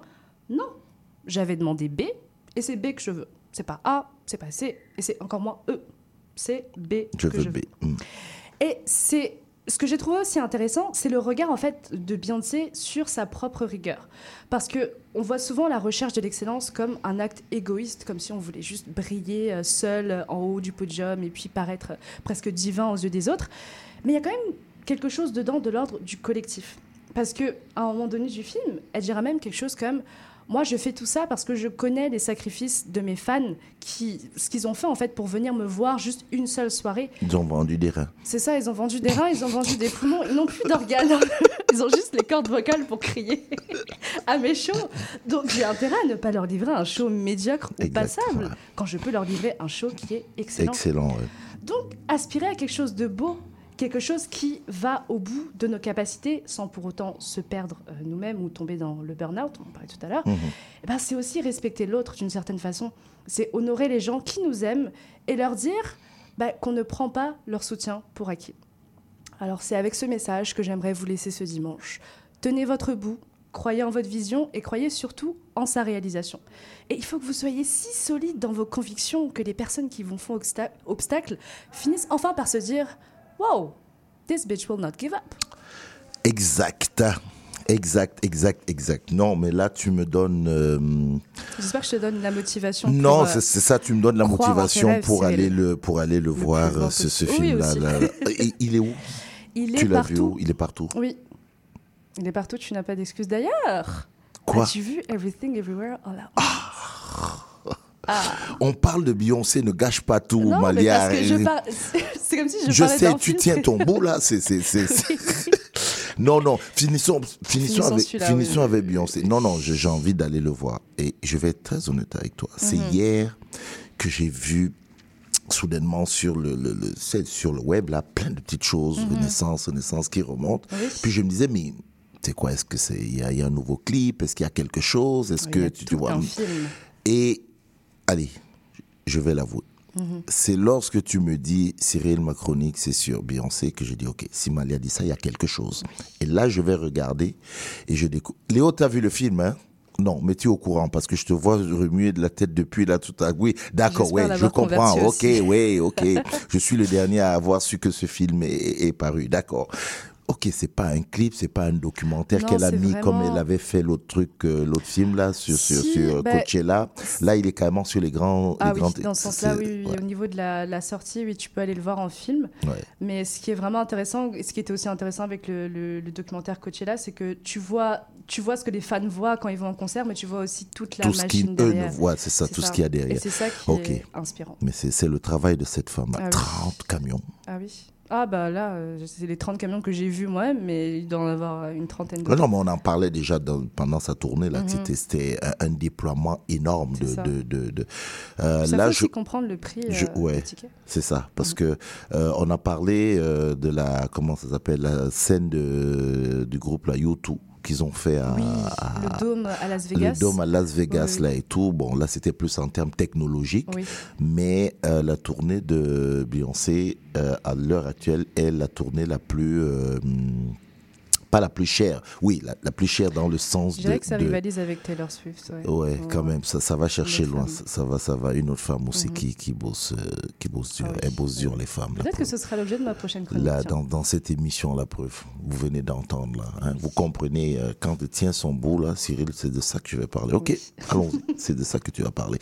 S24: non, j'avais demandé B et c'est B que je veux. C'est pas A, c'est pas C et c'est encore moins E. C'est B
S4: Je
S24: que
S4: veux
S24: je
S4: B.
S24: veux.
S4: Mm.
S24: Et c'est ce que j'ai trouvé aussi intéressant, c'est le regard en fait de Beyoncé sur sa propre rigueur. Parce que on voit souvent la recherche de l'excellence comme un acte égoïste, comme si on voulait juste briller euh, seul euh, en haut du podium et puis paraître euh, presque divin aux yeux des autres. Mais il y a quand même quelque chose dedans de l'ordre du collectif. Parce que à un moment donné du film, elle dira même quelque chose comme moi, je fais tout ça parce que je connais les sacrifices de mes fans, qui, ce qu'ils ont fait en fait pour venir me voir juste une seule soirée.
S4: Ils ont vendu des reins.
S24: C'est ça, ils ont vendu des reins, ils ont vendu des poumons, ils n'ont plus d'organes. (laughs) Ils ont juste les cordes vocales pour crier (laughs) à mes shows. Donc j'ai intérêt à ne pas leur livrer un show médiocre ou passable quand je peux leur livrer un show qui est excellent.
S4: Excellent, ouais.
S24: Donc aspirer à quelque chose de beau, quelque chose qui va au bout de nos capacités sans pour autant se perdre euh, nous-mêmes ou tomber dans le burn-out, on en parlait tout à l'heure,
S4: Mhm.
S24: eh ben, c'est aussi respecter l'autre d'une certaine façon. C'est honorer les gens qui nous aiment et leur dire bah, qu'on ne prend pas leur soutien pour acquis. Alors c'est avec ce message que j'aimerais vous laisser ce dimanche. Tenez votre bout, croyez en votre vision et croyez surtout en sa réalisation. Et il faut que vous soyez si solide dans vos convictions que les personnes qui vous font obsta- obstacle finissent enfin par se dire Wow, this bitch will not give up.
S4: Exact. Exact, exact, exact. Non, mais là, tu me donnes. euh,
S24: J'espère que je te donne la motivation.
S4: non,
S24: euh,
S4: c'est ça, tu me donnes la motivation
S24: rêves,
S4: pour aller le, pour aller le, voir, ce, ce.
S24: Oui,
S4: film-là. là. (laughs) Il est où?
S24: Il
S4: Tu
S24: est
S4: l'as vu
S24: partout.
S4: où Il est partout.
S24: Oui. Il est partout, tu n'as pas d'excuse d'ailleurs.
S4: Quoi?
S24: As-tu vu Everything Everywhere All at Once
S4: On parle de Beyoncé, ne gâche pas tout,
S24: Non,
S4: Malia. (laughs)
S24: C'est comme si je,
S4: Je sais, tu
S24: film
S4: tiens ton bout là. C'est, c'est, c'est- (laughs) c'est- non, non. Finissons, finissons,
S24: Finissons
S4: avec, finissons
S24: oui.
S4: avec Beyoncé. Non, non, j'ai envie d'aller le voir. Et je vais être très honnête avec toi. C'est
S24: Mhm.
S4: hier que j'ai vu soudainement sur le, le, le- c'est sur le web là plein de petites choses,
S24: Mhm.
S4: Renaissance, Renaissance qui remontent.
S24: Oui.
S4: Puis je me disais mais c'est quoi? Est-ce que c'est il y, a- il y a un nouveau clip? Est-ce qu'il y a quelque chose? Est-ce que tu, tu vois? Et allez, je vais l'avouer.
S24: Mhm.
S4: C'est lorsque tu me dis, Cyril, ma chronique, c'est sur Beyoncé, que je dis, OK, si Malia dit ça, il y a quelque chose. Et là, je vais regarder et je découvre. Léo, t'as vu le film, hein? Non, mais tu es au courant parce que je te vois remuer de la tête depuis là tout à Oui, d'accord, ouais, je comprends. Ok, ouais, ok. (laughs) je suis le dernier à avoir su que ce film est paru. D'accord. Ok, c'est pas un clip, c'est pas un documentaire qu'elle a mis comme elle avait fait l'autre truc, euh, l'autre film là sur sur,
S24: Si,
S4: sur
S24: bah,
S4: Coachella. Là, il est carrément sur les grands.
S24: Ah
S4: les
S24: oui, dans ce sens-là, oui,
S4: ouais.
S24: Au niveau de la, la sortie, oui, tu peux aller le voir en film.
S4: Ouais.
S24: Mais ce qui est vraiment intéressant, et ce qui était aussi intéressant avec le, le- le documentaire Coachella, c'est que tu vois, tu vois ce que les fans voient quand ils vont en concert, mais tu vois aussi toute la
S4: tout ce
S24: machine
S4: eux
S24: derrière.
S4: ne voient, c'est ça, tout ce qu'il y a derrière.
S24: Et c'est ça qui est inspirant.
S4: Mais c'est le travail de cette femme.
S24: Ah oui.
S4: 30 camions.
S24: Ah oui. Ah bah là, euh, c'est les 30 camions que j'ai vus moi-même, mais il doit en avoir une trentaine
S4: Non, mais on en parlait déjà dans- pendant sa tournée. là. que
S24: Mhm.
S4: C'était- C'était un, un déploiement énorme de. De, de, de- euh,
S24: Ça
S4: là,
S24: faut
S4: je,
S24: comprendre le prix
S4: je-
S24: euh,
S4: ouais, c'est ça. Parce que euh, on a parlé euh, de la comment ça s'appelle la scène de, du groupe la U2 qu'ils ont fait à, à-
S24: Le dôme à Las Vegas.
S4: le dôme à Las Vegas
S24: Oui,
S4: là et tout. Bon, là c'était plus en termes technologiques,
S24: Oui.
S4: mais euh, la tournée de Beyoncé euh, à l'heure actuelle est la tournée la plus euh, pas la plus chère. Oui, la, la plus chère dans le sens
S24: Je
S4: de.
S24: dirais que ça
S4: de-
S24: rivalise avec Taylor Swift. Ouais,
S4: Ouais, quand même, ça, ça va chercher loin. Ça, ça va, ça va. Une autre femme aussi
S24: Mhm.
S4: qui, qui bosse, euh, qui bosse dur.
S24: Ah oui.
S4: Elle bosse dur, les femmes.
S24: Peut-être que ce sera l'objet de ma prochaine chronique.
S4: Là, dans, dans cette émission, la preuve, vous venez d'entendre, là. hein. vous comprenez, euh, quand tu tiens son bout, là, Cyril, c'est de ça que je vais parler. Ok, (laughs) allons-y, c'est de ça que tu vas parler.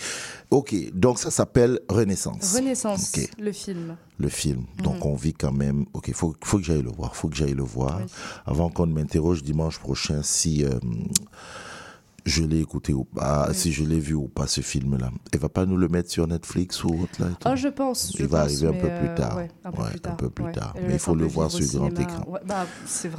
S4: Ok, donc ça s'appelle Renaissance.
S24: Renaissance,
S4: Ok,
S24: le film.
S4: Le film. Donc
S24: Mhm.
S4: on vit quand même. Ok, il faut, faut que j'aille le voir. faut que j'aille le voir. Avant qu'on ne m'interroge dimanche prochain si. euh, je l'ai écouté ou pas, si je l'ai vu ou pas ce film-là. Elle va pas nous le mettre sur Netflix ou autre là
S24: Oh, je pense. je
S4: Il va
S24: pense,
S4: arriver un peu
S24: euh,
S4: plus tard.
S24: ouais, un peu
S4: Ouais,
S24: plus tard.
S4: un peu plus
S24: ouais.
S4: tard.
S24: Elle
S4: Mais il faut le voir sur grand
S24: cinéma.
S4: écran.
S24: Bah,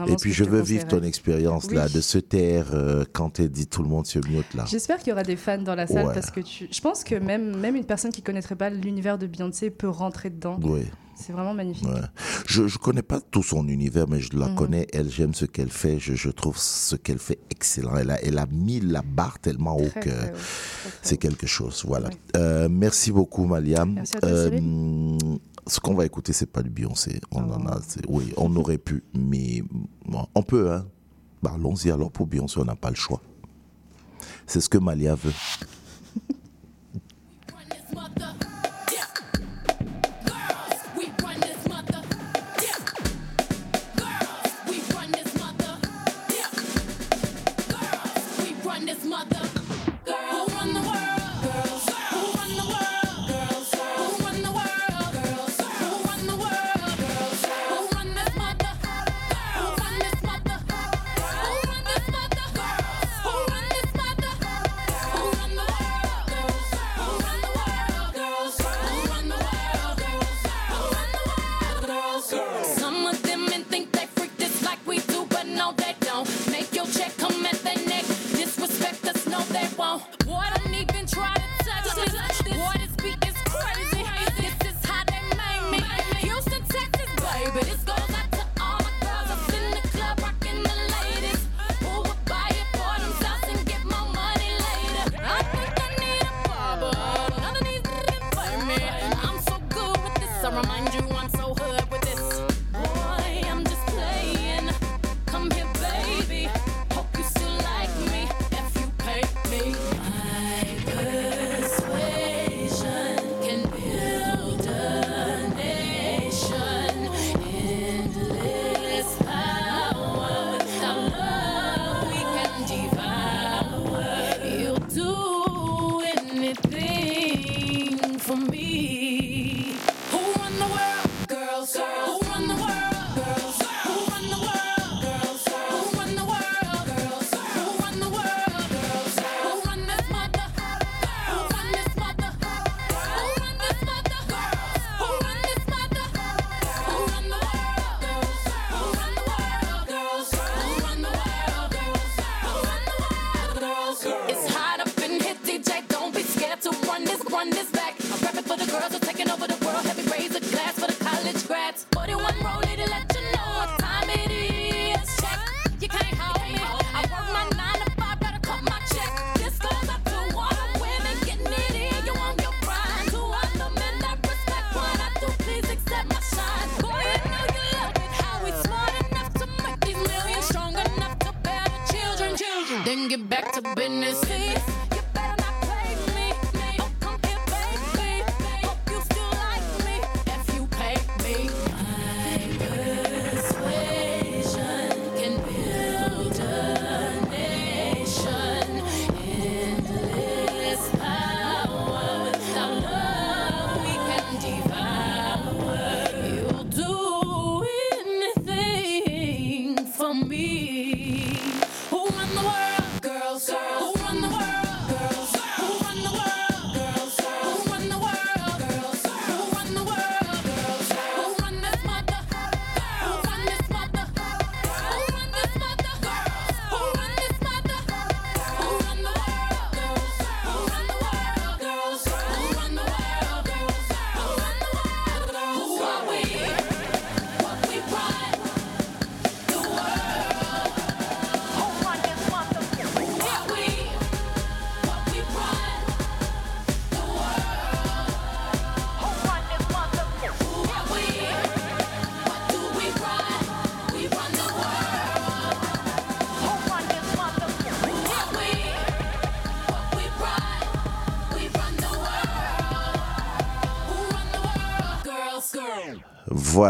S4: Et puis je veux vivre ton expérience là, de se taire euh, quand elle dit tout le monde se mute là.
S24: J'espère qu'il y aura des fans dans la salle parce que tu... je pense que même, même une personne qui connaîtrait pas l'univers de Beyoncé peut rentrer dedans.
S4: Oui.
S24: C'est vraiment magnifique.
S4: Ouais. Je je connais pas tout son univers, mais je la
S24: Mhm.
S4: connais. Elle, j'aime ce qu'elle fait. Je, je trouve ce qu'elle fait excellent. Elle a, elle a mis la barre tellement haut que c'est quelque chose. Voilà. Euh, merci beaucoup, Maliam.
S24: Merci à toi, Cyril.
S4: ce qu'on va écouter, c'est pas du Beyoncé. On en
S24: Oh.
S4: a. c'est- Oui, on aurait pu, mais bon, on peut. Hein. Bah, allons-y alors pour Beyoncé. On n'a pas le choix. C'est ce que Malia veut.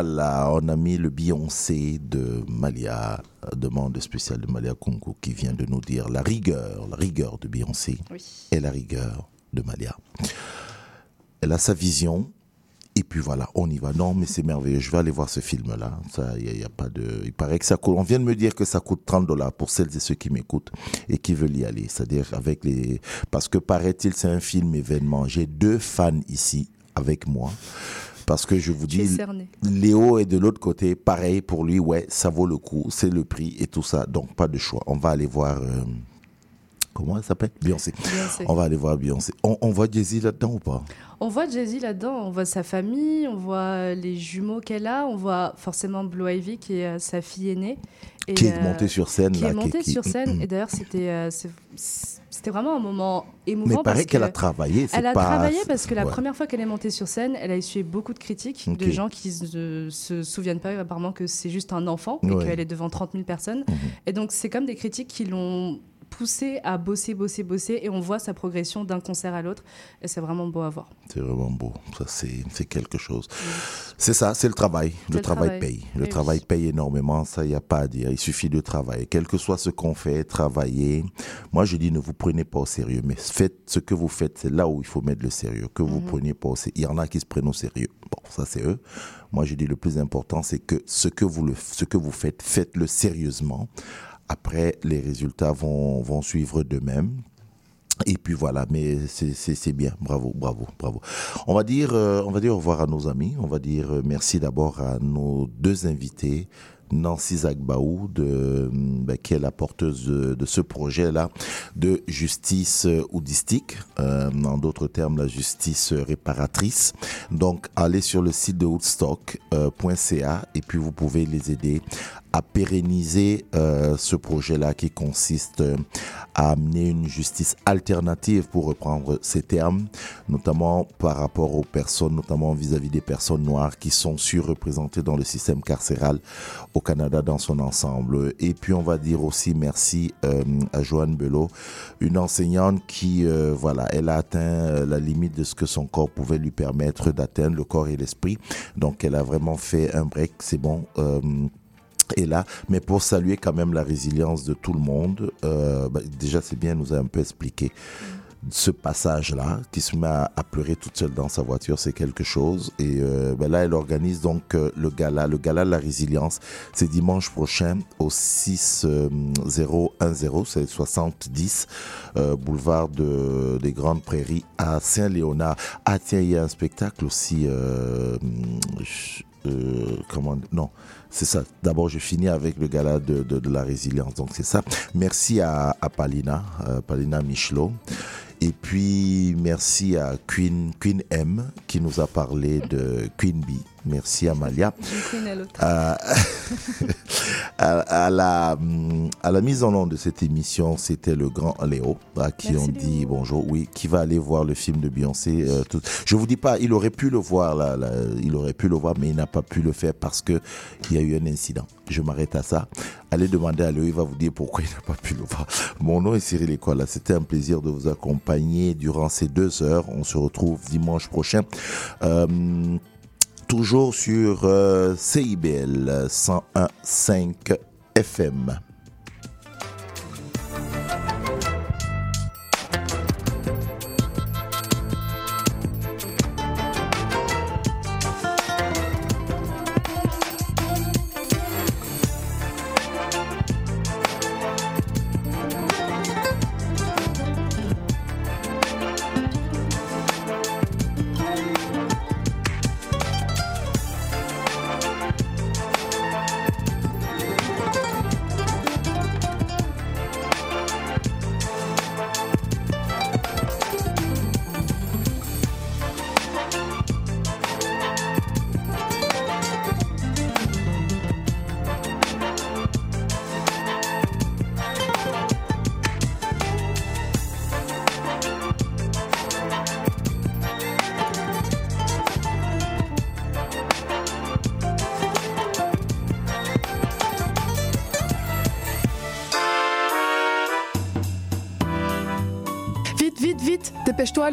S4: On a mis le Beyoncé de Malia, euh, demande spéciale de Malia Kunku qui vient de nous dire la rigueur, la rigueur de Beyoncé et la rigueur de Malia. Elle a sa vision, et puis voilà, on y va. Non, mais c'est merveilleux. Je vais aller voir ce film-là. Ça, y a, y a pas de. Il paraît que ça coûte. On vient de me dire que ça coûte 30 dollars pour celles et ceux qui m'écoutent et qui veulent y aller. C'est-à-dire avec les. Parce que paraît-il, c'est un film événement. J'ai deux fans ici avec moi. Parce que je vous dis. Léo est de l'autre côté, pareil pour lui, ouais, ça vaut le coup, c'est le prix et tout ça, donc pas de choix. On va aller voir. Euh, comment elle s'appelle? Beyoncé. On va aller voir Beyoncé. On, voit Jay-Z là-dedans ou pas?
S24: On voit Jay-Z là-dedans, on voit sa famille, on voit euh, les jumeaux qu'elle a, on voit forcément Blue Ivy qui est euh, sa fille aînée.
S4: Qui est montée sur scène.
S24: Qui est montée sur scène, mm-hmm. et d'ailleurs c'était c'était vraiment un moment émouvant.
S4: Mais il paraît qu'elle a travaillé.
S24: Elle a travaillé parce que la première fois qu'elle est montée sur scène, elle a essuyé beaucoup de critiques de gens qui ne se souviennent pas apparemment que c'est juste un enfant et qu'elle est devant 30 000 personnes.
S4: Mhm.
S24: Et donc c'est comme des critiques qui l'ont poussé à bosser, bosser, bosser, et on voit sa progression d'un concert à l'autre, et c'est vraiment beau à voir.
S4: C'est vraiment beau. Ça, c'est quelque chose. C'est ça, c'est le travail. Le
S24: le
S4: travail
S24: travail.
S4: paye. Le
S24: Eh
S4: travail paye énormément. Ça, il n'y a pas à dire. Il suffit de travailler. Quel que soit ce qu'on fait, travailler. Moi, je dis, ne vous prenez pas au sérieux. Mais faites ce que vous faites. C'est là où il faut mettre le sérieux. Que vous
S24: Mhm.
S4: preniez pas au sérieux. Il y en a qui se prennent au sérieux. Bon, ça, c'est eux. Moi, je dis, le plus important, c'est que ce que vous, le, ce que vous faites, faites-le sérieusement. Après, les résultats vont, vont suivre d'eux-mêmes. Et puis voilà, mais c'est- bien, bravo, bravo, bravo. On va dire, euh, on va dire au revoir à nos amis. On va dire euh, merci d'abord à nos deux invités. Nancy Zagbaou, de, ben, qui est la porteuse de, ce projet-là de justice euh, oudistique, euh, en d'autres termes la justice euh, réparatrice. Donc allez sur le site de woodstock.ca et puis vous pouvez les aider à pérenniser euh, ce projet-là qui consiste euh, à amener une justice alternative, pour reprendre ces termes, notamment par rapport aux personnes, notamment vis-à-vis des personnes noires qui sont surreprésentées dans le système carcéral au Canada dans son ensemble. Et puis on va dire aussi merci euh, à Joanne Belot, une enseignante qui, euh, voilà, elle a atteint euh, la limite de ce que son corps pouvait lui permettre d'atteindre, le corps et l'esprit. Donc elle a vraiment fait un break, c'est bon. Est là, mais pour saluer quand même la résilience de tout le monde, euh, bah, déjà c'est bien, nous a un peu expliqué ce passage-là, qui se met à, pleurer toute seule dans sa voiture, c'est quelque chose. Et euh, bah, là, elle organise donc euh, le gala, le gala de la résilience. C'est dimanche prochain au 6010, c'est 70 euh, boulevard de, des Grandes Prairies à Saint-Léonard. Ah tiens, il y a un spectacle aussi. comment non c'est ça. D'abord je finis avec le gala de, la résilience. Donc c'est ça. Merci à, à Palina euh, Palina Michelot et puis merci à Queen Queen M qui nous a parlé de Queen Bee merci Amalia à, (laughs) à, à la, à la mise en onde de cette émission, c'était le grand Léo, à qui
S24: Merci,
S4: on dit bonjour, oui, qui va aller voir le film de Beyoncé. euh, tout. Je vous dis pas, il aurait pu le voir, là, là, il aurait pu le voir, mais il n'a pas pu le faire parce que il y a eu un incident. Je m'arrête à ça. Allez demander à Léo, il va vous dire pourquoi il n'a pas pu le voir. Mon nom est Cyril Écola. C'était un plaisir de vous accompagner durant ces deux heures. On se retrouve dimanche prochain. Euh, toujours sur CIBL 101.5 FM.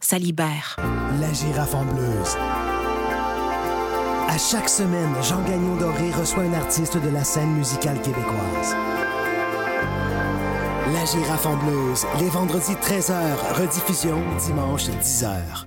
S25: ça libère.
S26: La girafe en bleuse. À chaque semaine, Jean Gagnon Doré reçoit un artiste de la scène musicale québécoise.
S19: girafe en bleuse, les vendredis 13h, rediffusion dimanche 10h.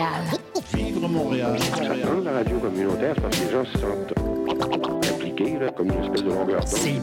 S23: Montréal.
S27: Vivre Montréal.
S17: La radio communautaire, c'est parce que les gens se sentent impliqués, là, comme une espèce de longueur d'onde.